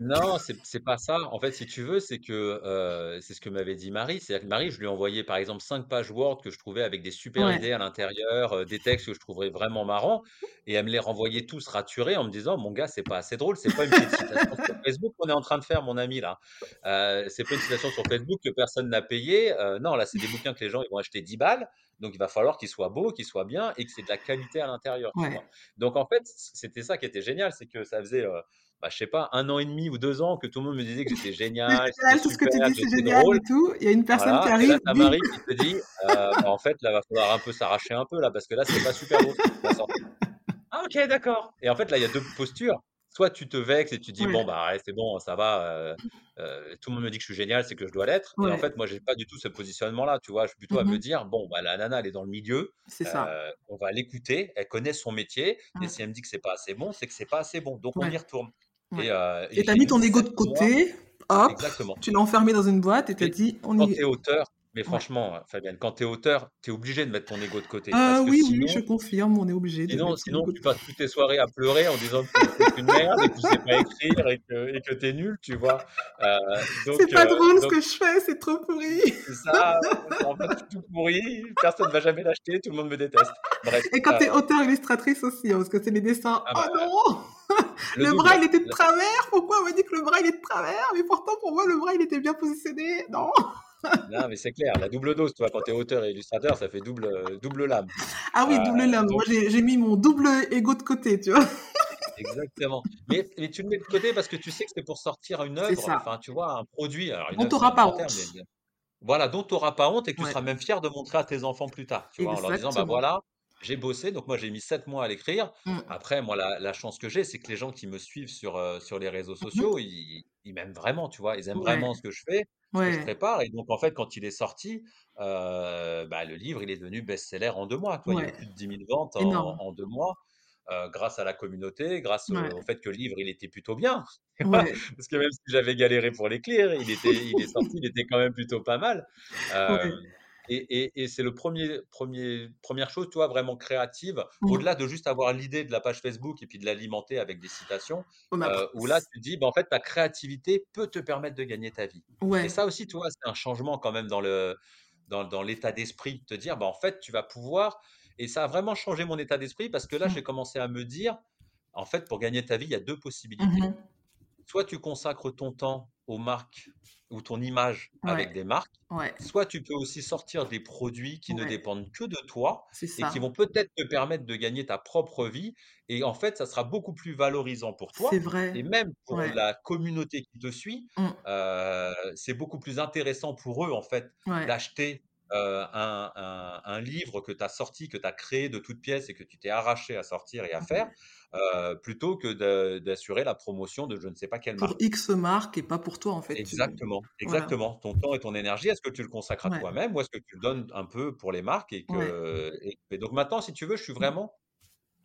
Non, c'est c'est pas ça. En fait, si tu veux, c'est que, heu, c'est ce que m'avait dit Marie. C'est-à-dire que Marie, je lui ai envoyé, par exemple, 5 pages Word que je trouvais avec des super Ouais. idées à l'intérieur, heu, des textes que je trouverais vraiment marrants et elle me les renvoyait tous raturés en me disant: «Mon gars, c'est pas assez drôle, c'est pas une petite citation sur [LAUGHS] Facebook qu'on est en train de faire, mon ami, là. Heu, c'est pas une citation sur Facebook que personne n'a payée, heu, non, là, c'est des bouquins que les gens, ils vont acheter 10 balles, donc il va falloir qu'ils soient beaux, qu'ils soient bien et que c'est de la qualité à l'intérieur», tu vois? Ouais. Donc en fait, c c'était ça qui était génial, c'est que ça faisait, heu bah, je sais pas, un an et demi ou 2 ans que tout le monde me disait que j'étais [LAUGHS] génial, tout ce que tu dis, c'est génial drôle, et tout. Il y a une personne qui voilà et là, arrive! Marie qui te dit: «Heu, bah, en fait, là, va falloir un peu s'arracher un peu là, parce que là, c'est pas super sortir». [LAUGHS] «Ah OK, d'accord» et en fait, là, il y a 2 postures. Soit tu te vexes et tu dis: «Bon, bah, c'est bon, ça va, heu heu, tout le monde me dit que je suis génial, c'est que je dois l'être» et en fait, moi, j'ai pas du tout ce positionnement-là, tu vois? Je suis plutôt à Mmh me dire: «Bon, bah, la nana, elle est dans le milieu, C'est ça. on va l'écouter, elle connaît son métier et si elle me dit que c'est pas assez bon, c'est que c'est pas assez bon, donc on y retourne» et Ouais heu et et tu as j'ai mis ton ego 7 de côté, hop, exactement. tu l'as enfermé dans une boîte et tu as Mais dit: «On quand y» tu es auteur mais franchement, heu, Fabienne, quand tu es auteur, tu es obligé de mettre ton ego de côté parce que oui, oui, je confirme, on est obligé de sinon mettre son sinon de tu passes toutes tes soirées à pleurer en disant que tu es qu'une merde et que tu sais pas écrire et que et que tu es nul, tu vois? Heu, C'est pas drôle ce donc que je fais, c'est trop pourri. [LAUGHS] c'est ça, en fait, c'est tout pourri, personne va jamais l'acheter, tout le monde me déteste. Bref, Et quand tu es heu, auteure illustratrice aussi, hein, parce que c'est les dessins. ah «Oh bah, non! Le Le bras, il était de travers. Pourquoi on m'a dit que le bras, il est de travers? Mais pourtant, pour moi, le bras, il était bien positionné. Non!» [LAUGHS] non mais c'est clair, la double dose, tu vois? Quand tu es auteur et illustrateur, ça fait double, heu, double lame. Ah oui, double Heu, lame. Moi, donc j'ai j'ai mis mon double ego de côté, tu vois? [LAUGHS] Exactement. Mais mais tu le mets de côté parce que tu sais que c'est pour sortir une œuvre, enfin, tu vois, un produit, alors une pas mais honte. voilà, dont tu auras pas honte et que tu seras même fier de montrer à tes enfants plus tard, tu vois? En leur disant: «Bah, voilà, j'ai bossé», donc moi, j'ai mis 7 mois à l'écrire. Mmh. Après, moi, la la chance que j'ai, c'est que les gens qui me suivent sur, heu, sur les réseaux Mmh mh. sociaux, ils ils m'aiment vraiment, tu vois? Ils aiment Ouais, vraiment ce que je fais ce que je prépare et donc en fait, quand il est sorti, heu, bah, le livre, il est devenu best-seller en 2 mois, toi. Il y a plus de 10 000 ventes en en 2 mois, heu, grâce à la communauté, grâce au au fait que le livre, il était plutôt bien. [LAUGHS] Parce que même si j'avais galéré pour l'écrire, il était il est sorti, il était quand même plutôt pas mal. Et, et, c'est le premier, premier, première chose, tu vois, vraiment créative, mmh. au-delà de juste avoir l'idée de la page Facebook et puis de l'alimenter avec des citations, euh, où là, tu dis, bah, en fait, ta créativité peut te permettre de gagner ta vie. Et ça aussi, tu vois, c'est un changement quand même dans le dans, dans l'état d'esprit, de te dire, bah, en fait, tu vas pouvoir, et ça a vraiment changé mon état d'esprit parce que là, mmh. j'ai commencé à me dire, en fait, pour gagner ta vie, il y a deux possibilités. Mmh soit tu consacres ton temps aux marques ou ton image avec des marques, soit tu peux aussi sortir des produits qui ne dépendent que de toi et qui vont peut-être te permettre de gagner ta propre vie. Et en fait, ça sera beaucoup plus valorisant pour toi. Vrai. Et même pour la communauté qui te suit, mmh. euh, c'est beaucoup plus intéressant pour eux, en fait, d'acheter euh, un, un, livre que tu as sorti, que tu as créé de toutes pièces et que tu t'es arraché à sortir et à faire, euh, plutôt que d'assurer la promotion de je ne sais pas quelle marque. Pour X marque et pas pour toi en fait. Exactement, exactement. Ton temps et ton énergie, est-ce que tu le consacres à toi-même ou est-ce que tu le donnes un peu pour les marques et que et, donc maintenant, si tu veux, je suis mmh. vraiment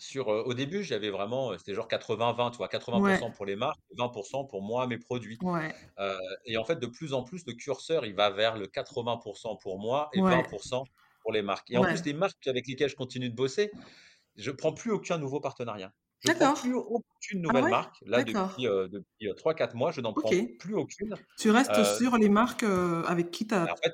sur. Euh, au début, j'avais vraiment, c'était genre 80-20, tu vois, 80% pour les marques, 20% pour moi, mes produits. Euh, et en fait, de plus en plus, le curseur, il va vers le 80% pour moi et 20% pour les marques. Et en plus, les marques avec lesquelles je continue de bosser, je prends plus aucun nouveau partenariat. Je ne prends plus aucune ah nouvelle marque. Là, depuis, euh, depuis 3-4 mois, je n'en prends plus aucune. Tu restes sur les marques avec qui tu as. En fait,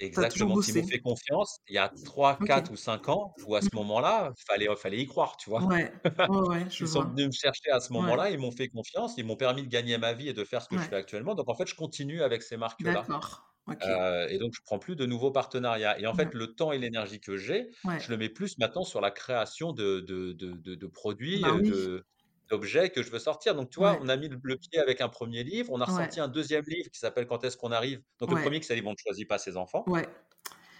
exactement, qui m'ont fait confiance il y a 3, 4 ou 5 ans, où à ce mmh. moment-là, il fallait, fallait y croire, tu vois? Ouais, ouais, [LAUGHS] ils sont venus me chercher à ce moment-là, ils m'ont fait confiance, ils m'ont permis de gagner ma vie et de faire ce que je fais actuellement. Donc, en fait, je continue avec ces marques-là. D'accord. Euh, et donc, je prends plus de nouveaux partenariats. Et en fait, le temps et l'énergie que j'ai, je le mets plus maintenant sur la création de, de, de, de, produits, bah euh, d'objets que je veux sortir. Donc, tu vois, on a mis le, pied avec un premier livre, on a ressorti un deuxième livre qui s'appelle Quand est-ce qu'on arrive? Donc, le premier qui s'appelle On ne choisit pas ses enfants.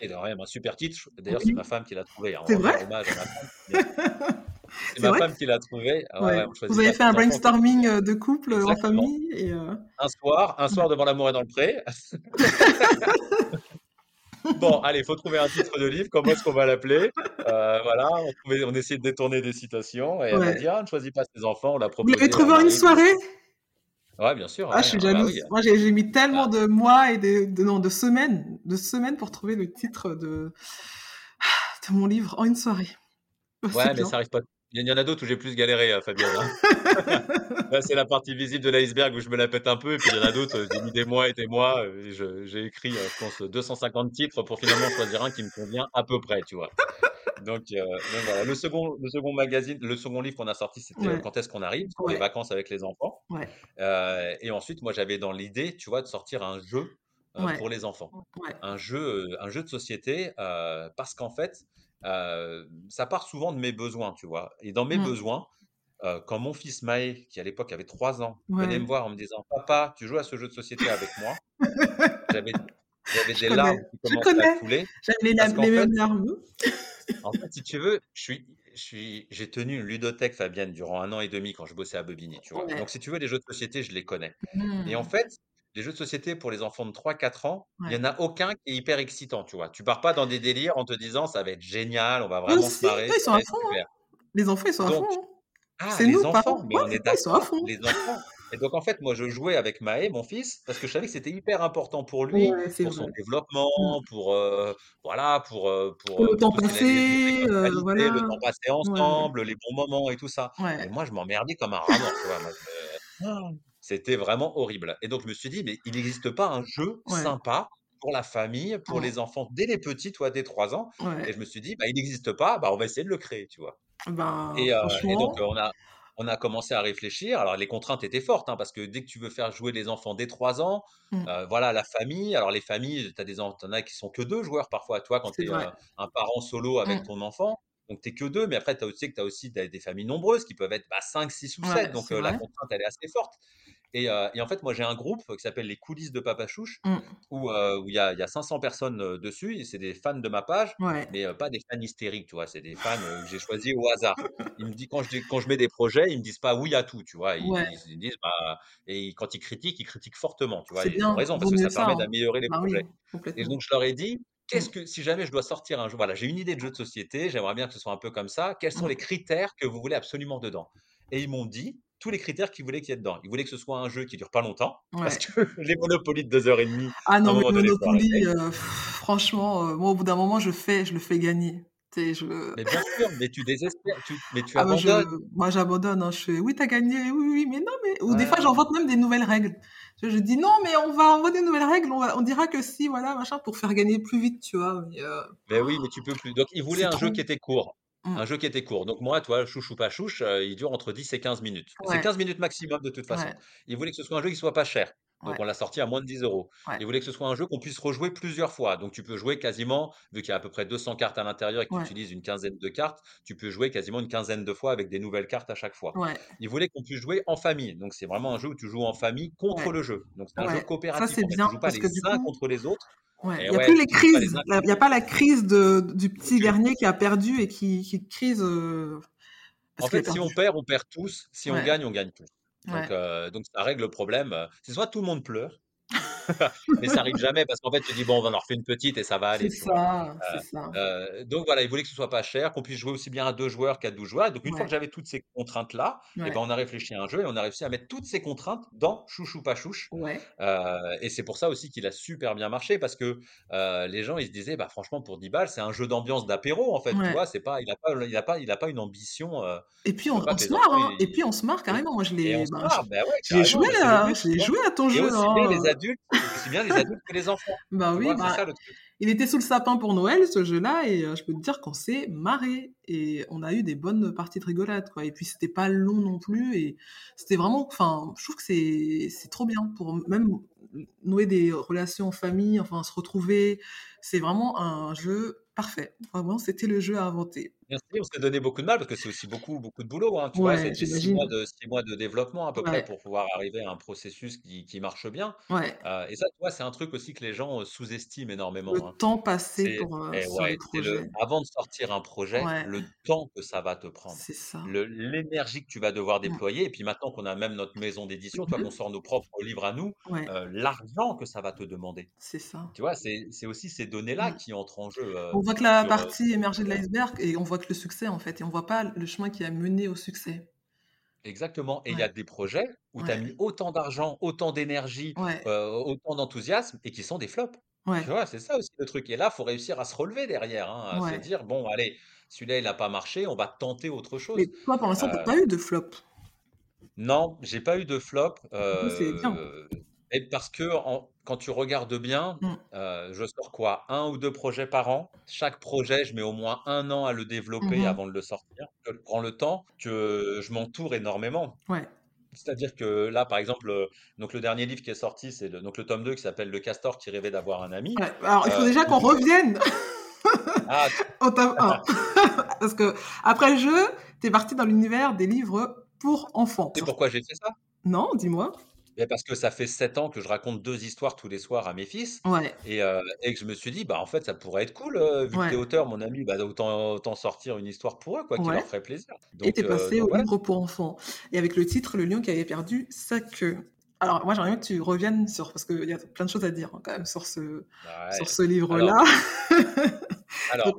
Et d'ailleurs, un super titre. D'ailleurs, c'est ma femme qui l'a trouvé. Hein, c'est vrai? hommage à ma femme. [LAUGHS] C'est ma femme qui l'a trouvé. Ah Vous avez fait un brainstorming euh, de couple en famille et euh Un soir, un soir devant l'amour et dans le pré. [LAUGHS] [LAUGHS] bon, allez, il faut trouver un titre de livre. Comment est-ce qu'on va l'appeler? Euh, Voilà, on, trouvait, on essayait de détourner des citations. Et elle m'a dit ah, ne choisit pas ses enfants. On l'a proposé. Vous l'avez trouvé en une soirée? Ouais, bien sûr. Ah, je suis bah jalouse. Moi, j'ai mis tellement ah. de mois et de, de, non, de semaines, de semaines pour trouver le titre de, de mon livre en une soirée. Ouais, mais ça arrive pas il y en a d'autres où j'ai plus galéré, euh, Fabien. Hein. [LAUGHS] Là, c'est la partie visible de l'iceberg où je me la pète un peu. Et puis, il y en a d'autres, euh, j'ai mis des mois et des mois. Euh, j'ai écrit, je pense, 250 titres pour finalement choisir un qui me convient à peu près, tu vois. Donc, voilà. Le second, le second magazine, le second livre qu'on a sorti, c'était Quand est-ce qu'on arrive? Les vacances avec les enfants. et ensuite, moi, j'avais dans l'idée, tu vois, de sortir un jeu pour les enfants. Un, jeu, un jeu de société, parce qu'en fait, ça part souvent de mes besoins, tu vois? Et dans mes mmh. besoins, quand mon fils Maë, qui à l'époque avait 3 ans, venait me voir en me disant Papa, tu joues à ce jeu de société avec moi, j'avais des larmes qui commençaient à couler. J'avais les, mêmes larmes. en fait, si tu veux, je suis, j'ai tenu une ludothèque, Fabienne, durant un an et demi quand je bossais à Bobigny, tu vois? Donc, si tu veux, les jeux de société, je les connais. Et en mmh. fait, les jeux de société pour les enfants de 3-4 ans, il n'y en a aucun qui est hyper excitant, tu vois. Tu pars pas dans des délires en te disant ça va être génial, on va vraiment se marrer. ils sont à fond. Hein. Les enfants, ils sont à fond. Hein. Ah, c'est nous, enfants, mais on est d'accord. Les enfants. Et donc, en fait, moi, je jouais avec Maë, mon fils, parce que je savais que c'était hyper important pour lui, pour son développement, mmh. pour, euh, voilà, pour, euh, pour, le temps passé, euh, voilà. le temps passé ensemble, les bons moments et tout ça. Et moi, je m'emmerdais comme un rat tu vois. Moi, [LAUGHS] c'était vraiment horrible. Et donc, je me suis dit, mais il n'existe pas un jeu sympa pour la famille, pour les enfants dès les petits, toi, dès 3 ans. Et je me suis dit, bah, il n'existe pas, bah, on va essayer de le créer, tu vois. Ben, et, donc, on a, on a commencé à réfléchir. Alors, les contraintes étaient fortes, hein, parce que dès que tu veux faire jouer les enfants dès 3 ans, mmh. voilà, la famille. Alors, les familles, tu as des en as qui sont que deux joueurs parfois, toi, quand tu es un, parent solo avec mmh. ton enfant. Donc, tu n'es que deux, mais après, tu aussi, as aussi des, familles nombreuses qui peuvent être bah, 5, 6 ou 7. donc, la contrainte, elle est assez forte. Et, et en fait, moi, j'ai un groupe qui s'appelle les coulisses de Papa Chouche, mmh. où il y, a, y, a, 500 personnes dessus, et c'est des fans de ma page, mais pas des fans hystériques, tu vois, c'est des fans que j'ai choisis au hasard. Ils me disent, quand je, quand je mets des projets, ils me disent pas oui à tout, tu vois. Ils, disent, bah, et quand ils critiquent, ils critiquent fortement, tu vois. Ils ont raison, parce que ça, permet hein. d'améliorer les bah projets. et donc, je leur ai dit, qu'est-ce mmh. que, si jamais je dois sortir un jeu, voilà, j'ai une idée de jeu de société, j'aimerais bien que ce soit un peu comme ça, quels sont mmh. les critères que vous voulez absolument dedans? Et ils m'ont dit tous les critères qu'ils voulaient qu'il y ait dedans. Ils voulaient que ce soit un jeu qui dure pas longtemps, parce que [LAUGHS] les Monopoly de 2h30. Ah non, mais Monopoly, euh, franchement, euh, moi, au bout d'un moment, je fais, je le fais gagner. Je... Mais bien sûr, mais tu désespères, tu, mais tu ah, abandonnes. Moi, j'abandonne. Hein, je fais, oui, t'as gagné, oui, oui, mais non, mais. Ou des fois, j'invente même des nouvelles règles. Je, dis non, mais on va inventer des nouvelles règles, on, on, dira que si, voilà, machin, pour faire gagner plus vite, tu vois. Mais, euh, mais oui, mais tu peux plus. Donc, ils voulaient un jeu qui était court. Mmh. Un jeu qui était court. Donc moi, toi, chouche ou pas chouche, il dure entre 10 et 15 minutes. C'est 15 minutes maximum de toute façon. Il voulait que ce soit un jeu qui soit pas cher. Donc on l'a sorti à moins de 10 euros. Il voulait que ce soit un jeu qu'on puisse rejouer plusieurs fois. Donc tu peux jouer quasiment, vu qu'il y a à peu près 200 cartes à l'intérieur et que tu utilises une quinzaine de cartes, tu peux jouer quasiment une quinzaine de fois avec des nouvelles cartes à chaque fois. Il voulait qu'on puisse jouer en famille. Donc c'est vraiment un jeu où tu joues en famille contre le jeu. Donc c'est un jeu coopératif. Ça c'est bien. Tu joues pas les uns contre les autres. Il n'y a plus les crises. Il n'y a pas la crise de, du petit dernier qui a perdu et qui, qui crise. Euh, en fait, si on perd, on perd tous. Si on gagne, on gagne tous. Donc, euh, donc ça règle le problème. C'est soit tout le monde pleure, [LAUGHS] mais ça arrive jamais parce qu'en fait, tu dis, bon, on va en refaire une petite et ça va aller. C'est ça, ça. Euh, donc voilà, il voulait que ce soit pas cher, qu'on puisse jouer aussi bien à deux joueurs qu'à 12 joueurs. donc une fois que j'avais toutes ces contraintes-là, et eh ben, on a réfléchi à un jeu et on a réussi à mettre toutes ces contraintes dans Chouchou pas chouche. Euh, et c'est pour ça aussi qu'il a super bien marché parce que euh, les gens, ils se disaient, bah franchement, pour 10 balles, c'est un jeu d'ambiance d'apéro en fait. Tu vois, c'est pas, il a pas, il a pas, il a pas une ambition. et puis on, se marre, hein. et... puis on se marre carrément. Moi, je l'ai, bah, bah j'ai joué, à, joué à ton jeu. Hein. les adultes aussi bien les adultes que les enfants. [LAUGHS] Bah oui, bah, il était sous le sapin pour Noël, ce jeu-là, et euh, je peux te dire qu'on s'est marré. Et on a eu des bonnes parties de rigolade, quoi. Et puis, c'était pas long non plus, et c'était vraiment, enfin, je trouve que c'est trop bien pour même nouer des relations en famille, enfin, se retrouver. C'est vraiment un jeu parfait. Vraiment, c'était le jeu à inventer. Merci, on s'est donné beaucoup de mal parce que c'est aussi beaucoup, beaucoup de boulot. Hein, tu vois, c'est six mois, de, six mois de développement à peu près pour pouvoir arriver à un processus qui, qui marche bien. Ouais. Euh, et ça, tu vois, c'est un truc aussi que les gens euh, sous-estiment énormément. Le hein. temps passé pour euh, eh sur projet. avant de sortir un projet, le temps que ça va te prendre. C'est ça. L'énergie que tu vas devoir déployer. Et puis maintenant qu'on a même notre maison d'édition, mmh qu'on sort nos propres livres à nous, l'argent que ça va te demander. C'est ça. Tu vois, c'est aussi ces données-là qui entrent en jeu. on voit que la partie émergée de l'iceberg et on voit le succès en fait, et on voit pas le chemin qui a mené au succès. Exactement. Et il y a des projets où tu as mis autant d'argent, autant d'énergie, autant d'enthousiasme et qui sont des flops. Tu vois, c'est ça aussi le truc. Et là, il faut réussir à se relever derrière, hein, à se dire, bon, allez, celui-là, il n'a pas marché, on va tenter autre chose. Mais toi, pour l'instant, tu n'as pas eu de flop. Non, j'ai pas eu de flop. C'est bien. Et parce que quand tu regardes bien, mmh. euh, je sors quoi? Un ou deux projets par an. Chaque projet, je mets au moins un an à le développer mmh avant de le sortir. Je prends le temps, que je m'entoure énormément. Ouais. C'est-à-dire que là, par exemple, donc le dernier livre qui est sorti, c'est le, donc le tome 2 qui s'appelle Le castor qui rêvait d'avoir un ami. alors, il faut euh, déjà qu'on revienne ah, [LAUGHS] au tome 1. [LAUGHS] [LAUGHS] Parce que après le jeu, tu es parti dans l'univers des livres pour enfants. C'est pourquoi j'ai fait ça? Non, dis-moi parce que ça fait 7 ans que je raconte deux histoires tous les soirs à mes fils. Et, et que je me suis dit, bah en fait, ça pourrait être cool, vu que t'es auteur, mon ami, bah, autant, autant sortir une histoire pour eux, quoi, qui leur ferait plaisir. et t'es passé au livre pour enfants. Et avec le titre Le lion qui avait perdu sa queue. Alors, moi, j'aimerais bien que tu reviennes sur, parce qu'il y a plein de choses à dire hein, quand même sur ce, sur ce livre-là. Alors, [LAUGHS]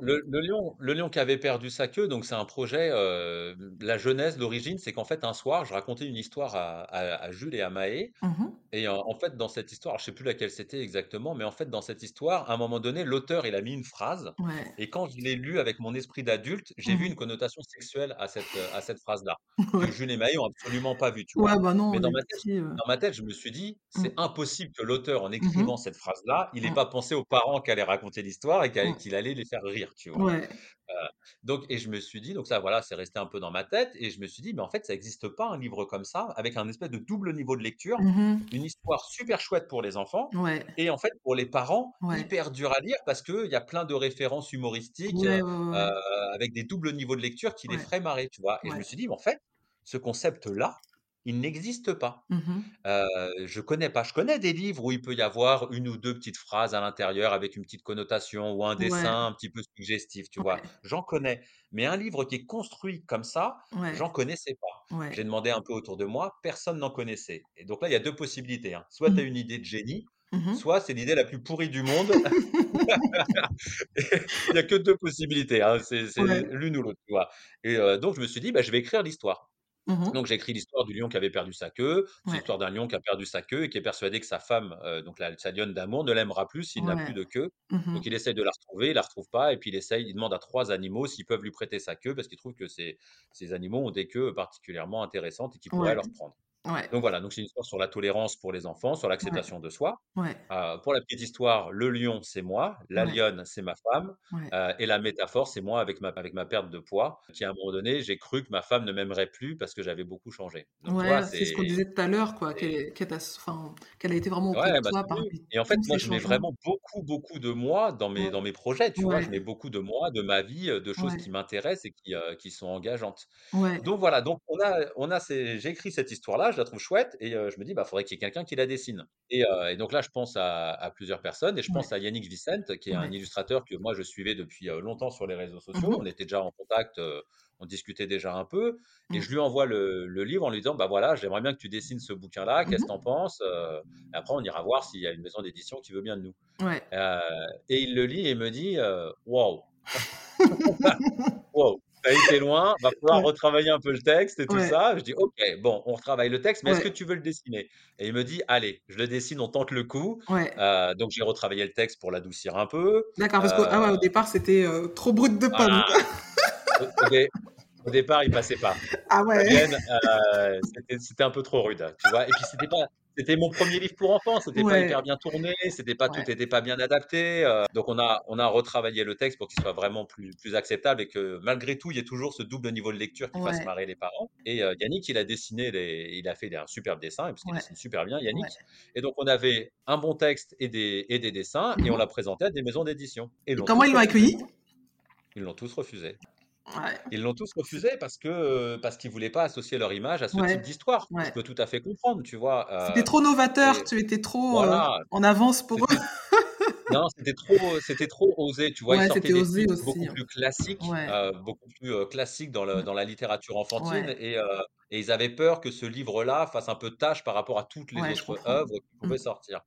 le, lion, le lion qui avait perdu sa queue, donc c'est un projet. Euh, la genèse, l'origine, c'est qu'en fait, un soir, je racontais une histoire à, Jules et à Maë. Mmh et en, fait, dans cette histoire, je sais plus laquelle c'était exactement, mais en fait, dans cette histoire, à un moment donné, l'auteur, il a mis une phrase. Et quand je l'ai lu avec mon esprit d'adulte, j'ai vu mmh une connotation sexuelle à cette, à cette phrase-là. [LAUGHS] Que Jules et Maë ont absolument pas vu, tu vois? bah non, mais dans ma, tête, euh dans ma tête, je me suis dit, c'est mmh. impossible que l'auteur, en écrivant cette phrase-là, il n'ait pas pensé aux parents qui allaient raconter l'histoire et qu'il allait les faire rire, tu vois? donc, et je me suis dit, donc ça, voilà, c'est resté un peu dans ma tête, et je me suis dit, mais en fait, ça n'existe pas un livre comme ça, avec un espèce de double niveau de lecture, mmh une histoire super chouette pour les enfants, et en fait, pour les parents, hyper dur à lire, parce qu'il y a plein de références humoristiques, avec des doubles niveaux de lecture qui les feraient marrer, tu vois? Et je me suis dit, mais en fait, ce concept-là, il n'existe pas. Mmh Heu, je connais pas. Je connais des livres où il peut y avoir une ou 2 petites phrases à l'intérieur avec une petite connotation ou un Ouais, dessin un petit peu suggestif, tu vois? J'en connais. Mais un livre qui est construit comme ça, ouais, j'en connaissais pas. J'ai demandé un peu autour de moi, personne n'en connaissait. Et donc là, il y a 2 possibilités, hein. Soit tu Mmh. as une idée de génie, Mmh soit c'est l'idée la plus pourrie du monde. [LAUGHS] [LAUGHS] Il y a que 2 possibilités, hein, c'est Ouais. l'une ou l'autre, tu vois? Et donc je me suis dit: «Bah, je vais écrire l'histoire». Mmh Donc j'ai écrit l'histoire du lion qui avait perdu sa queue. Ouais, l'histoire d'un lion qui a perdu sa queue et qui est persuadé que sa femme, heu, donc la sa lionne d'amour, ne l'aimera plus s'il n'a plus de queue. Mmh Donc il essaye de la retrouver, il la retrouve pas et puis il essaye il demande à 3 animaux s'ils peuvent lui prêter sa queue parce qu'il trouve que ces ces animaux ont des queues particulièrement intéressantes et qu'il pourrait Ouais, leur prendre. Ouais, Donc voilà, donc c'est une histoire sur la tolérance pour les enfants, sur ouais, l'acceptation de soi. ouais, Heu, pour la petite histoire, le lion, c'est moi, la lionne, c'est ma femme, heu et la métaphore, c'est moi avec ma avec ma perte de poids, qui à un moment donné, j'ai cru que ma femme ne m'aimerait plus parce que j'avais beaucoup changé. C'est ce qu'on disait tout à l'heure, quoi, qu'elle a été vraiment auprès de bah, toi parmi et en fait, moi, je mets vraiment beaucoup, beaucoup de moi dans mes dans mes projets, tu vois? Je mets beaucoup de moi, de ma vie, de choses qui m'intéressent et qui, qui sont engageantes. ouais. Donc voilà, donc on a on a ces j'ai écrit cette histoire-là, je la trouve chouette et heu, je me dis: «Bah, faudrait qu'il y ait quelqu'un qui la dessine» et et donc là, je pense à à plusieurs personnes et je Ouais, pense à Yannick Vicente, qui est un illustrateur que moi je suivais depuis, heu, longtemps sur les réseaux Mmh sociaux. On était déjà en contact, on discutait déjà un peu et Mmh. je lui envoie le le livre en lui disant: «Bah, voilà, j'aimerais bien que tu dessines ce bouquin-là, Mmh qu'est-ce que tu en mh. penses? Et après on ira voir s'il y a une maison d'édition qui veut bien de nous». Ouais. Et il le lit et me dit, «Waouh, [LAUGHS] [LAUGHS] Wow, tu as été loin, va falloir Ouais, retravailler un peu le texte et tout ouais, ça. Je dis: «OK, bon, on retravaille le texte, mais est-ce que tu veux le dessiner?» et il me dit: «Allez, je le dessine, on tente le coup». Heu, donc j'ai retravaillé le texte pour l'adoucir un peu. D'accord, parce que ah au départ, c'était, heu, trop brut de pomme, au au dé au départ, il passait pas. Ah ouais. C'était un peu trop rude, tu vois? Et puis c'était pas c'était mon premier livre pour enfants, c'était pas Ouais, hyper bien tourné, c'était pas ouais. tout était pas bien adapté, heu, donc on a on a retravaillé le texte pour qu'il soit vraiment plus plus acceptable et que malgré tout, il y ait toujours ce double niveau de lecture qui fasse Ouais, marrer les parents et heu, Yannick, il a dessiné les il a fait un superbe dessin parce qu'il dessine super bien. Yannick et donc on avait un bon texte et des et des dessins et on l'a mh. présenté à des maisons d'édition et Et comment ils l'ont accueilli? Ils l'ont tous refusé. Ouais, Ils l'ont tous refusé parce que, parce qu'ils voulaient pas associer leur image à ce type ouais, d'histoire. Je ouais. peux tout à fait comprendre, tu vois? C'était trop novateur, et tu étais trop, en avance pour eux. non, c'était trop, c'était trop osé, tu vois? Ils sortaient des aussi, beaucoup hein. plus classiques, beaucoup plus, classiques dans le mmh, dans la littérature enfantine et ils avaient peur que ce livre-là fasse un peu tache par rapport à toutes les je autres œuvres qui Mmh, pouvaient sortir.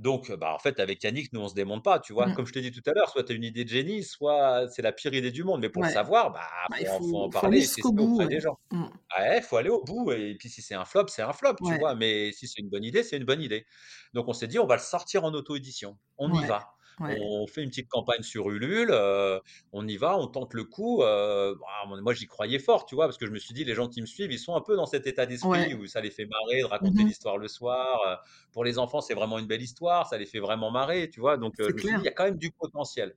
Donc, bah, en fait, avec Yannick, nous, on se démonte pas, tu vois? mmh, Comme je t'ai dit tout à l'heure, soit tu as une idée de génie, soit c'est la pire idée du monde, mais pour le savoir, bah, Bah, il faut en faut faut faut parler bout, auprès ouais. des gens. Mmh, Ah ouais, faut aller au bout et puis si c'est un flop, c'est un flop, tu vois? Mais si c'est une bonne idée, c'est une bonne idée. Donc on s'est dit: «On va le sortir en auto-édition. On y va. Ouais. On fait une petite campagne sur Ulule, heu, on y va, on tente le coup», heu, bah, moi j'y croyais fort, tu vois? Parce que je me suis dit: «Les gens qui me suivent, ils sont un peu dans cet état d'esprit Ouais. où ça les fait marrer de Mmh raconter l'histoire le soir, heu, pour les enfants, c'est vraiment une belle histoire, ça les fait vraiment marrer», tu vois? Donc je me suis dit: «Il y a quand même du potentiel».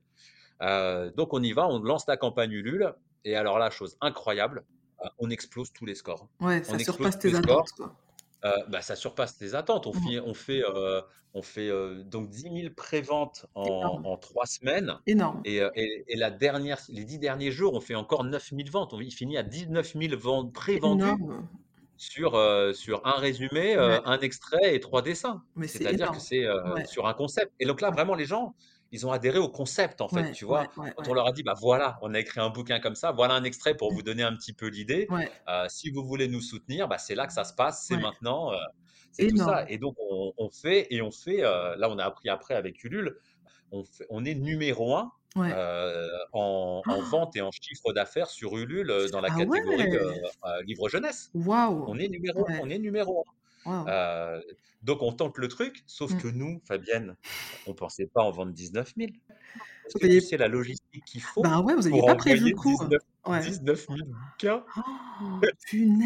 Donc on y va, on lance la campagne Ulule et alors là, chose incroyable, on explose tous les scores. Ouais, On ça explose surpasse tes scores, attentes, quoi. Heu, bah, ça surpasse tes attentes. On Mmh. on fait, heu, on fait, heu, donc 10 000 préventes en en 3 semaines énorme, et heu et et la dernière les 10 derniers jours, on fait encore 9 000 ventes. On il finit à 19 000 ventes prévendues sur, sur un résumé, Ouais, un extrait et 3 dessins. C'est-à-dire que c'est, Ouais, sur un concept. Et donc là, vraiment les gens, ils ont adhéré au concept, en fait, ouais, tu vois? ouais, Quand on leur a dit: «Bah, voilà, on a écrit un bouquin comme ça, voilà un extrait pour mmh, vous donner un petit peu l'idée. si vous voulez nous soutenir, bah, c'est là que ça se passe, c'est maintenant», c'est tout ça et donc on on fait et on fait, là, on a appris après avec Ulule, on fait on est numéro 1, Ouais. heu, en en vente et en chiffre d'affaires sur Ulule, dans la Ah ouais! catégorie, livre jeunesse. Waouh! On est numéro Ouais, on est numéro 1. Heu, donc on tente le truc, sauf Mmh. que nous, Fabienne, on pensait pas en vendre 19 000. Est-ce Vous que tu sais la logistique qu'il faut bah, ouais, vous aviez pour pas prévu le coup, 19 ouais. 19 000 bouquins?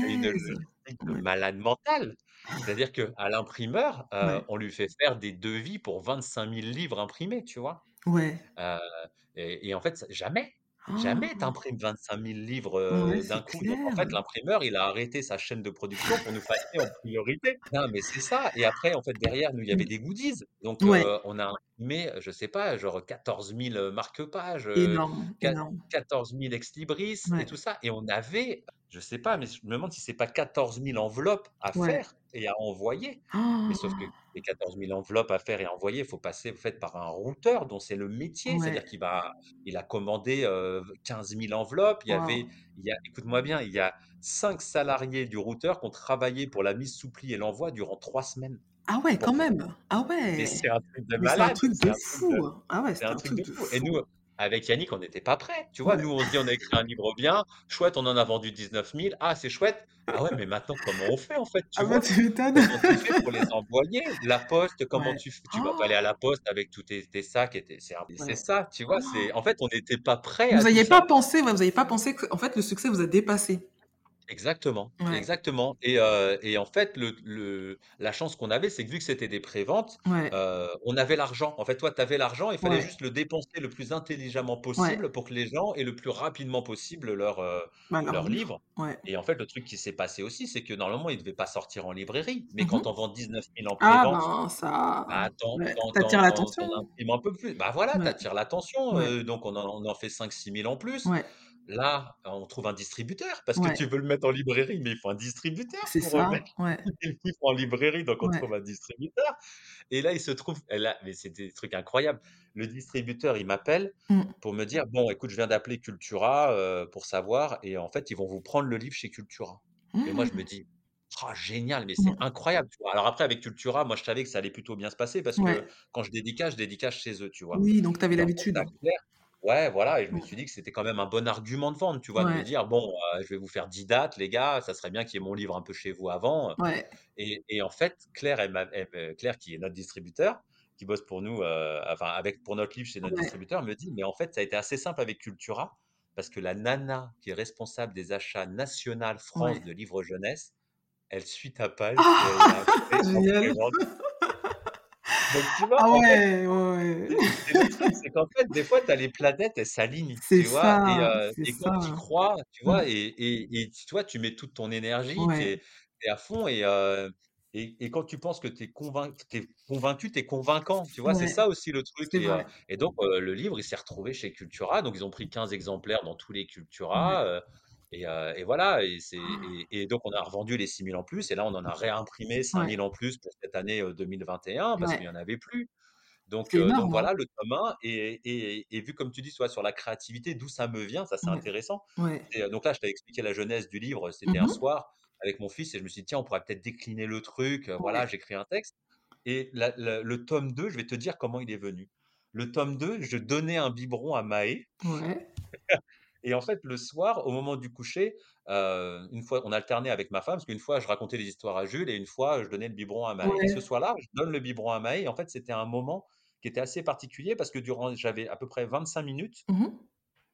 Une Punaise! logistique de malade mental. C'est-à-dire qu'à l'imprimeur, heu, ouais, on lui fait faire des devis pour 25 000 livres imprimés, tu vois? ouais. Heu et et en fait, jamais, jamais tu imprimes 25 000 livres, Ouais, heu, d'un coup. Donc en fait, l'imprimeur, il a arrêté sa chaîne de production pour nous passer en priorité. Non, mais c'est ça et après, en fait, derrière nous, il y avait Mmh. des goodies. Donc Ouais, on a imprimé, je sais pas, genre 14 000, heu, marque-pages, heu, énorme, qua énorme. 14 000 ex libris et tout ça et on avait je sais pas, mais je me demande si c'est pas 14 000 enveloppes à Ouais. faire et à envoyer. Mais sauf que les 14 000 enveloppes à faire et à envoyer, il faut passer, vous faites par un routeur dont c'est le métier. C'est-à-dire qu'il va il a commandé, heu, 15 000 enveloppes. Il y avait Waouh! il y a écoute-moi bien, il y a 5 salariés du routeur qui ont travaillé pour la mise sous pli et l'envoi durant 3 semaines Ah ouais, quand même! Ah ouais! c'est un truc de Mais c'est un malade! truc C'est de un truc de fou! Ah ouais, c'est un un truc truc de fou et nous, avec Yannick, on n'était pas prêts, tu vois? Ouais. Nous, on se dit: «On a écrit un livre bien, chouette, on en a vendu 19 000. Ah, c'est chouette! Ah ouais, mais maintenant, comment on fait, en fait?» tu Ah bah, vois? tu m'étonnes! Comment tu fais pour les envoyer? La poste, [LAUGHS] comment Ouais. tu f tu vas pas aller à la poste avec tous tes tes sacs et tes c'est Ouais. ça, tu vois? C'est en fait, on n'était pas prêts Vous tout aviez pas ça. pensé vous avez pas pensé qu'en fait, le succès vous a dépassé? Exactement, Ouais. exactement et heu et en fait, le le la chance qu'on avait, c'est que vu que c'était des préventes, Ouais. heu, on avait l'argent. En fait, toi, tu avais l'argent, il fallait Ouais. juste le dépenser le plus intelligemment Ouais. possible pour que les gens aient le plus rapidement possible leur, heu, Bah, leur leur livre. livre Ouais. et en fait, le truc qui s'est passé aussi, c'est que normalement, il devait pas sortir en librairie, mais Mmh quand on vend 19 000 en Ah prévente, ben, ça bah, tu en ouais, tu en tu tu en attires tu en tu en l'attention. imprimes un peu plus. Bah, voilà, tu Ouais. attires l'attention, Ouais. heu, donc on en on en fait 5-6 000 en plus. Ouais. Là, on trouve un distributeur parce que tu veux le mettre en librairie, mais il faut un distributeur C'est pour, ça, ouais. [LAUGHS] le livre en librairie, donc on Ouais. trouve un distributeur et là, il se trouve là mais c'est des trucs incroyables. Le distributeur, il m'appelle Mmh. pour me dire: «Bon, écoute, je viens d'appeler Cultura, heu, pour savoir et en fait, ils vont vous prendre le livre chez Cultura» et moi, je me dis: «Ah génial, mais c'est Mmh. incroyable!» tu vois? Alors après, avec Cultura, moi, je savais que ça allait plutôt bien se passer parce que Ouais. quand je dédicace, je dédicace chez eux, tu vois? Oui, donc tu avais l'habitude. Ouais, voilà et je me suis dit que c'était quand même un bon argument de vente, tu vois? De me Ouais. dire: «Bon, je vais vous faire 10 dates, les gars, ça serait bien qu'il y ait mon livre un peu chez vous avant», Ouais. et et en fait, Claire, elle m'a elle me Claire qui est notre distributeur, qui bosse pour nous, enfin avec pour notre livre chez notre Ouais. distributeur, me dit: «Mais en fait, ça a été assez simple avec Cultura parce que la nana qui est responsable des achats nationales France Ouais. de livres jeunesse, elle suit ta page et elle l'a Ah! acheté en Génial! prévente». Donc tu vois, Ah en fait, ouais, ouais, ouais. c'est c'est le truc, c'est qu'en fait, des fois, tu as les planètes, elles s'alignent, tu vois? Et ça, et quand tu crois, tu vois? Mmh. Et et et tu vois, tu mets toute ton énergie, tu Ouais. es à fond et heu et et quand tu penses que tu es convain tu es convaincu, tu es convaincant, tu vois? C'est Ouais, ça aussi le truc c'est et donc le livre, il s'est retrouvé chez Cultura, donc ils ont pris 15 exemplaires dans tous les Ouais. Cultura, et voilà et c'est et et donc on a revendu les 6 000 en plus et là, on en a réimprimé 5 Ouais. 000 en plus pour cette année, heu, 2021 parce qu'il y Ouais. en avait plus. Donc hein? voilà le tome 1 et vu comme tu dis, vois, sur la créativité, d'où ça me vient, ça, c'est Ouais. intéressant. Donc là, je t'avais expliqué la genèse du livre, c'était Mmh un mh. soir avec mon fils et je me suis dit: «Tiens, on pourrait peut-être décliner le truc», voilà, j'écris un texte et la le tome 2, je vais te dire comment il est venu. Le tome 2, je donnais un biberon à Maë Ouais. Et en fait, le soir, au moment du coucher, heu, une fois on alternait avec ma femme parce qu'une fois, je racontais des histoires à Jules et une fois, je donnais le biberon à Maë et ce Ouais. soir-là, je donne le biberon à Maë et en fait, c'était un moment qui était assez particulier parce que durant j'avais à peu près 25 minutes Mmh mh.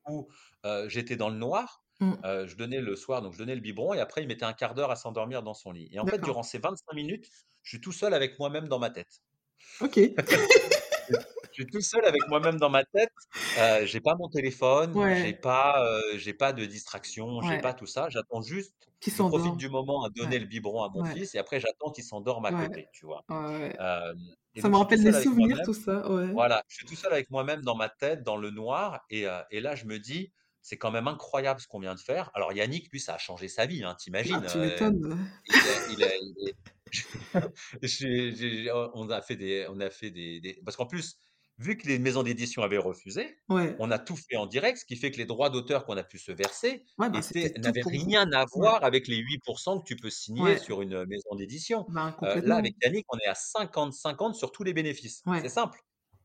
où, heu, j'étais dans le noir, Mmh. heu, je donnais le soir, donc je donnais le biberon et après il mettait un 1/4 d'heure à s'endormir dans son lit et en fait, durant ces 25 minutes, je suis tout seul avec moi-même dans ma tête. OK. [LAUGHS] Je suis tout seul avec moi-même dans ma tête, heu, j'ai pas mon téléphone, j'ai Ouais. pas, heu, j'ai pas de distraction, j'ai pas tout ça. J'attends juste Qui je profite du moment à Ouais. donner le biberon à mon fils et après j'attends qu'il s'endorme à côté, tu vois? Ça me rappelle des souvenirs tout ça, voilà, je suis tout seul avec moi-même dans ma tête, dans le noir et heu et là, je me dis: «C'est quand même incroyable ce qu'on vient de faire». Alors Yannick, lui, ça a changé sa vie, hein, tu Bah, imagines, tu m'étonnes. on a fait des on a fait des des parce qu'en plus, vu que les maisons d'édition avaient refusé, Ouais. on a tout fait en direct, ce qui fait que les droits d'auteur qu'on a pu se verser Ouais, bah, n'avaient vous. rien à Ouais. voir avec les 8% que tu peux signer sur une, maison d'édition. Ben, Heu, là, avec Yannick, on est à 50-50 sur tous les bénéfices. C'est simple.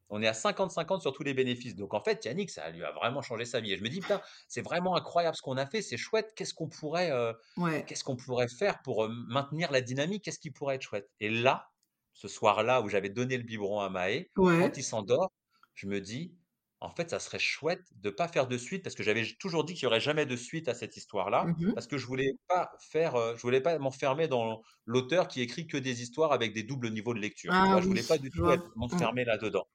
On est à 50-50 sur tous les bénéfices. Donc en fait, Yannick, ça lui a vraiment changé sa vie et je me dis: «Putain, c'est vraiment incroyable ce qu'on a fait, c'est chouette, qu'est-ce qu'on pourrait, Ouais. qu'est-ce qu'on pourrait faire pour, heu, maintenir la dynamique? Qu'est-ce qui pourrait être chouette?» et là, ce soir-là où j'avais donné le biberon à Maë, quand il s'endort, je me dis: «En fait, ça serait chouette de pas faire de suite» parce que j'avais toujours dit qu'il y aurait jamais de suite à cette histoire-là, Mmh mh. parce que je voulais pas faire, heu, je voulais pas m'enfermer dans l'auteur qui écrit que des histoires avec des doubles niveaux de lecture, tu Ah? Je voulais pas du tout Mmh. m'enfermer là-dedans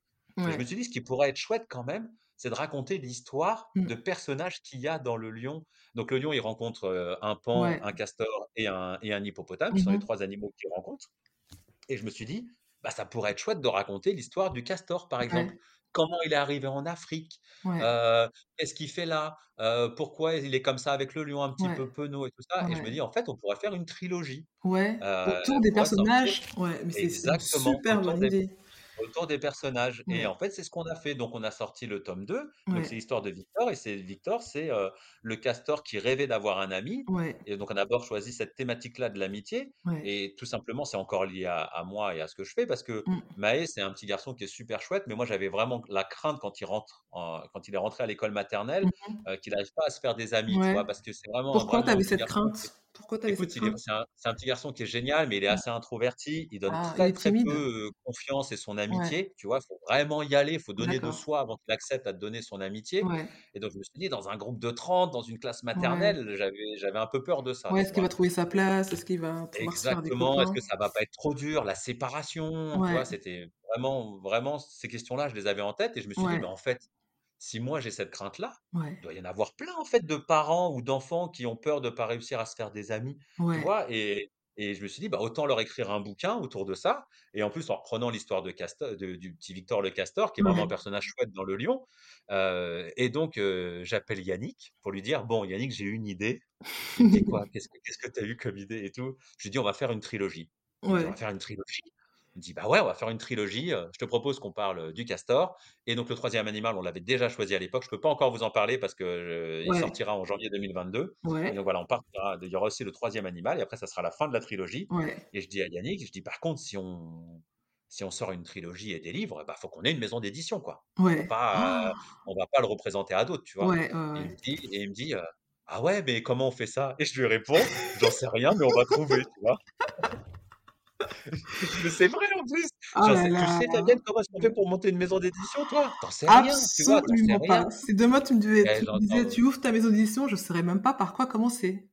je me suis dit: «Ce qui pourrait être chouette quand même, c'est de raconter l'histoire de Mmh. personnages qu'il y a dans le lion». Donc le lion, il rencontre, un Ouais. un castor et un et un hippopotame qui Mmh sont les mh. 3 animaux qu'il rencontre et je me suis dit: bah, ça pourrait être chouette de raconter l'histoire du castor, par exemple. Comment il est arrivé en Afrique? Qu'est-ce qu'il fait là? Pourquoi il est comme ça avec le lion, un petit peu penaud et tout ça? Et je me dis: «En fait, on pourrait faire une trilogie». Ouais, autour des personnages. Ouais, mais c'est super bonne idée. Autour des personnages et en fait, c'est ce qu'on a fait. Donc on a sorti le tome 2, donc c'est l'histoire de Victor et c'est Victor, c'est, le castor qui rêvait d'avoir un ami Ouais. et donc on a d'abord choisi cette thématique-là de l'amitié et tout simplement, c'est encore lié à à moi et à ce que je fais parce que Mmh. Maë, c'est un petit garçon qui est super chouette, mais moi j'avais vraiment la crainte quand il rentre en quand il est rentré à l'école maternelle, Mmh qu'il n'arrive pas à se faire des amis, tu Ouais. vois? Parce que c'est vraiment Pourquoi tu avais cette crainte? Pourquoi tu écoute, il c'est un petit garçon qui est génial, mais il est assez introverti. Il donne Ah, il très, est très peu, confiance et son Ouais. amitié, tu vois? Il faut vraiment y aller, il faut donner de soi avant qu'il accepte à te donner son amitié Ouais. et donc je me suis dit: «Dans un groupe de 30, dans une classe Ouais. maternelle», j'avais j'avais un peu peur de ça, est-ce qu'il va trouver sa place? Est-ce qu'il va Exactement, est-ce que ça va pas être trop dur? La séparation, tu vois? C'était vraiment vraiment ces questions-là, je les avais en tête et je me suis dit: «Mais en fait, si moi j'ai cette crainte-là, il doit y en avoir plein en fait de parents ou d'enfants qui ont peur de pas réussir à se faire des amis». Tu vois? Et et je me suis dit: «Bah, autant leur écrire un bouquin autour de ça» et en plus en reprenant l'histoire de de du petit Victor le castor qui est vraiment un personnage chouette dans Le Lion. Et donc j'appelle Yannick pour lui dire: «Bon Yannick, j'ai une idée». Il me dit: «Quoi? [LAUGHS] Qu'est-ce que tu as eu comme idée et tout?» je lui dis: «On va faire une trilogie». «On va faire une trilogie?» Il me dit: «Bah ouais, on va faire une trilogie, heu, je te propose qu'on parle, du castor» et donc le 3e animal, on l'avait déjà choisi à l'époque. Je peux pas encore vous en parler parce il Ouais. sortira en janvier 2022 et donc voilà, on partira il y aura aussi le 3e animal et après ça sera la fin de la trilogie Ouais. et je dis à Yannick, je dis: «Par contre, si on si on sort une trilogie et des livres, bah, faut qu'on ait une maison d'édition, quoi. On va Ouais. pas, heu, on va pas le représenter à d'autres», tu vois? Et il me dit et il me dit, heu: «Ah ouais, mais comment on fait ça?» et je lui réponds: «J'en sais rien, mais on va trouver», tu vois? [LAUGHS] Mais c'est vrai en plus! Oh J'en là sais tu là! sais Fabienne comment est-ce qu'on fait pour monter une maison d'édition toi? Tu en sais rien, tu vois? Sais rien. pas. Si demain tu me devais Et tu me disais: «Tu ouvres ta maison d'édition», je saurais même pas par quoi commencer.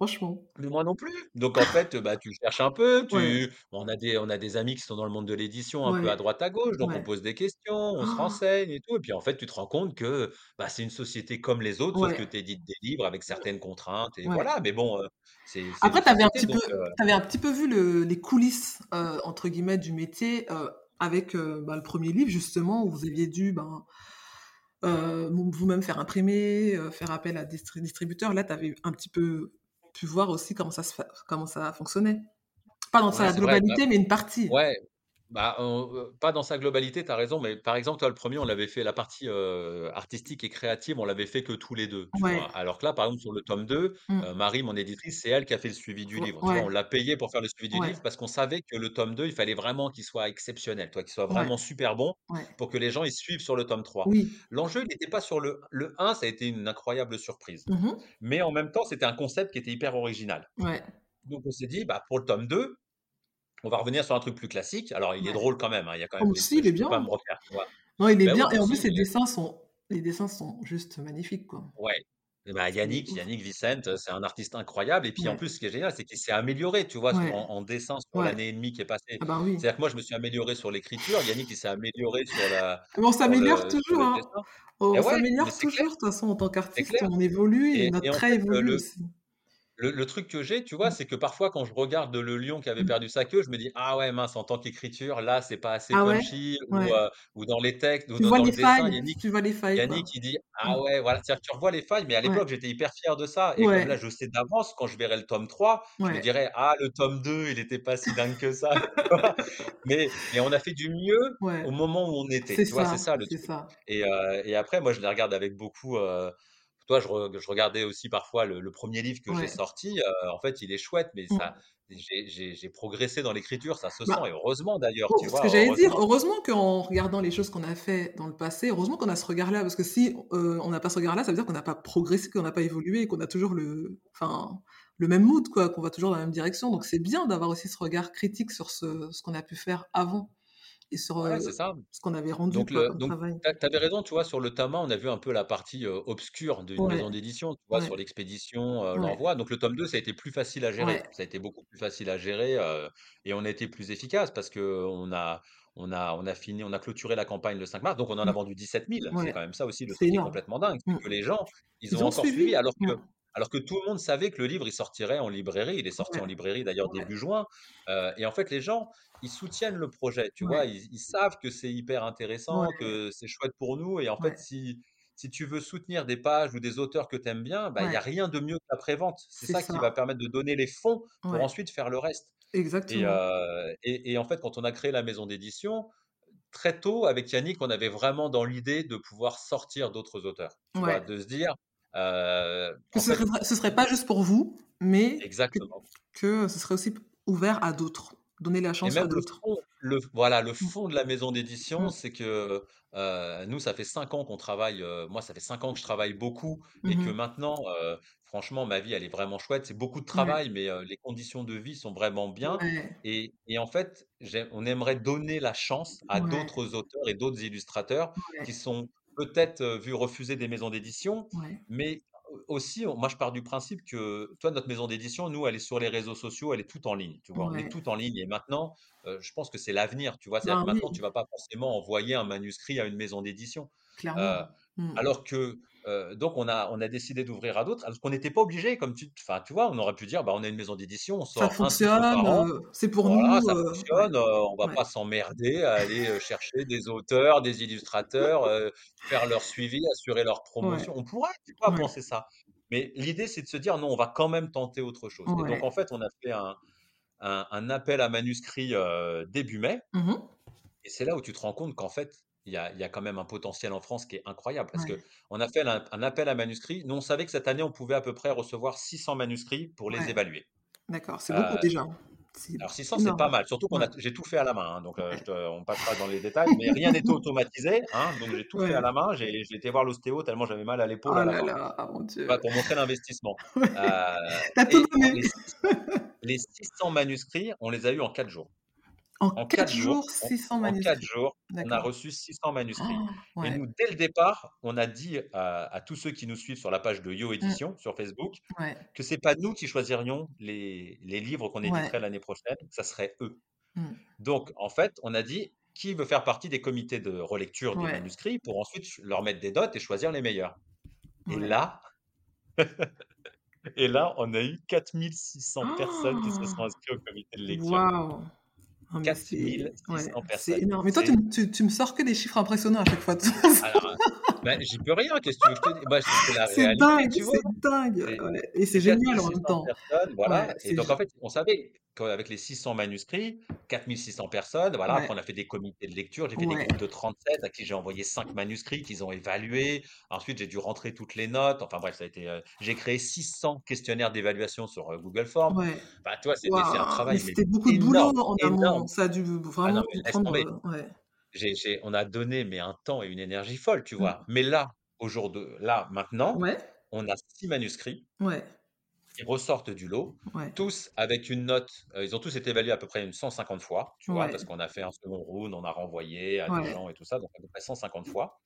Franchement. Mais moi non plus. Donc en fait, bah, tu cherches un peu, Ouais. on a des on a des amis qui sont dans le monde de l'édition un peu à droite à gauche, donc on pose des questions, on se renseigne et tout et puis en fait, tu te rends compte que, bah, c'est une société comme les autres, sauf que tu édites des livres avec certaines contraintes et voilà, mais bon, c'est une Après, tu avais un société petit peu donc heu tu avais un petit peu vu le les «coulisses», heu, entre guillemets du métier, avec, bah, le 1er livre justement où vous aviez dû, ben, vous-même faire imprimer, faire appel à des distri distributeurs. Là, tu avais un petit peu pu voir aussi comment ça se fa comment ça fonctionnait. Pas dans Ouais, sa vrai, bah globalité, mais une partie. ouais, bah, heu, pas dans sa globalité, tu as raison, mais par exemple, tu vois, le 1er, on l'avait fait la partie, heu, artistique et créative, on l'avait fait que tous les 2, tu vois? Ouais. Alors que là, par exemple, sur le tome 2, Mmh. heu, Marie, mon éditrice, c'est elle qui a fait le suivi du livre, tu vois? ouais. On l'a payée pour faire le suivi du Ouais. livre parce qu'on savait que le tome 2, il fallait vraiment qu'il soit exceptionnel, tu vois? Qu'il soit Ouais. vraiment super bon Ouais. pour que les gens, ils suivent sur le tome 3. Oui. L'enjeu, il était pas sur le le 1, ça a été une incroyable surprise, Mmh mh. mais en même temps, c'était un concept qui était hyper original. Ouais. Donc on s'est dit: «Bah, pour le tome 2, on va revenir sur un truc plus classique». Alors il est Ouais. drôle quand même, hein, il y a quand même Oh des il est bien. pas me refaire? Non, il est Bah bien et en plus ses dessins sont les dessins sont juste magnifiques, quoi. Ouais. Et bah, Yannick. Yannick Vicente, c'est un artiste incroyable et puis en plus, ce qui est génial, c'est qu'il s'est amélioré, tu vois? En en dessin sur l'année et demie qui est passée. Ah bah, oui. C'est-à-dire que moi, je me suis amélioré sur l'écriture, Yannick, il s'est amélioré sur la Mais on s'améliore toujours, hein. On s'améliore toujours de toute façon en tant qu'artiste, on évolue et et notre trait heu, évolue aussi. le le truc que j'ai, tu vois, Mmh. c'est que parfois quand je regarde le lion qui avait Mmh. perdu sa queue, je me dis: «Ah ouais, mince, en tant qu'écriture, là, c'est pas assez Ah ouais? punchy» ou dans les textes ou Tu dans vois dans le les dessin, failles, Yannick tu vois les failles, Yannick, il dit: Mmh. «Ah ouais, voilà». C'est-à-dire que tu revois les failles, mais à Ouais. l'époque, j'étais hyper fier de ça et comme là, je sais d'avance quand je verrai le tome 3, je me Ouais. dirai: «Ah, le tome 2, il était pas si dingue que ça»? [LAUGHS] Mais mais on a fait du mieux au moment où on était, tu vois? C'est ça, le truc ça. et après, moi, je les regarde avec beaucoup, tu vois, je re je regardais aussi parfois le le 1er livre que j'ai sorti, en fait, il est chouette, mais ça Mmh. j'ai j'ai progressé dans l'écriture, ça se sent et Bah, heureusement d'ailleurs, oh, ce que j'allais dire, Heureusement. qu'en regardant les choses qu'on a fait dans le passé, heureusement qu'on a ce regard-là parce que si, on n'a pas ce regard-là, ça veut dire qu'on n'a pas progressé, qu'on n'a pas évolué qu'on a toujours le enfin, le même mood, quoi, qu'on va toujours dans la même direction. Donc c'est bien d'avoir aussi ce regard critique sur ce ce qu'on a pu faire avant et sur, Ouais, ça. ce qu'on avait rendu, Donc le donc travail. tu avais raison, tu vois? Sur le 1, on a vu un peu la partie, obscure d'une Ouais. maison d'édition, tu vois? Ouais. Sur l'expédition, l'envoi. Donc le tome 2, ça a été plus facile à gérer. Ça a été beaucoup plus facile à gérer, et on a été plus efficace parce qu'on a on a on a fini on a clôturé la campagne le 5 mars, donc on en a Mmh. vendu 17 000. C'est quand même ça aussi le truc qui est complètement dingue, Mmh. que les gens, ils ont Ils ont encore suivi. suivi alors que Alors que tout le monde savait que le livre, il sortirait en librairie. Il est sorti en librairie d'ailleurs début juin. et en fait, les gens, ils soutiennent le projet, tu vois? Ils, savent que c'est hyper intéressant, que c'est chouette pour nous. Et en fait, si, si tu veux soutenir des pages ou des auteurs que tu aimes bien, bah, il n'y a rien de mieux que la prévente. C'est ça, qui va permettre de donner les fonds pour ensuite faire le reste. Exactement. Et, et, en fait, quand on a créé la maison d'édition, très tôt, avec Yannick, on avait vraiment dans l'idée de pouvoir sortir d'autres auteurs. de se dire. Que ce, serait, serait pas juste pour vous, mais exactement. Que, ce serait aussi ouvert à d'autres. Donner la chance à d'autres. Le, voilà, le mmh. fond de la maison d'édition, mmh. c'est que nous, ça fait cinq ans qu'on travaille. moi, ça fait cinq ans que je travaille beaucoup et que mmh maintenant, franchement, ma vie, elle est vraiment chouette. C'est beaucoup de travail, mais les conditions de vie sont vraiment bien. Et, en fait, on aimerait donner la chance à d'autres auteurs et d'autres illustrateurs qui sont peut-être vus refuser des maisons d'édition, mais aussi, moi, je pars du principe que, toi, notre maison d'édition, nous, elle est sur les réseaux sociaux, elle est toute en ligne. Tu vois, on est tout en ligne. Et maintenant, je pense que c'est l'avenir. Tu vois, c'est-à-dire que maintenant, tu vas pas forcément envoyer un manuscrit à une maison d'édition. Clairement. Mmh. Alors que donc on a, on a décidé d'ouvrir à d'autres, alors qu'on n'était pas obligé, comme tu, enfin tu vois, on aurait pu dire, bah on a une maison d'édition, on sort ça fonctionne, c'est pour nous, ça fonctionne, on va pas s'emmerder à aller chercher des auteurs, des illustrateurs, [LAUGHS] faire leur suivi, assurer leur promotion. On pourrait, tu vois, penser ça. Mais l'idée c'est de se dire non, on va quand même tenter autre chose. Et donc en fait, on a fait un, un, appel à manuscrits début mai. Mmh et c'est là où tu te rends compte qu'en fait, il y, a, quand même un potentiel en France qui est incroyable parce qu'on a fait un, appel à manuscrits. Nous, on savait que cette année, on pouvait à peu près recevoir 600 manuscrits pour les évaluer. D'accord, c'est beaucoup euh, déjà. Alors 600, c'est pas mal, surtout qu'on a, j'ai tout fait à la main, hein, donc euh, on passe pas dans les détails, mais rien n'est automatisé, hein, donc j'ai tout fait à la main. J'ai, été voir l'ostéo tellement j'avais mal à l'épaule. Oh là là, mon Dieu. pour montrer l'investissement. [LAUGHS] Euh, les, 600 manuscrits, on les a eus en 4 jours. En, 4, jours, 600 manuscrits. En 4 jours, on a reçu 600 manuscrits. Oh, et nous, dès le départ, on a dit à, tous ceux qui nous suivent sur la page de Yo mmh. Édition sur Facebook que c'est pas nous qui choisirions les, les livres qu'on éditerait l'année prochaine, ça serait eux. Mmh. Donc, en fait, on a dit qui veut faire partie des comités de relecture des manuscrits pour ensuite leur mettre des notes et choisir les meilleurs. Et là, [LAUGHS] et là, on a eu 4600 personnes qui se sont inscrites au comité de lecture. Wow. 4600 personnes. C'est énorme. Mais toi, tu, tu, me sors que des chiffres impressionnants à chaque fois. [LAUGHS] Alors, ben, j'y peux rien. Qu'est-ce que tu veux que je te dise? Bah, C'est. Dingue, c'est dingue. Et c'est génial en même temps. voilà. et donc, en fait, on savait qu'avec les 600 manuscrits, 4600 personnes, voilà. Après, on a fait des comités de lecture. J'ai fait des groupes de 37 à qui j'ai envoyé 5 manuscrits qu'ils ont évalués. Ensuite, j'ai dû rentrer toutes les notes. Enfin, bref, ça a été. Euh, j'ai créé 600 questionnaires d'évaluation sur euh, Google Forms. Ouais. Bah, tu vois, c'était un travail. C'était beaucoup de boulot en amont. Ça a dû ah vraiment prendre. Ouais on a donné mais un temps et une énergie folle, tu mmh. vois. Mais là, au jour de, là, maintenant, on a six manuscrits qui ressortent du lot, tous avec une note. Euh, ils ont tous été évalués à peu près une 150 fois, tu vois, parce qu'on a fait un second round, on a renvoyé à des gens et tout ça, donc à peu près 150 fois.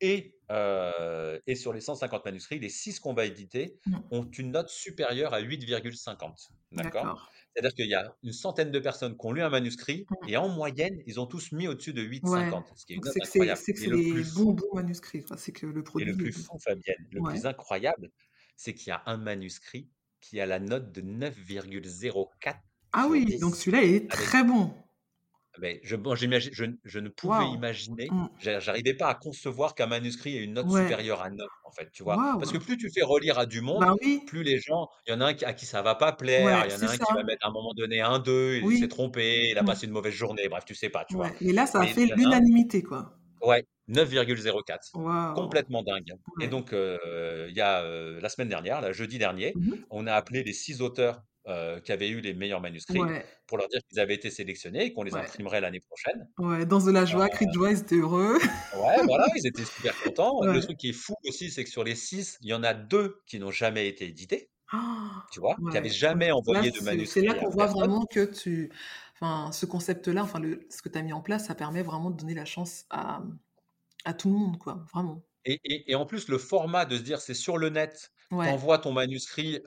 Et, euh, et sur les 150 manuscrits, les 6 qu'on va éditer mmh. ont une note supérieure à 8,50. D'accord? C'est-à-dire qu'il y a une centaine de personnes qui ont lu un manuscrit et en moyenne, ils ont tous mis au-dessus de 8,50. Ce qui est une note incroyable. C'est que c'est les bons, bons manuscrits. C'est que le produit. Et le plus fou, Fabienne, le plus incroyable, c'est qu'il y a un manuscrit qui a la note de 9,04. Ah oui, donc celui-là est très bon. Mais je, bon, je, je, ne pouvais imaginer, mmh. j'arrivais pas à concevoir qu'un manuscrit ait une note supérieure à 9, en fait, tu vois. Parce que plus tu fais relire à du monde, bah plus les gens, il y en a un à qui ça va pas plaire, il y en a un qui va mettre à un moment donné un 2, il s'est trompé, il a mmh. passé une mauvaise journée, bref, tu sais pas, tu vois. Et là, ça a fait l'unanimité, quoi. Ouais, 9,04. Complètement dingue. Et donc, il y a la semaine dernière, jeudi dernier, mmh on a appelé les six auteurs euh, qui avaient eu les meilleurs manuscrits pour leur dire qu'ils avaient été sélectionnés et qu'on les imprimerait l'année prochaine. Ouais, dans de la joie, cri de joie, ils étaient heureux. ouais, [LAUGHS] voilà, ils étaient super contents. Le truc qui est fou aussi, c'est que sur les six, il y en a deux qui n'ont jamais été édités. Ah, tu vois, qui n'avaient jamais envoyé de manuscrits. C'est là qu'on voit vraiment que tu. Enfin, ce concept-là, enfin, le, ce que tu as mis en place, ça permet vraiment de donner la chance à, à tout le monde, quoi, vraiment. Et, en plus, le format de se dire c'est sur le net, tu envoies ton manuscrit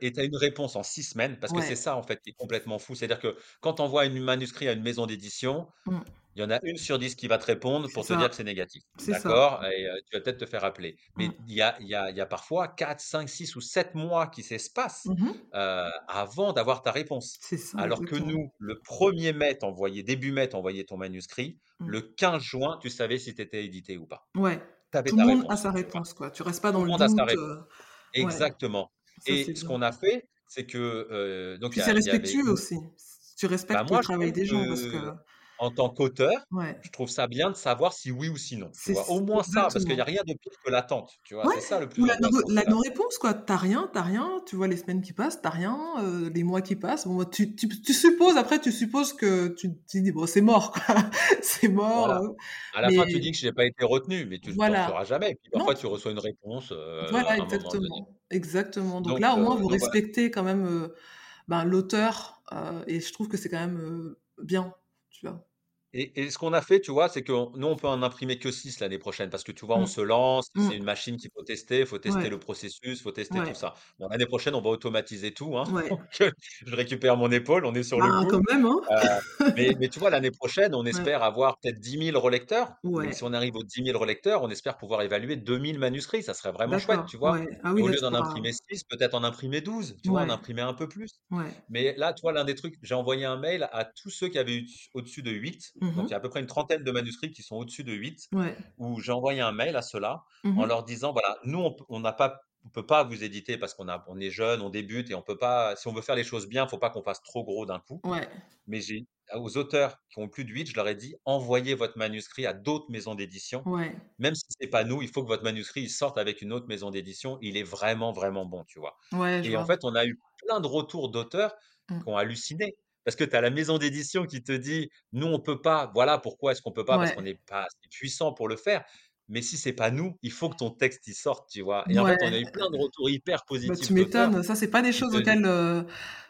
et tu as une réponse en six semaines, parce que c'est ça en fait qui est complètement fou. C'est-à-dire que quand tu envoies un manuscrit à une maison d'édition, mmh. Il y en a une sur dix qui va te répondre pour te dire que c'est négatif. D'accord? Et tu vas peut-être te faire appeler. Mais mmh. il y, a, y, a, y, a, parfois 4, 5, 6 ou 7 mois qui s'espacent mmh avant d'avoir ta réponse. Ça, Alors que nous, le 1er mai, envoyé, début mai, envoyé ton manuscrit. Mmh. Le 15 juin, tu savais si tu étais édité ou pas. Ouais. Tout le monde a sa réponse, quoi. Tu restes pas dans le, le monde doute. A sa réponse. Exactement. Et ce qu'on a fait, c'est que. donc, c'est respectueux aussi. Tu respectes bah, le travail des gens. Parce que en tant qu'auteur, je trouve ça bien de savoir si oui ou si non. Au moins ça, parce qu'il n'y a rien de pire que l'attente. Tu vois, c'est ça le plus Ou la, non-réponse, quoi. T'as rien, t'as rien. Tu vois les semaines qui passent, t'as rien. Euh, les mois qui passent. Bon, tu, tu, supposes, après, tu supposes que tu, dis, bon, c'est mort, quoi. [LAUGHS] c'est mort. Euh, à la fin, tu dis que je n'ai pas été retenu, mais tu ne le sauras jamais. Puis parfois, tu reçois une réponse. Euh, voilà, exactement. Exactement. Donc, là, au moins, vous respectez quand même ben, l'auteur. et je trouve que c'est quand même bien. Tu vois. Et, ce qu'on a fait, tu vois, c'est que nous, on peut en imprimer que 6 l'année prochaine parce que tu vois, on mmh. se lance, c'est mmh. une machine qu'il faut tester, il faut tester le processus, il faut tester tout ça. Bon, l'année prochaine, on va automatiser tout. Hein, [LAUGHS] je récupère mon épaule, on est sur le bah, coup. quand même, hein. Euh, mais, [LAUGHS] tu vois, l'année prochaine, on espère avoir peut-être 10 000 relecteurs. si on arrive aux 10 000 relecteurs, on espère pouvoir évaluer 2000 manuscrits. Ça serait vraiment chouette, tu vois. Ah Au lieu d'en imprimer 6, peut-être en imprimer 12, tu vois, en imprimer un peu plus. Mais là, tu vois, l'un des trucs, j'ai envoyé un mail à tous ceux qui avaient eu au-dessus de 8. Donc, mmh il y a à peu près une trentaine de manuscrits qui sont au-dessus de 8, où j'ai envoyé un mail à ceux-là mmh en leur disant voilà, nous, on n'a pas on peut pas vous éditer parce qu'on a, on est jeune, on débute et on peut pas. Si on veut faire les choses bien, faut pas qu'on fasse trop gros d'un coup. Mais j'ai aux auteurs qui ont plus de 8, je leur ai dit envoyez votre manuscrit à d'autres maisons d'édition. Même si c'est pas nous, il faut que votre manuscrit sorte avec une autre maison d'édition. Il est vraiment vraiment bon, tu vois. et en fait, on a eu plein de retours d'auteurs mmh. qui ont halluciné. Parce que tu as la maison d'édition qui te dit, nous, on peut pas. Voilà pourquoi est-ce qu'on peut pas, parce qu'on n'est pas assez puissant pour le faire. Mais si c'est pas nous, il faut que ton texte y sorte, tu vois. Et en fait, on a eu plein de retours hyper bah, positifs. tu m'étonnes, ça, c'est pas des choses auxquelles. Euh,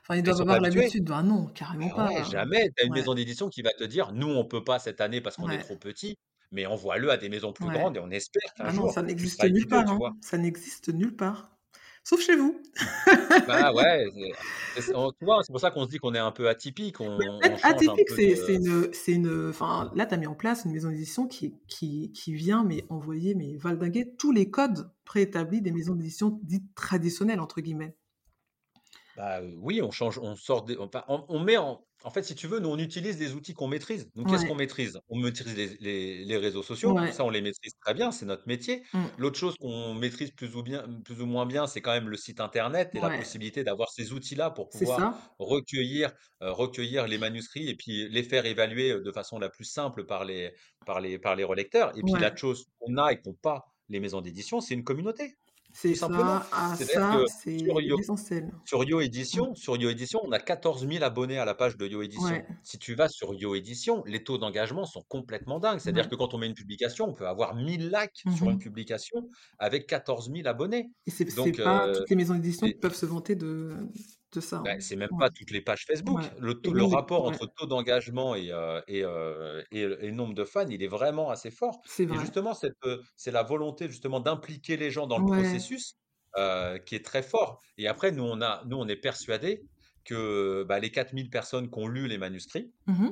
enfin, ils doivent avoir l'habitude. Ben non, carrément pas. jamais. Tu as une maison d'édition qui va te dire, nous, on peut pas cette année parce qu'on est trop petit mais envoie-le à des maisons plus grandes et on espère qu'un ah non, ça n'existe nulle part. Hein. Ça n'existe nulle part. Sauf chez vous. bah ouais, c'est pour ça qu'on se dit qu'on est un peu atypique. On, atypique, c'est une, une. Enfin, là, tu as mis en place une maison d'édition qui, qui, qui, vient mais envoyer, mais valdinguer tous les codes préétablis des maisons d'édition dites traditionnelles, entre guillemets. Bah oui, on change, on sort, on met en, en fait, si tu veux, nous, on utilise des outils qu'on maîtrise. Donc, qu'est-ce qu'on maîtrise? On maîtrise les, réseaux sociaux. Ça, on les maîtrise très bien. C'est notre métier. Mmh. L'autre chose qu'on maîtrise plus ou, bien, plus ou moins bien, c'est quand même le site Internet et la possibilité d'avoir ces outils-là pour pouvoir recueillir, euh, recueillir les manuscrits et puis les faire évaluer euh, de façon la plus simple par les, par les, par les relecteurs. Et puis, la chose qu'on a et qu'on pas les maisons d'édition, c'est une communauté. C'est simplement. Ah, ça, c'est essentiel. Sur Yo Édition, mmh. sur Yo Édition, on a 14 000 abonnés à la page de Yo Édition. Si tu vas sur Yo Édition, les taux d'engagement sont complètement dingues. C'est-à-dire que quand on met une publication, on peut avoir 1000 likes sur une mmh publication avec 14 000 abonnés. Et c'est pas euh, toutes les maisons d'édition qui peuvent se vanter de, ça. Bah, c'est même pas toutes les pages Facebook. Le, rapport entre taux d'engagement et, euh, euh, et, et, nombre de fans, il est vraiment assez fort. Et justement, euh, c'est la volonté justement d'impliquer les gens dans le processus qui est très fort. Et après, nous, on, a, nous, on est persuadés que bah, les 4000 personnes qui ont lu les manuscrits, mmh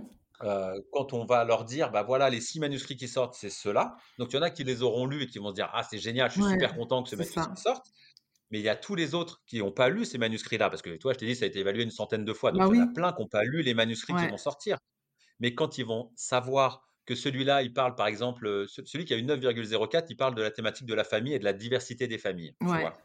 quand on va leur dire, bah voilà, les six manuscrits qui sortent, c'est ceux-là. Donc il y en a qui les auront lus et qui vont se dire, ah c'est génial, je suis super content que ce manuscrit sorte mais il y a tous les autres qui n'ont pas lu ces manuscrits-là, parce que toi, je t'ai dit, ça a été évalué une centaine de fois, donc bah il y en a plein qui n'ont pas lu les manuscrits qui vont sortir. Mais quand ils vont savoir que celui-là, il parle, par exemple, celui qui a eu 9,04, il parle de la thématique de la famille et de la diversité des familles. Tu vois?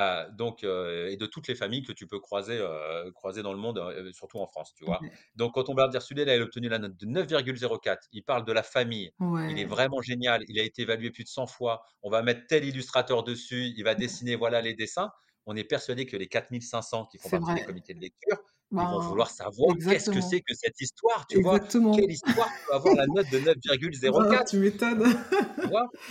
Euh, donc, euh, et de toutes les familles que tu peux croiser, euh, croiser dans le monde, surtout en France, tu vois. Donc, quand on va dire celui-là, il a obtenu la note de 9,04. Il parle de la famille. Il est vraiment génial. Il a été évalué plus de 100 fois. On va mettre tel illustrateur dessus. Il va dessiner, voilà les dessins. On est persuadé que les 4500 qui font partie des comités de lecture, ils vont bah, vouloir savoir qu'est-ce que c'est que cette histoire, tu vois? Quelle histoire peut avoir la note de [LAUGHS] 9,04 Tu m'étonnes.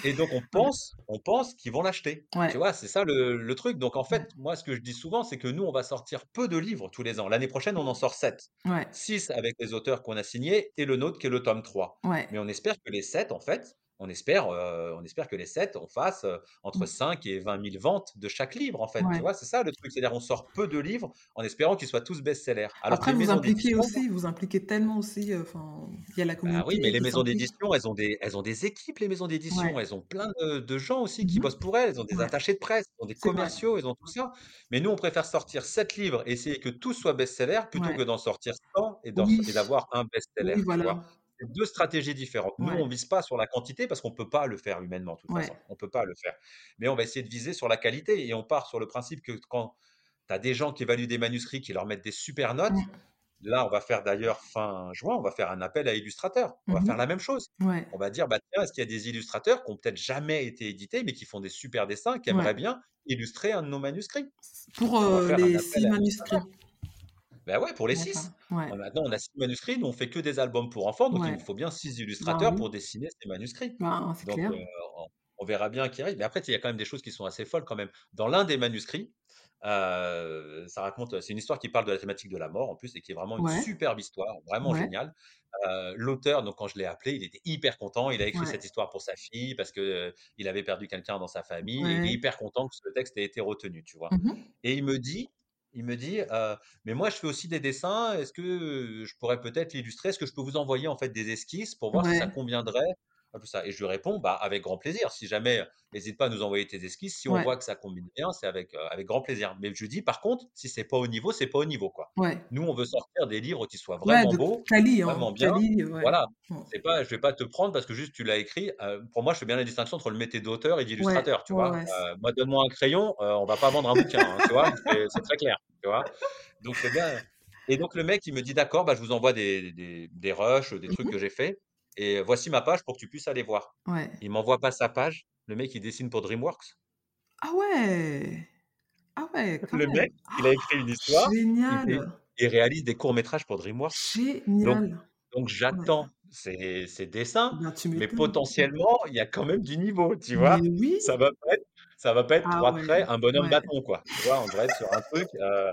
Et donc on [LAUGHS] pense, on pense qu'ils vont l'acheter. Tu vois, c'est ça le, truc. Donc en fait, moi ce que je dis souvent, c'est que nous on va sortir peu de livres tous les ans. L'année prochaine, on en sort 7. 6 avec les auteurs qu'on a signés et le nôtre qui est le tome 3. Mais on espère que les 7 en fait, on espère, euh, on espère que les 7, on fasse euh, entre 5 mmh. et 20 000 ventes de chaque livre, en fait. Tu vois, c'est ça le truc. C'est-à-dire, on sort peu de livres en espérant qu'ils soient tous best-sellers. Après, vous impliquez aussi, vous impliquez tellement aussi. Euh, Il y a la Bah, oui, mais communauté les maisons d'édition, elles ont des elles ont des équipes, les maisons d'édition. Ouais. Elles ont plein de de gens aussi Mmh qui bossent pour elles. Elles ont des Ouais, attachés de presse, elles ont des commerciaux, elles ont tout ça. Mais nous, on préfère sortir 7 livres et essayer que tous soient best-sellers plutôt que d'en sortir 100 et Oui. d'avoir un best-seller, Oui, voilà. C'est 2 stratégies différentes. Nous, Ouais. on vise pas sur la quantité parce qu'on peut pas le faire humainement, de toute façon. On peut pas le faire. Mais on va essayer de viser sur la qualité et on part sur le principe que quand tu as des gens qui évaluent des manuscrits, qui leur mettent des super notes. Là, on va faire d'ailleurs fin juin, on va faire un appel à illustrateurs. On va Mmh faire la même chose. Ouais. On va dire, bah, tiens, est-ce qu'il y a des illustrateurs qui ont peut-être jamais été édités, mais qui font des super dessins, qui Ouais. aimeraient bien illustrer un de nos manuscrits? Pour, un les appel 6 à manuscrits? Ben ouais, pour les. 6. Ouais. Maintenant, on a 6 manuscrits, nous on fait que des albums pour enfants, donc il nous faut bien 6 Ben illustrateurs pour dessiner ces manuscrits. Ben, c'est Donc, clair. heu, on verra bien qui arrive. Mais après, il y a quand même des choses qui sont assez folles quand même. Dans l'un des manuscrits, heu, ça raconte, c'est une histoire qui parle de la thématique de la mort en plus et qui est vraiment une Ouais. superbe histoire, vraiment Ouais. géniale. Heu, l'auteur, donc quand je l'ai appelé, il était hyper content. Il a écrit Ouais. cette histoire pour sa fille parce que, il avait perdu quelqu'un dans sa famille et il est hyper content que ce texte ait été retenu, tu vois? Mmh Et il me dit il me dit, «Mais moi je fais aussi des dessins, est-ce que, je pourrais peut-être l'illustrer? Est-ce que je peux vous envoyer en fait des esquisses pour voir si ça conviendrait?» Peu ça et je lui réponds: «Bah, avec grand plaisir. Si jamais, hésite pas à nous envoyer tes esquisses. Si on Ouais. voit que ça combine bien, c'est avec, heu, avec grand plaisir». Mais je lui dis: «Par contre, si c'est pas au niveau, c'est pas au niveau, quoi. Ouais. Nous, on veut sortir des livres qui soient Ouais, vraiment de beaux, quali, hein, vraiment bien». ouais. Voilà. C'est pas je vais pas te prendre parce que juste tu l'as écrit. Heu, pour moi, je fais bien la distinction entre le métier d'auteur et Ouais, d'illustrateur, tu ouais, vois? ouais, moi, donne-moi un crayon, on va pas vendre un bouquin, hein, tu vois? C'est très clair, tu vois? Donc c'est bien et donc le mec, il me dit: «D'accord, bah, je vous envoie des des des rushs, des trucs Mmh que j'ai faits et voici ma page pour que tu puisses aller voir». Ouais. Il m'envoie pas sa page. Le mec, il dessine pour DreamWorks. Ah ouais! Ah ouais, quand Le même. mec, il a écrit une histoire, il fait Génial! il réalise des courts métrages pour DreamWorks. Génial! donc Ouais. j'attends ses ses dessins, Ben, tu mais potentiellement, il y a quand même du niveau, tu vois? oui! Ça va pas être ça va pas être Ah 3 ouais, traits, un bonhomme ouais. bâton, quoi. Tu vois? On devrait être sur un truc, heu,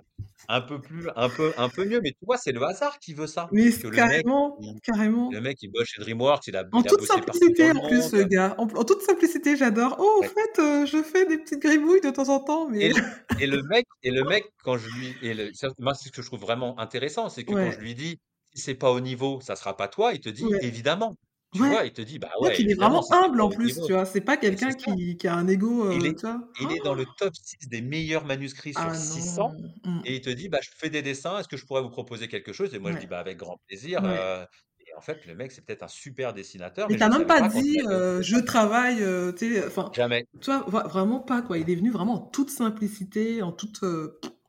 un peu plus un peu un peu mieux, mais tu vois, c'est le hasard qui veut ça. Oui, Parce c que le mec, carrément, le carrément. mec, il bosse chez DreamWorks, il a En il a toute simplicité, en plus, le gars. En en toute simplicité, j'adore. «Oh, Ouais. fait, heu, je fais des petites gribouilles de temps en temps, mais» Et le [LAUGHS] et le mec et le mec, quand je lui et le moi, c'est ce que je trouve vraiment intéressant, c'est que quand je lui dis: «Si c'est pas au niveau, ça sera pas toi», il te dit: Ouais. «Évidemment». Tu Ouais. vois? Il te dit: «Bah Ouais, il est vraiment humble en plus, tu niveau». vois? C'est pas quelqu'un qui qui a un ego, Il heu, est tu vois? il est dans le top 6 des meilleurs manuscrits sur Ah 600 non! Mmh. et il te dit: «Bah, je fais des dessins, est-ce que je pourrais vous proposer quelque chose?» et moi, je dis. «Bah, avec grand plaisir», Ouais. heu et en fait, le mec, c'est peut-être un super dessinateur, mais je t'a le même pas dit, au «Je travaille», tu sais, enfin, Jamais. tu vois? Vra vraiment pas, quoi. Il est venu vraiment en toute simplicité, en toute,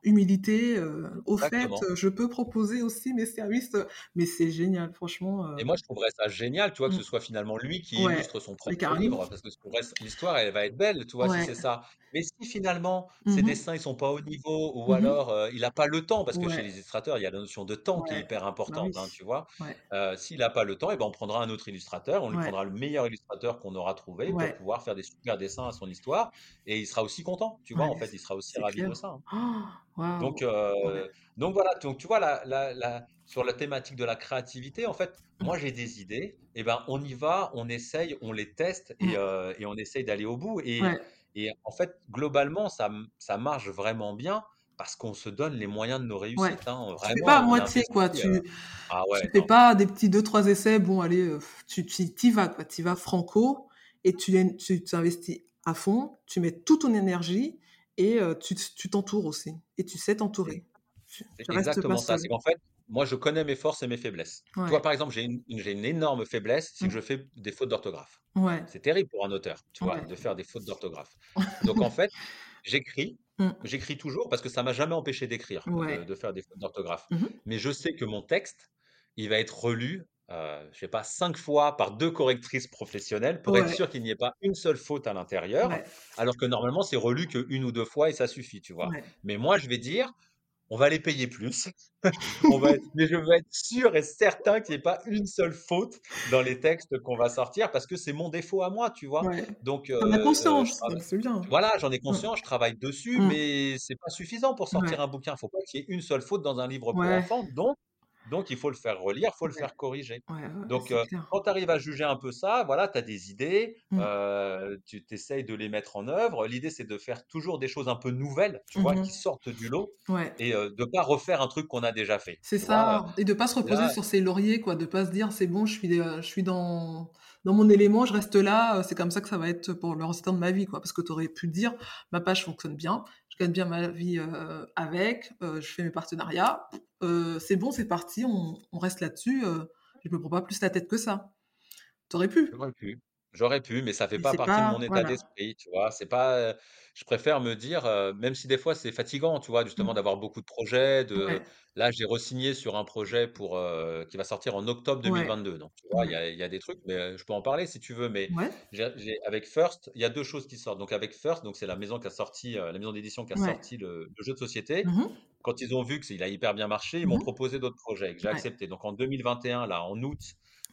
humilité, heu: «Au fait, heu, je peux proposer aussi mes services», heu, mais c'est génial, franchement, Et moi, je trouverais ça génial, tu vois, que Mmh. ce soit finalement lui qui Ouais, illustre son propre livre, parce que l'histoire, elle va être belle, tu vois, si c'est ça. Mais si finalement, ses Mmh mh. dessins, ils sont pas au niveau ou Mmh mh. alors, il a pas le temps, parce que chez les illustrateurs, il y a la notion de temps qui est hyper Bah importante, oui. hein, tu vois? S'il a pas le temps et ben, on prendra un autre illustrateur, on lui prendra le meilleur illustrateur qu'on aura trouvé pour pouvoir faire des super dessins à son histoire et il sera aussi content, tu vois? En fait, il sera aussi ravi de clair. ça, hein. Donc Ouais. heu, donc voilà, donc tu vois la la la sur la thématique de la créativité, en fait, moi j'ai des idées et ben, on y va, on essaye, on les teste et Mmh. heu et on essaye d'aller au bout et Ouais. et en fait, globalement, ça ça marche vraiment bien parce qu'on se donne les moyens de nos Ouais. réussites, hein. Tu fais pas à moitié, quoi. Tu ah tu ouais, fais non. pas des petits 2-3 essais, bon allez, tu tu y vas, quoi. Tu y vas franco et tu t'investis à fond, tu mets toute ton énergie et tu t'entoures aussi et tu sais t'entourer. C'est exactement ça. C'est seul. qu'en fait, moi je connais mes forces et mes faiblesses. Tu vois, Ouais. par exemple, j'ai une une énorme faiblesse, c'est que Mmh. je fais des fautes d'orthographe. Ouais. C'est terrible pour un auteur, tu vois, Ouais. de faire des fautes d'orthographe. [LAUGHS] Donc en fait, j'écris, Mmh. j'écris toujours parce que ça m'a jamais empêché d'écrire, de Ouais. de faire des fautes d'orthographe. Mmh mh. Mais je sais que mon texte, il va être relu, heu, je sais pas, 5 fois par 2 correctrices professionnelles pour être sûr qu'il n'y ait pas une seule faute à l'intérieur, Ouais. alors que normalement c'est relu qu'1 ou 2 fois et ça suffit, tu vois? Ouais. Mais moi je vais dire: «On va les payer plus, [LAUGHS] on va être mais je veux être sûr et certain qu'il y ait pas une seule faute dans les textes qu'on va sortir parce que c'est mon défaut à moi, tu vois? Donc heu, je conscience, c'est bien. voilà, j'en ai Mmh. conscience, je travaille dessus, Mmh. mais c'est pas suffisant pour sortir un bouquin. Faut pas qu'il y ait une seule faute dans un livre pour enfants, donc Donc, il faut le faire relire, il faut le faire corriger. Ouais, ouais, Donc, clair. quand tu arrives à juger un peu ça, voilà, tu as des idées, Mmh. heu, tu tu essayes de les mettre en œuvre. L'idée, c'est de faire toujours des choses un peu nouvelles, tu vois? Mmh Qui sortent du lot et heu, de pas refaire un truc qu'on a déjà fait, C'est vois? Ça et de pas se reposer là sur ses lauriers quoi, de pas se dire: «C'est bon, je suis, je suis dans dans mon élément, je reste là, c'est comme ça que ça va être pour le restant de ma vie», quoi. Parce que tu aurais pu dire: «Ma page fonctionne bien, gagne bien ma vie, heu, avec, heu, je fais mes partenariats, heu, c'est bon, c'est parti, on reste là-dessus, je me prends pas plus la tête que ça». Tu aurais pu, J'aurais pu, j'aurais pu, mais ça fait pas c'est partie de pas mon état voilà. d'esprit, tu vois? C'est pas, je préfère me dire, même si des fois c'est fatigant, tu vois? Justement Mmh. d'avoir beaucoup de projets, de Ouais, là, j'ai re-signé sur un projet pour, qui va sortir en octobre ouais, 2022, donc tu vois? Il y ouais, a il y a des trucs, mais je peux en parler si tu veux, mais ouais, j'ai j'ai avec First, il y a 2 choses qui sortent. Donc avec First, donc c'est la maison qui a sorti, la maison d'édition qui a ouais. sorti le le jeu de société. Mmh mh. Quand ils ont vu que c'est il a hyper bien marché, ils m'ont Mmh proposé d'autres projets que j'ai Ouais, acceptés. Donc en 2021, là, en août,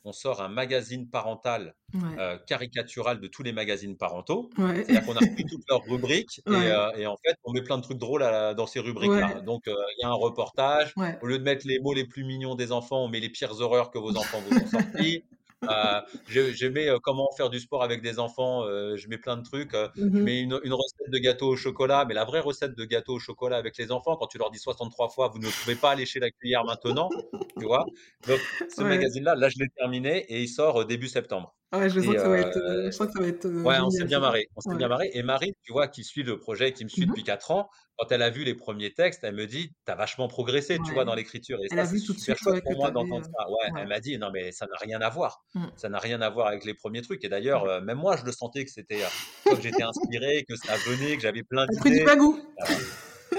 on sort un magazine parental, ouais, heu, caricatural de tous les magazines parentaux. ouais, C'est-à-dire qu'on a repris [LAUGHS] toutes leurs rubriques et ouais, heu et en fait, on met plein de trucs drôles à dans ces rubriques-là. Donc heu, il y a un reportage, au lieu de mettre les mots les plus mignons des enfants, on met les pires horreurs que vos enfants vous ont sorties. [LAUGHS] Heu, je je mets, heu, comment faire du sport avec des enfants, heu, je mets plein de trucs, heu, Mmh je mets une une recette de gâteau au chocolat, mais la vraie recette de gâteau au chocolat avec les enfants, quand tu leur dis 63 fois: «Vous ne pouvez pas lécher la cuillère maintenant», tu vois? Donc ce Ouais. magazine-là, là, je l'ai terminé et il sort, début septembre Ouais, je sens et que ça va heu être, heu, je sens que ça va être, heu, Ouais, on s'est bien marré, on s'est bien marré et Marie, tu vois, qui suit le projet, qui me suit Mmh depuis mh. 4 ans, quand elle a vu les premiers textes, elle me dit: «Tu as vachement progressé, tu vois, dans l'écriture» et Elle ça, a c'est vu tout de suite, chouette pour moi d'entendre ça. Ouais, elle m'a dit: «Non, mais ça n'a rien à voir, Mmh. ça n'a rien à voir avec les premiers trucs» et d'ailleurs, même moi, je le sentais que c'était, que j'étais inspiré, que ça venait, que j'avais plein as pris du d'idées. bagou.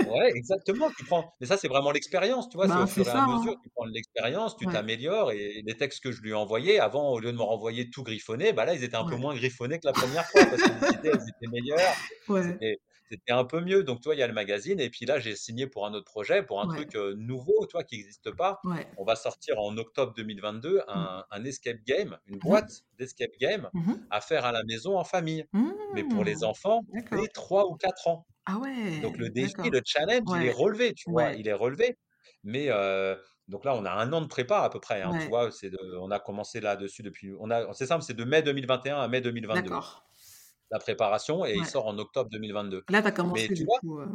Ouais, exactement, tu prends mais ça, c'est vraiment l'expérience, tu vois? C'est Ben, au fur et à ça, mesure, hein. tu prends l'expérience, tu Ouais, t'améliores et les textes que je lui ai envoyés avant, au lieu de me renvoyer tout griffonné, bah, là, ils étaient un peu moins griffonnés que la première fois parce que les idées, elles étaient meilleures, ouais, c'était c'était un peu mieux. Donc, tu vois, il y a le magazine et puis là, j'ai signé pour un autre projet, pour un ouais, truc, nouveau, tu vois, qui existe pas. ouais. On va sortir en octobre 2022 Mmh. un un escape game, une Mmh mh. boîte d'escape game Mmh mh. à faire à la maison en famille, mais pour les Mmh. enfants dès 3 ou 4 ans. Ah Donc ouais, le défi, le challenge, il est relevé, tu vois? Il est relevé. Mais donc là, on a un an de prépa à peu près, hein, tu vois? C'est on a commencé là-dessus depuis on a c'est simple, c'est de mai 2021 à mai 2022, d'accord. La préparation et il sort en octobre 2022. Là, tu as Mais commencé tu du vois? coup, heu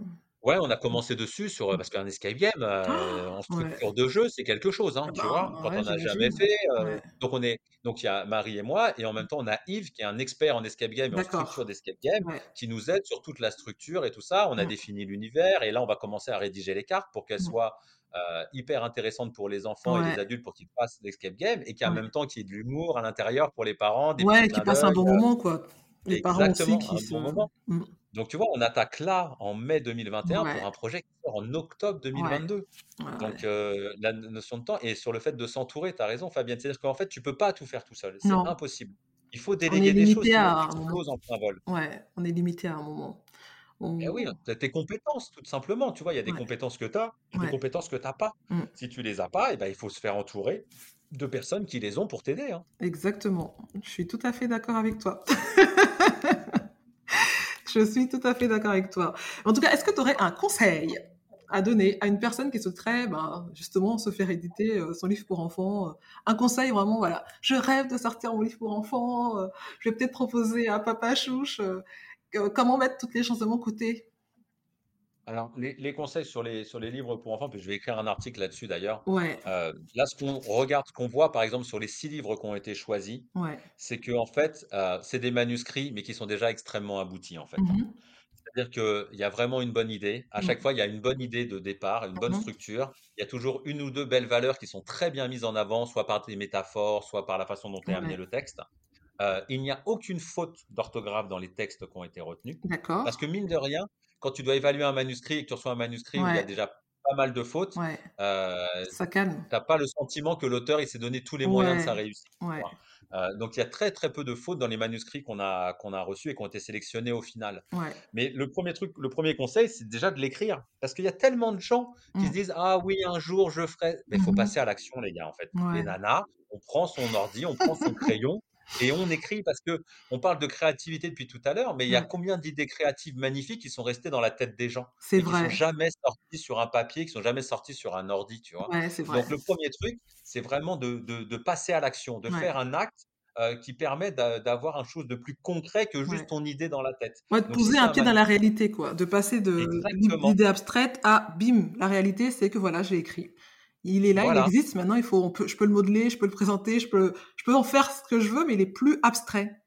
Ouais, on a commencé dessus sur, heu, parce qu'un escape game, heu, en ouais. structure de jeu, c'est quelque chose, Ah hein, tu vois? ben, Quand ouais, on n'a jamais fait, Ouais. donc on est donc il y a Marie et moi et en même temps, on a Yves qui est un expert en escape game et en structure d'escape game, qui nous aide sur toute la structure et tout ça. On a Mmh. défini l'univers et là, on va commencer à rédiger les cartes pour qu'elles Mmh. soient, hyper intéressantes pour les enfants et les adultes pour qu'ils fassent l'escape game et qu'en ouais. même temps, qu'il y ait de l'humour à l'intérieur pour les parents, des Ouais, qui clins passent un bon moment, quoi. Les parents aussi exactement, qui un bon moment. mmh. Donc tu vois, on attaque là, en mai 2021 Ouais, pour un projet qui sort en octobre ouais, 2022. ouais, Donc heu, la no notion de temps et sur le fait de s'entourer, tu as raison Fabienne. C'est-à-dire qu'en fait, tu peux pas tout faire tout seul, c'est impossible. Il faut on déléguer des choses, à exploses en plein vol. Ouais, on est limité à un moment. Eh oui, On tes compétences, tout simplement, tu vois? Il y a des compétences que tu as, des compétences que tu as pas. mmh, Si tu les as pas, et ben, il faut se faire entourer de personnes qui les ont pour t'aider, hein. exactement. Je suis tout à fait d'accord avec toi. [LAUGHS] Je suis tout à fait d'accord avec toi. En tout cas, est-ce que tu aurais un conseil à donner à une personne qui souhaiterait, ben, justement se faire éditer, heu, son livre pour enfants, heu? Un conseil vraiment, voilà: «Je rêve de sortir mon livre pour enfants, heu, je vais peut-être proposer à papa chouche, comment mettre toutes les chances de mon côté?» Alors, les les conseils sur les sur les livres pour enfants, puis je vais écrire un article là-dessus d'ailleurs. Ouais, Heu, là, ce qu'on regarde, ce qu'on voit, par exemple, sur les 6 livres qui ont été choisis, ouais. c'est qu'en fait, heu, c'est des manuscrits, mais qui sont déjà extrêmement aboutis, en fait, hein. mh. C'est-à-dire qu'il y a vraiment une bonne idée. À chaque Mmh. fois, il y a une bonne idée de départ, une bonne Mmh structure. Il y a toujours une ou 2 belles valeurs qui sont très bien mises en avant, soit par des métaphores, soit par la façon dont est amené le texte. Heu, il n'y a aucune faute d'orthographe dans les textes qui ont été retenus. d'accord. Parce que mine de rien, quand tu dois évaluer un manuscrit et que tu reçois un manuscrit où il y a déjà pas mal de fautes, ouais, heu, ça calme. tu as pas le sentiment que l'auteur, il s'est donné tous les moyens de sa réussite? Heu, donc il y a très, très peu de fautes dans les manuscrits qu'on a qu'on a reçus et qui ont été sélectionnés au final. ouais. Mais le premier truc le premier conseil, c'est déjà de l'écrire. Parce qu'il y a tellement de gens qui se Mmh. disent: «Ah oui, un jour je ferai» mais il faut Mmh passer à l'action les gars, en fait. Les nanas, on prend son ordi, on prend son crayon Et on écrit parce que on parle de créativité depuis tout à l'heure, mais il y a combien d'idées créatives magnifiques qui sont restées dans la tête des gens C'est et qui sont vrai. jamais sorties sur un papier, qui sont jamais sorties sur un ordi, tu vois? Ouais, c'est vrai. Donc le premier truc, c'est vraiment de de de passer à l'action, de Ouais. faire un acte, heu, qui permet d'a d'avoir un chose de plus concret que juste Ouais. ton idée dans la tête. Ouais, de Donc poser un pied dans la réalité, quoi. De passer de l'idée abstraite à bim, la réalité, c'est que voilà, j'ai écrit. Il est là, il existe, maintenant il faut on peut je peux le modeler, je peux le présenter, je peux je peux en faire ce que je veux, mais il est plus abstrait.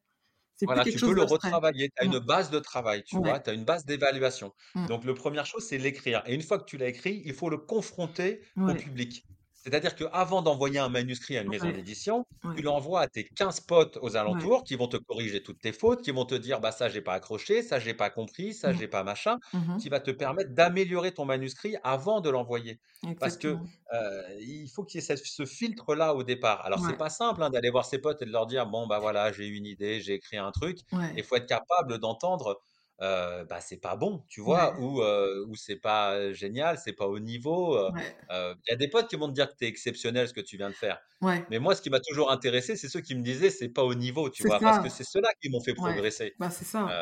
C'est plus Voilà, quelque tu peux le retravailler. Tu as Mmh. une base de travail, tu vois? Tu as une base d'évaluation. Mmh. Donc, le première chose, c'est l'écrire. Et une fois que tu l'as écrit, il faut le confronter au public. C'est-à-dire qu'avant d'envoyer un manuscrit à une maison Ouais. d'édition, tu l'envoies à tes 15 potes aux Ouais. alentours qui vont te corriger toutes tes fautes, qui vont te dire, bah ça, j'ai pas accroché, ça, j'ai pas compris, ça, j'ai pas machin, Mmh mh. qui va te permettre d'améliorer ton manuscrit avant de l'envoyer. Parce que euh, il faut qu'il y ait ce filtre-là au départ. Alors, c'est pas simple hein, d'aller voir ses potes et de leur dire, bon, bah voilà, j'ai une idée, j'ai écrit un truc. Il faut être capable d'entendre, heu, bah, c'est pas bon, tu vois? Ou, heu, ou c'est pas, génial, c'est pas au niveau, Ouais. heu, il y a des potes qui vont te dire que tu es exceptionnel ce que tu viens de faire. Ouais. Mais moi, ce qui m'a toujours intéressé, c'est ceux qui me disaient: «C'est pas au niveau», tu vois? Parce que c'est ceux-là qui m'ont fait progresser. Bah, c'est ça.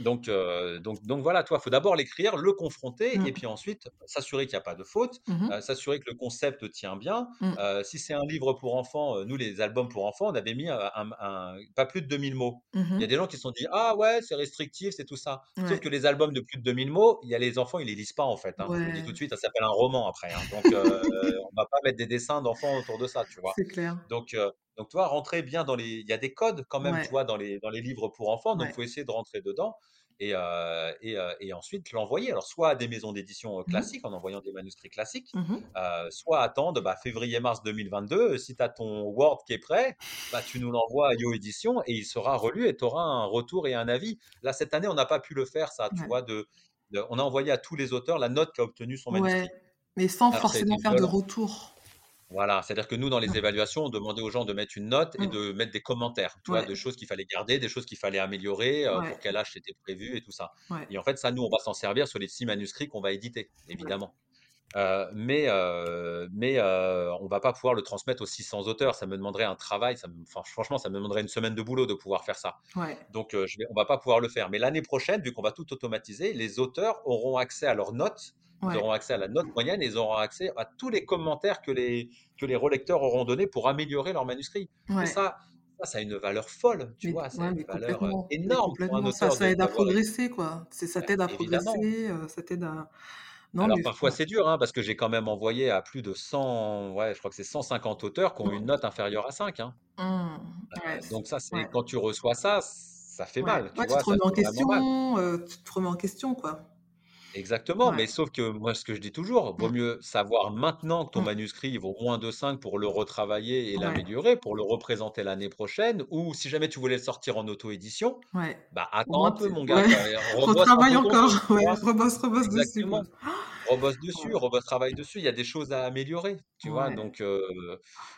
Donc, heu, donc donc voilà, toi, faut d'abord l'écrire, le confronter et Mmh. puis ensuite s'assurer qu'il y a pas de faute, Mmh mh. heu, s'assurer que le concept tient bien. Mmh. Si c'est un livre pour enfants, nous, les albums pour enfants, on avait mis, heu, un un pas plus de 2000 mots. Il y a des gens qui se sont dit: «Ah ouais, c'est restrictif, c'est tout ça». Sauf Ouais. que les albums de plus de 2000 mots, il y a les enfants, ils les lisent pas, en fait, hein. Je vous le dis Ouais. tout de suite, ça s'appelle un roman après, hein. Donc, on va pas mettre des dessins d'enfants autour de ça, tu vois? C'est clair. Donc, donc tu vois, rentrer bien dans les il y a des codes quand même, tu vois, dans les dans les livres pour enfants, donc Ouais. faut essayer de rentrer dedans et heu et heu et ensuite l'envoyer. Alors soit à des maisons d'édition, Mmh mh. classiques, en envoyant des manuscrits classiques, Mmh mh. heu, soit attendre, bah, février-mars 2022, si tu as ton Word qui est prêt, bah, tu nous l'envoies à Yo Édition et il sera relu et tu auras un retour et un avis. Là, cette année, on n'a pas pu le faire ça, tu Ouais. vois? De de on a envoyé à tous les auteurs la note qu'a obtenu son manuscrit. mais sans Alors forcément faire de violent. retour. Voilà, c'est-à-dire que nous, dans les Mmh. évaluations, on demandait aux gens de mettre une note et Mmh. de mettre des commentaires, tu vois? Ouais. De choses qu'il fallait garder, des choses qu'il fallait améliorer, pour quel âge c'était prévu et tout ça. Ouais. Et en fait, ça, nous, on va s'en servir sur les 6 manuscrits qu'on va éditer, évidemment. Mais heu, mais on va pas pouvoir le transmettre aux 600 auteurs. Ça me demanderait un travail, ça me franchement, ça me demanderait une semaine de boulot de pouvoir faire ça. Donc je vais on va pas pouvoir le faire. Mais l'année prochaine, vu qu'on va tout automatiser, les auteurs auront accès à leurs notes. Ils auront accès à la note moyenne et ils auront accès à tous les commentaires que les que les relecteurs auront donnés pour améliorer leur manuscrit. Et ça ça, ça a une valeur folle, tu Mais vois? Ça a une valeur, énorme pour un complètement. Ça aide à progresser, quoi. Ça t'aide à progresser, heu, ça t'aide à non, Alors parfois c'est dur, hein, parce que j'ai quand même envoyé à plus de 100 ouais, je crois que c'est 150 auteurs qui ont une note inférieure à 5, hein. Mmh. Ouais, c donc ça, c'est ouais. quand tu reçois ça, ça fait mal, tu te remets en question, heu, tu te remets en question, quoi. Exactement, Ouais. mais sauf que moi, ce que je dis toujours, vaut mieux savoir maintenant que ton Mmh. manuscrit il vaut moins de 5 pour le retravailler et Ouais. l'améliorer, pour le représenter l'année prochaine ou si jamais tu voulais le sortir en auto-édition, Ouais. bah, Au attends un moins peu tu mon gars, ouais, quoi et [LAUGHS] rebosse un retravaille peu ton encore, truc, tu ouais, vois? rebosse, rebosse dessus, quoi. Exactement. Rebosse [GASPS] dessus, Ouais. rebosse travaille dessus, il y a des choses à améliorer, tu vois? Ouais. Donc heu,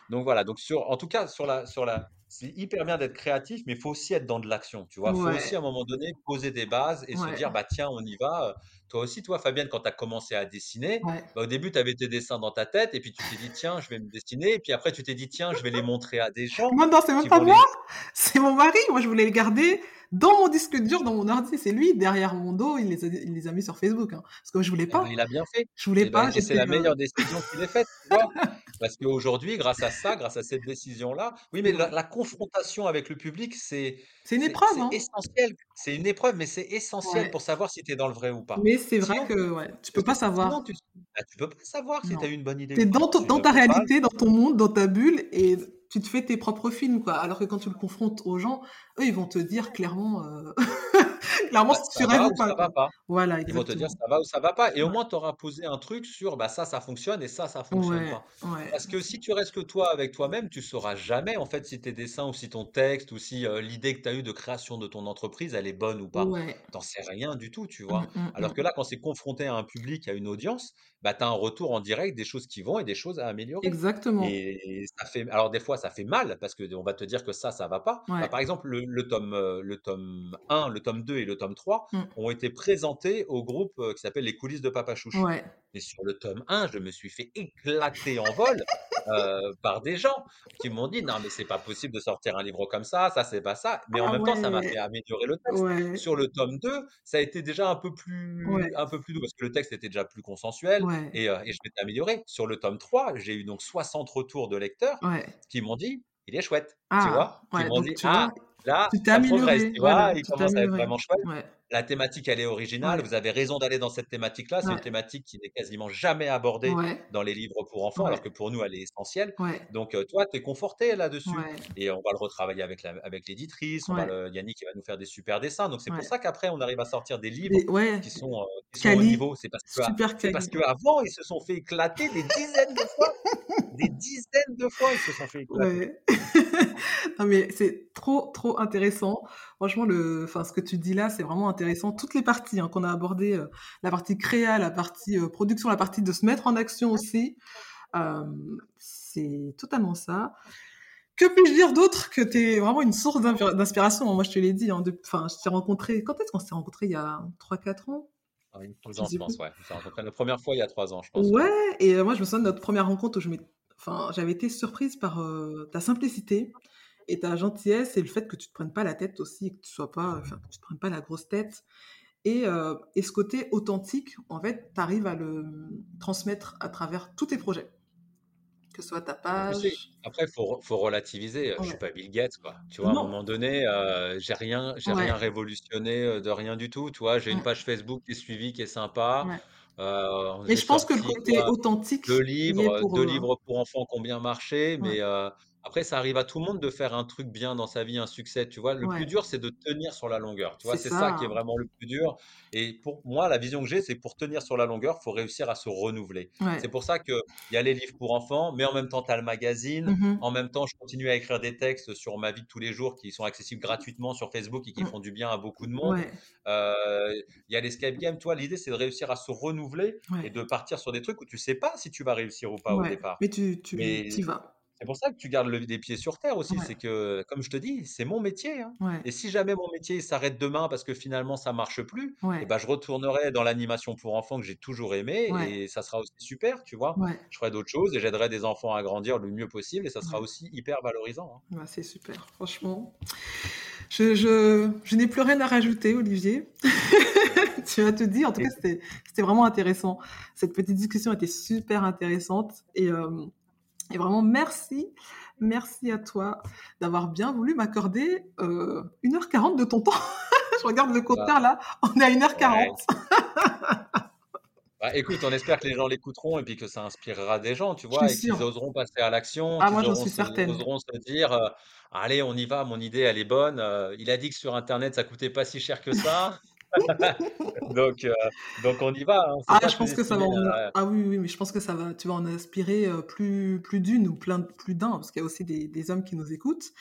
donc voilà, donc sur en tout cas sur la sur la c'est hyper bien d'être créatif, mais il faut aussi être dans de l'action, tu vois? Il faut aussi à un moment donné poser des bases et se dire: «Bah tiens, on y va», heu. Toi aussi, toi Fabienne, quand tu as commencé à dessiner, Ouais. bah, au début tu avais tes dessins dans ta tête et puis tu t'es dit: «Tiens, je vais me dessiner» et puis après tu t'es dit: «Tiens, je vais les montrer à des gens Non, non, c'est même pas moi, les» c'est mon mari. Moi, je voulais les garder dans mon disque dur, dans mon ordi. C'est lui, derrière mon dos, il les a il les a mis sur Facebook, hein, parce que je voulais bah, pas. il a bien fait. Je voulais pas, et c'est la meilleure décision qu'il ait faite? Parce qu'aujourd'hui, grâce à ça, grâce à cette décision-là oui, mais la confrontation avec le public, c'est C'est une épreuve, hein. essentiel. C'est une épreuve, mais c'est essentiel Ouais. pour savoir si tu es dans le vrai ou pas. Mais c'est vrai que, ouais, tu peux pas sinon savoir. tu bah, tu peux pas savoir si tu as eu une bonne idée es dans ton ta pas réalité, dans ton monde, dans ta bulle et tu te fais tes propres films, quoi. Alors que quand tu le confrontes aux gens, eux, ils vont te dire clairement, heu, [LAUGHS] [LAUGHS] clairement bah, si tu rêves ou pas, ça va pas. Voilà, Ils vont te dire. «Ça va ou ça va pas» et au moins tu auras posé un truc sur, bah, ça, ça fonctionne et ça, ça fonctionne Ouais, pas. ouais. Parce que si tu restes que toi avec toi-même, tu sauras jamais, en fait, si tes dessins ou si ton texte ou si, heu, l'idée que tu as eue de création de ton entreprise, elle est bonne ou pas. Ouais. Tu en sais rien du tout, tu vois? Mmh, mmh, Alors que mmh. là, quand c'est confronté à un public, à une audience, bah, tu as un retour en direct, des choses qui vont et des choses à améliorer. Exactement. Et ça fait alors des fois, ça fait mal parce qu'on va te dire que ça, ça va pas. Bah, par exemple, le le tome, le tome 1, le tome 2 2 et le tome 3 mmh. ont été présentés au groupe qui s'appelle Les coulisses de Papa Chouchou. Ouais. Et sur le tome 1, je me suis fait éclater en vol par des gens qui m'ont dit non mais c'est pas possible de sortir un livre comme ça, ça c'est pas ça. Mais en ah même temps, ça m'a fait améliorer le texte. Sur le tome 2, ça a été déjà un peu plus un peu plus doux parce que le texte était déjà plus consensuel et, et je m'étais amélioré. Sur le tome 3, j'ai eu donc 60 retours de lecteurs qui m'ont dit il est chouette, tu ah, vois. Qui m'ont dit ah là, ça progresse, tu vois, il commence à être vraiment chouette la thématique, elle est originale. Vous avez raison d'aller dans cette thématique-là. C'est une thématique qui n'est quasiment jamais abordée dans les livres pour enfants, alors que pour nous, elle est essentielle. Donc, euh, toi, tu es conforté là-dessus. Et on va le retravailler avec, avec l'éditrice. Yannick qui va nous faire des super dessins. Donc, c'est pour ça qu'après, on arrive à sortir des livres qui sont, euh, qui sont au niveau. C'est parce qu'avant, ils se sont fait éclater des dizaines de fois. des dizaines de fois, ils se sont fait éclater. [LAUGHS] non, mais c'est trop, trop intéressant. Franchement, le, enfin, ce que tu dis là, c'est vraiment intéressant. Toutes les parties hein, qu'on a abordées, euh, la partie créa, la partie euh, production, la partie de se mettre en action aussi, euh, c'est totalement ça. Que puis-je dire d'autre que tu es vraiment une source d'inspiration Moi, je te l'ai dit. Hein, enfin, je t'ai rencontré. Quand est-ce qu'on s'est rencontré? Il y a 3-4 ans? Ah, une ans, je pense, ouais. La première fois il y a 3 ans, je pense. Ouais, et moi, je me souviens de notre première rencontre où je enfin, j'avais été surprise par ta simplicité, et ta gentillesse et le fait que tu te prennes pas la tête aussi, que tu sois pas, enfin, tu te prennes pas la grosse tête. Et, euh, et ce côté authentique, en fait, tu arrives à le transmettre à travers tous tes projets. Que ce soit ta page. Après, il faut, faut, relativiser. Je Je suis pas Bill Gates, quoi. Tu vois, à un moment donné, euh, j'ai rien, j'ai rien révolutionné euh, de rien du tout. Tu vois, j'ai une page Facebook qui est suivie, qui est sympa. Euh, mais je pense que le côté authentique. Deux livres, deux livres pour enfants qui ont bien marché, mais après, ça arrive à tout le monde de faire un truc bien dans sa vie, un succès, tu vois? Le plus dur, c'est de tenir sur la longueur, tu vois? C'est ça. qui est vraiment le plus dur. Et pour moi, la vision que j'ai, c'est pour tenir sur la longueur, il faut réussir à se renouveler. C'est pour ça qu'il y a les livres pour enfants, mais en même temps, tu as le magazine. Mmh en même temps, je continue à écrire des textes sur ma vie de tous les jours qui sont accessibles gratuitement sur Facebook et qui mmh. font du bien à beaucoup de monde. Il y a l'escape game. Toi, l'idée, c'est de réussir à se renouveler et de partir sur des trucs où tu sais pas si tu vas réussir ou pas au départ. Mais tu, tu y vas. C'est pour ça que tu gardes le, les pieds sur terre aussi. C'est que, comme je te dis, c'est mon métier. Hein. Et si jamais mon métier s'arrête demain parce que finalement ça marche plus, et eh ben, je retournerai dans l'animation pour enfants que j'ai toujours aimé et ça sera aussi super, tu vois. Je ferai d'autres choses et j'aiderai des enfants à grandir le mieux possible et ça sera aussi hyper valorisant. Hein. c'est super, franchement. Je, je, je n'ai plus rien à rajouter, Olivier. [LAUGHS] tu vas te dire, en tout cas, c'était vraiment intéressant. Cette petite discussion était super intéressante et euh, et vraiment, merci. Merci à toi d'avoir bien voulu m'accorder euh, 1h40 de ton temps. [LAUGHS] Je regarde le compteur là, on est à 1h40. Bah, écoute, on espère que les gens l'écouteront et puis que ça inspirera des gens, tu vois, et qu'ils oseront passer à l'action. Ah, moi, j'en suis certaine. Ils oseront se dire euh, Allez, on y va, mon idée, elle est bonne. Euh, il a dit que sur Internet, ça coûtait pas si cher que ça. [LAUGHS] donc, euh, donc on y va. Hein. Ah, je pense que ça va. Ah oui, oui, mais je pense que ça va. Tu vas en inspirer euh, plus, plus d'une ou plein, plus d'un, parce qu'il y a aussi des, des, hommes qui nous écoutent.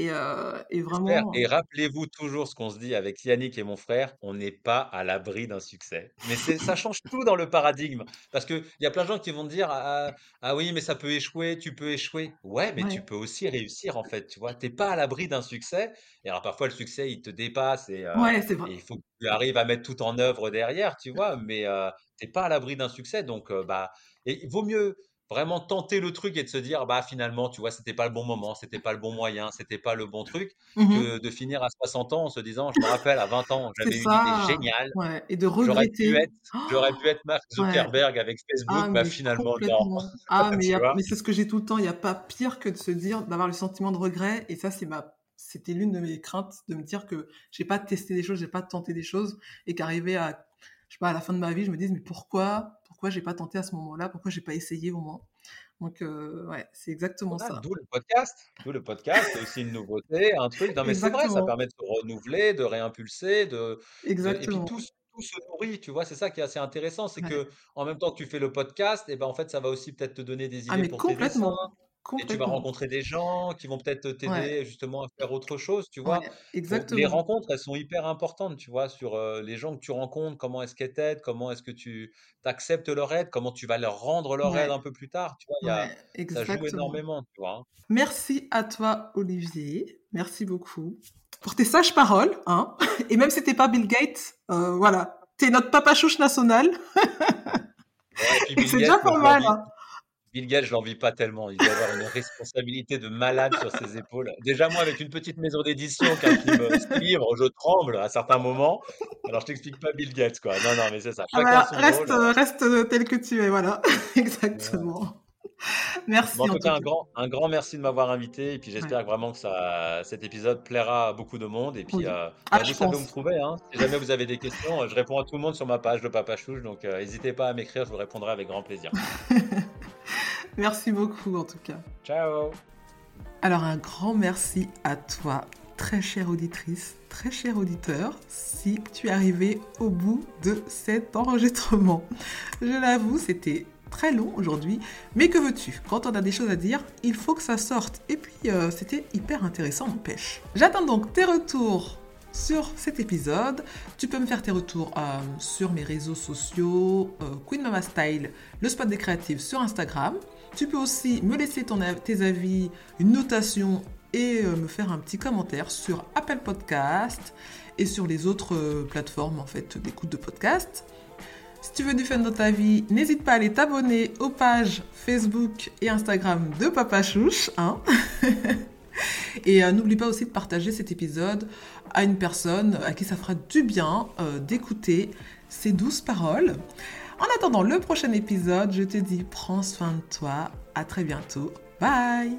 Et, euh, et vraiment. Et rappelez-vous toujours ce qu'on se dit avec Yannick et mon frère on n'est pas à l'abri d'un succès. Mais ça change tout dans le paradigme. Parce qu'il y a plein de gens qui vont dire ah, ah, oui, mais ça peut échouer, tu peux échouer. Ouais, mais tu peux aussi réussir en fait. Tu vois, tu n'es pas à l'abri d'un succès. Et alors parfois, le succès, il te dépasse et, il faut que tu arrives à mettre tout en œuvre derrière, tu vois? Mais tu n'es pas à l'abri d'un succès. Donc, bah, il vaut mieux vraiment tenter le truc et de se dire bah finalement tu vois c'était pas le bon moment c'était pas le bon moyen c'était pas le bon truc mmh que de finir à 60 ans en se disant je me rappelle à 20 ans j'avais une idée géniale. Et de regretter. j'aurais pu, être Mark [GASPS] Zuckerberg avec Facebook ah, bah finalement non. [LAUGHS] ah mais, mais c'est ce que j'ai tout le temps il n'y a pas pire que de se dire d'avoir le sentiment de regret et ça c'est ma c'était l'une de mes craintes de me dire que j'ai pas testé des choses j'ai pas tenté des choses et qu'arriver à je sais pas à la fin de ma vie je me dise mais pourquoi pourquoi j'ai pas tenté à ce moment-là, pourquoi j'ai pas essayé au moins. Donc euh, ouais, c'est exactement ça. D'où le podcast. D'où le podcast, c'est aussi une nouveauté, un truc. Non mais c'est vrai, ça permet de se renouveler, de réimpulser, de. Exactement. Et puis tout, tout se nourrit, tu vois. C'est ça qui est assez intéressant, c'est que en même temps que tu fais le podcast, et eh ben en fait ça va aussi peut-être te donner des ah, idées pour complètement. tes. Et tu vas rencontrer des gens qui vont peut-être t'aider justement à faire autre chose, tu vois? exactement. les rencontres, elles sont hyper importantes, tu vois, sur les gens que tu rencontres, comment est-ce qu'elles t'aident, comment est-ce que tu acceptes leur aide, comment tu vas leur rendre leur aide un peu plus tard, tu vois? Y a, ça joue énormément, tu vois. Hein. Merci à toi, Olivier. Merci beaucoup. pour tes sages paroles. Hein. [LAUGHS] Et même si t'es pas Bill Gates, euh, voilà, t'es notre papa chouche national. [LAUGHS] c'est déjà pas mal. Hein. Bill Gates, je l'envie pas tellement. Il doit avoir une responsabilité de malade sur ses épaules. Déjà, moi, avec une petite maison d'édition qui me livre, je tremble à certains moments. Alors, je t'explique pas Bill Gates, quoi. Non, non, mais c'est ça. Ah reste, reste tel que tu es, voilà. [LAUGHS] Exactement. Merci. en, tout cas, un grand, un grand merci de m'avoir invité. Et puis, j'espère vraiment que ça, cet épisode plaira à beaucoup de monde. Et puis, euh, ah, bah, vous savez me trouver. Hein. Si jamais vous avez des questions, je réponds à tout le monde sur ma page de Papa Chouche. Donc, euh, n'hésitez pas à m'écrire. Je vous répondrai avec grand plaisir. [LAUGHS] merci beaucoup, en tout cas. Ciao. Alors, un grand merci à toi, très chère auditrice, très cher auditeur, si tu es arrivé au bout de cet enregistrement. Je l'avoue, c'était très long aujourd'hui, mais que veux-tu? Quand on a des choses à dire, il faut que ça sorte. Et puis, euh, c'était hyper intéressant, pêche. J'attends donc tes retours sur cet épisode. Tu peux me faire tes retours euh, sur mes réseaux sociaux, euh, Queen Mama Style, le spot des créatives sur Instagram. Tu peux aussi me laisser ton, tes avis, une notation et me faire un petit commentaire sur Apple Podcast et sur les autres plateformes en fait d'écoute de podcast. Si tu veux du fun dans ta vie, n'hésite pas à aller t'abonner aux pages Facebook et Instagram de Papa Chouche. Hein [LAUGHS] et euh, n'oublie pas aussi de partager cet épisode à une personne à qui ça fera du bien euh, d'écouter ces douces paroles. En attendant le prochain épisode, je te dis prends soin de toi. À très bientôt. Bye